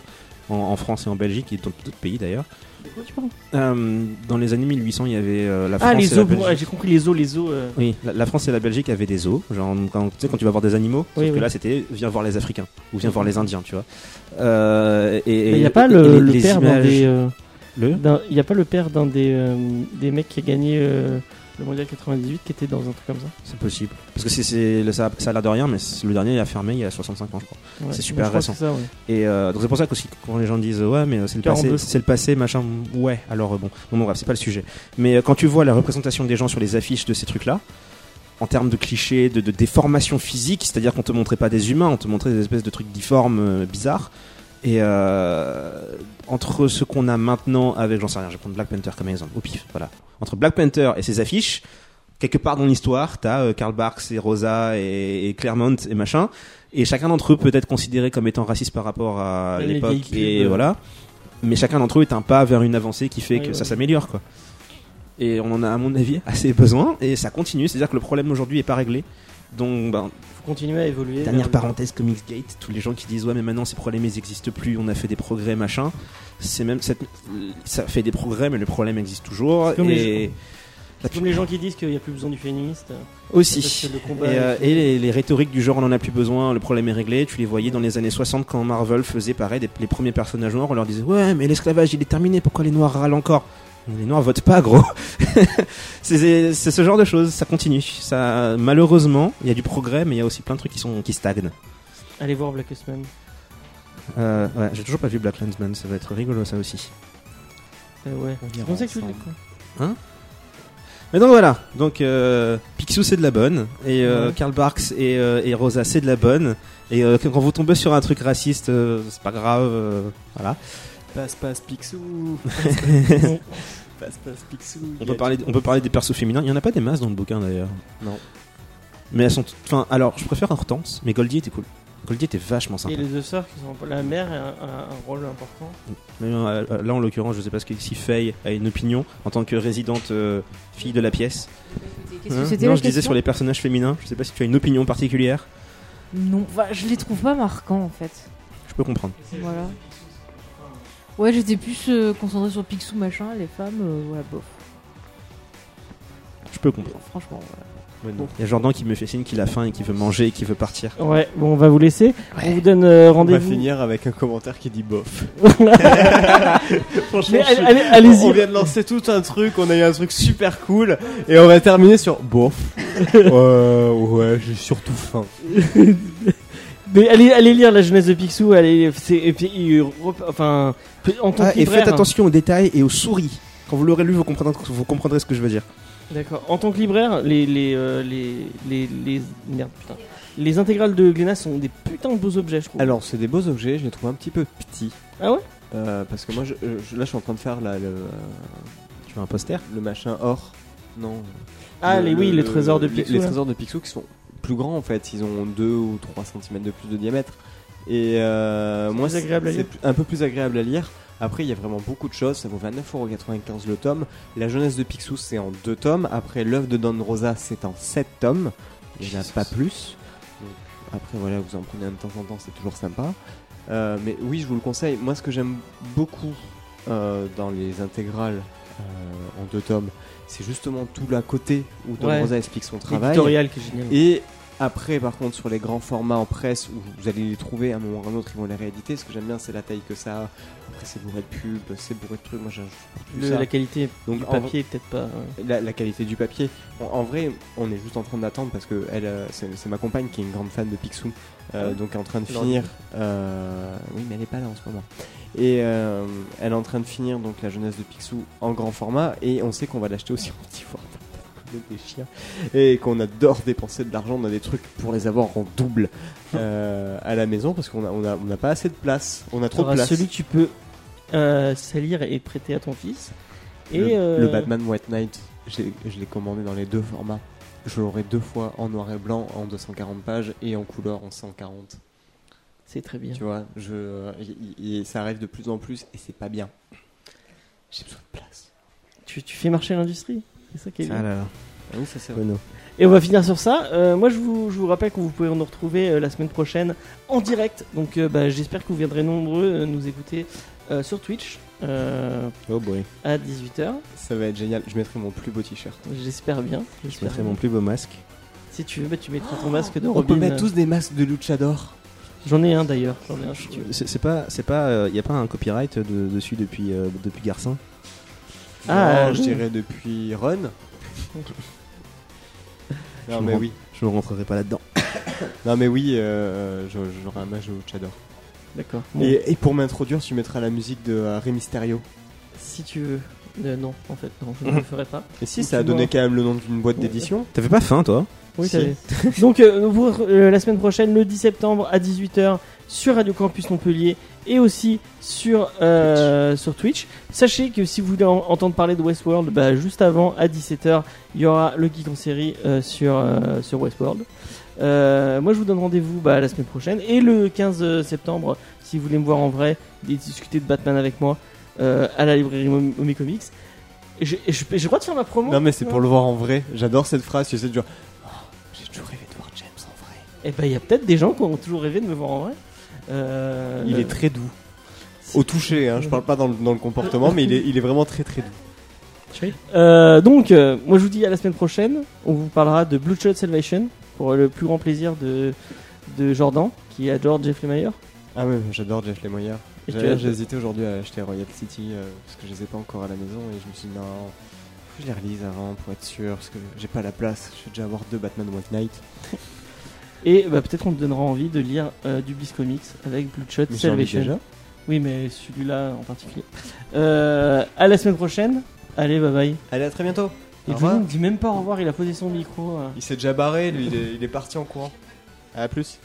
En, en France et en Belgique et dans d'autres pays d'ailleurs. De quoi tu parles? Euh, dans les années 1800, il y avait euh, la France Ah, et les la os, pour- Belgique. ouais, j'ai compris les os, les os. euh, Oui, la, la France et la Belgique avaient des os. Genre, quand, tu sais, quand tu vas voir des animaux, Oui, sauf que là, c'était viens voir les Africains ou viens voir les Indiens, tu vois. Et Il n'y a pas le, père des. Le? Il y a pas le père d'un des, des mecs qui a gagné le mondial 98 qui était dans un truc comme ça C'est possible. Parce que c'est, ça, ça a l'air de rien, mais le dernier il a fermé il y a 65 ans, je crois. Ouais, C'est super récent. c'est ça, ouais. Et euh, donc c'est pour ça que aussi, quand les gens disent ouais, mais c'est le 42, passé, c'est le passé, machin. Ouais, alors euh, bon, bon, bon, bref, c'est pas le sujet. Mais euh, quand tu vois la représentation des gens sur les affiches de ces trucs-là, en termes de clichés, de, de déformation physique, c'est-à-dire qu'on te montrait pas des humains, on te montrait des espèces de trucs difformes, euh, bizarres. Et euh, entre ce qu'on a maintenant avec, j'en sais rien, je vais prendre Black Panther comme exemple, au pif, voilà. Entre Black Panther et ses affiches, quelque part dans l'histoire, t'as euh, Karl Barks et Rosa et, et Claremont et machin, et chacun d'entre eux peut être considéré comme étant raciste par rapport à l'époque et voilà. Mais chacun d'entre eux est un pas vers une avancée qui fait que ça s'améliore, quoi. Et on en a, à mon avis, assez besoin, et ça continue. C'est-à-dire que le problème aujourd'hui est pas réglé. Donc, ben, faut continuer à évoluer. Dernière parenthèse, Comicsgate, tous les gens qui disent ouais mais maintenant ces problèmes ils existent plus, on a fait des progrès machin. C'est même cette- ça fait des progrès mais le problème existe toujours comme et comme les gens qui disent qu'il n'y a plus besoin du féministe. aussi. Le combat Et, euh, et les, les rhétoriques du genre on en a plus besoin, le problème est réglé. Tu les voyais dans les années 60 quand Marvel faisait pareil, des- les premiers personnages noirs, on leur disait ouais mais l'esclavage il est terminé, pourquoi les noirs râlent encore? Les noirs votent pas, gros. c'est c'est ce genre de choses, ça continue. Ça, malheureusement, il y a du progrès, mais il y a aussi plein de trucs qui sont qui stagnent. Allez voir Blackest Man. Euh, ouais, j'ai toujours pas vu Black Landsman, ça va être rigolo ça aussi. Euh, ouais. On Je ira pensais que tu ensemble. quoi. Mais donc voilà, donc euh, Picsou c'est de la bonne, et euh. Karl Barks et, euh, et Rosa c'est de la bonne, et euh, quand vous tombez sur un truc raciste, c'est pas grave, voilà. Passe, passe, Picsou. passe, passe, Picsou. On peut, parler, on peut parler des persos féminins, il y en a pas des masses dans le bouquin d'ailleurs. Non. Mais elles sont. Enfin, alors, je préfère Hortense, mais Goldie était cool. Goldie était vachement sympa. Et les deux sœurs qui sont la mère a un, un- un rôle important. Mais euh, là, en l'occurrence, je sais pas ce que si Faye a une opinion en tant que résidente euh, fille de la pièce. Qu'est-ce Hein que c'était non, la je disais question sur les personnages féminins, je sais pas si tu as une opinion particulière. Non, bah, je les trouve pas marquants en fait. Je peux comprendre. Voilà. Ouais, j'étais plus euh, concentré sur Picsou machin, les femmes, euh, voilà, bof. Je peux comprendre. Franchement, voilà. Il y a Jordan qui me fait signe qu'il a faim et qui veut manger et qui veut partir. Ouais, bon, on va vous laisser. On vous donne euh, On va rendez-vous. finir avec un commentaire qui dit bof. Mais allez- allez- allez-y. On vient de lancer tout un truc, on a eu un truc super cool, et on va terminer sur bof. Euh, ouais, j'ai surtout faim. Mais allez, allez lire la jeunesse de Picsou. Allez, c'est, et puis, il rep- enfin, en tant que Ah, et faites attention aux détails et aux souris. Quand vous l'aurez lu, vous comprendrez, vous comprendrez ce que je veux dire. D'accord. En tant que libraire, les les euh, les les les merde, putain. Les intégrales de Glénat sont des putains de beaux objets, je trouve. Alors, c'est des beaux objets, je les trouve un petit peu petits. Ah ouais? Euh, parce que moi, je, je- là, je suis en train de faire le, Tu veux un poster le machin or. Non. Ah, Le- les, oui, le- les trésors de Picsou. Les, là. trésors de Picsou qui sont plus grands en fait. Ils ont 2 ou 3 cm de plus de diamètre. Et euh, C'est moi, un peu plus agréable à lire. Après, il y a vraiment beaucoup de choses. Ça vaut 29,95€ le tome. La jeunesse de Picsou, c'est en 2 tomes. Après, l'œuvre de Don Rosa, c'est en 7 tomes. Il n'y en a pas plus. Donc, après, voilà, vous en prenez un de temps en temps, c'est toujours sympa. Euh, mais oui, je vous le conseille. Moi, ce que j'aime beaucoup euh, dans les intégrales en deux tomes, c'est justement tout l'à côté où Don Ouais. Rosa explique son travail. L'éditorial qui est génial. Et après, par contre, sur les grands formats en presse, où vous allez les trouver à un moment ou à un autre, ils vont les rééditer. Ce que j'aime bien, c'est la taille que ça a. Après, c'est bourré de pubs, c'est bourré de trucs. Moi, la qualité Donc, du papier peut-être pas. hein. la, la qualité du papier. En, en vrai, on est juste en train d'attendre parce que elle, euh, c'est c'est ma compagne qui est une grande fan de Picsou, euh, donc en train de finir. euh, oui, mais elle est pas là en ce moment. Et euh, elle est en train de finir donc la jeunesse de Picsou en grand format et on sait qu'on va l'acheter aussi en petit format. Des chiens et qu'on adore dépenser de l'argent dans des trucs pour les avoir en double à la maison parce qu'on a, on a, on a pas assez de place. On a trop de place. celui que tu peux salir et prêter à ton fils. Et le, le Batman White Knight, je l'ai commandé dans les deux formats. Je l'aurai deux fois en noir et blanc en 240 pages et en couleur en 140. c'est très bien. Tu vois, je, y- y- ça arrive de plus en plus et c'est pas bien. J'ai besoin de place. Tu, tu fais marcher l'industrie? C'est ça qui est bien. Ah là là, Ah oui, ça c'est vrai. Renaud. Et on va finir sur ça. Euh, moi, je vous, je vous rappelle que vous pouvez nous retrouver euh, la semaine prochaine en direct. Donc, euh, bah, j'espère que vous viendrez nombreux euh, nous écouter euh, sur Twitch euh, Oh boy. à 18h. Ça va être génial. Je mettrai mon plus beau t-shirt. J'espère bien. Je mettrai bien. mon plus beau masque. Si tu veux, bah, tu mettras ton masque de On Robin. peut mettre euh, tous des masques de luchador. J'en ai un d'ailleurs. J'en ai un si tu veux. C'est c'est pas, c'est pas, il y a pas un copyright de- dessus depuis, euh, depuis Garcin? Ah, Non, je dirais depuis Run. non Je mais oui. Je ne rentrerai pas là-dedans. Non mais oui, euh, j'aurai un match de luchador. D'accord. Bon, Et, et pour m'introduire, tu mettras la musique de euh, Rey Mysterio. si tu veux. Euh, non, en fait, non, je ne le ferai pas. Et si, ça a donné quand même le nom d'une boîte d'édition. T'avais pas faim, toi Oui, Si. t'avais. Donc, euh, vous, euh, la semaine prochaine, le 10 septembre à 18h sur Radio Campus Montpellier et aussi sur, euh, sur Twitch. Sachez que si vous voulez en- entendre parler de Westworld, bah, juste avant, à 17h, il y aura le Geek en série euh, sur, euh, sur Westworld. Euh, moi, je vous donne rendez-vous bah, la semaine prochaine. Et le 15 septembre, si vous voulez me voir en vrai et discuter de Batman avec moi euh, à la librairie Omi Comics. J'ai le droit de faire ma promo Non mais c'est pour le voir en vrai. J'adore cette phrase. Tu sais genre, Oh, j'ai toujours rêvé de voir James en vrai. Et ben il y a peut-être des gens qui ont toujours rêvé de me voir en vrai. Euh, Il est très doux. Au toucher, hein, je parle pas dans le, dans le comportement, mais il est, il est vraiment très très doux. Euh, donc, euh, moi je vous dis à la semaine prochaine. On vous parlera de Bloodshot Salvation pour le plus grand plaisir de, de Jordan qui adore Jeff Lemire. Ah ouais, j'adore Jeff Lemire. J'ai hésité aujourd'hui à acheter Royal City euh, parce que je les ai pas encore à la maison et je me suis dit non, faut que je les relise avant pour être sûr parce que j'ai pas la place. Je vais déjà avoir deux Batman White Knight. Et bah, peut-être on te donnera envie de lire euh, du Bliss Comics avec Bloodshot Mais Salvation. déjà. Oui, mais celui-là en particulier. Euh, à la semaine prochaine. Allez, bye bye. Allez, à très bientôt. Et ne dit même pas au revoir, il a posé son micro. euh. Il s'est déjà barré, lui, il est, il est parti en courant. À plus.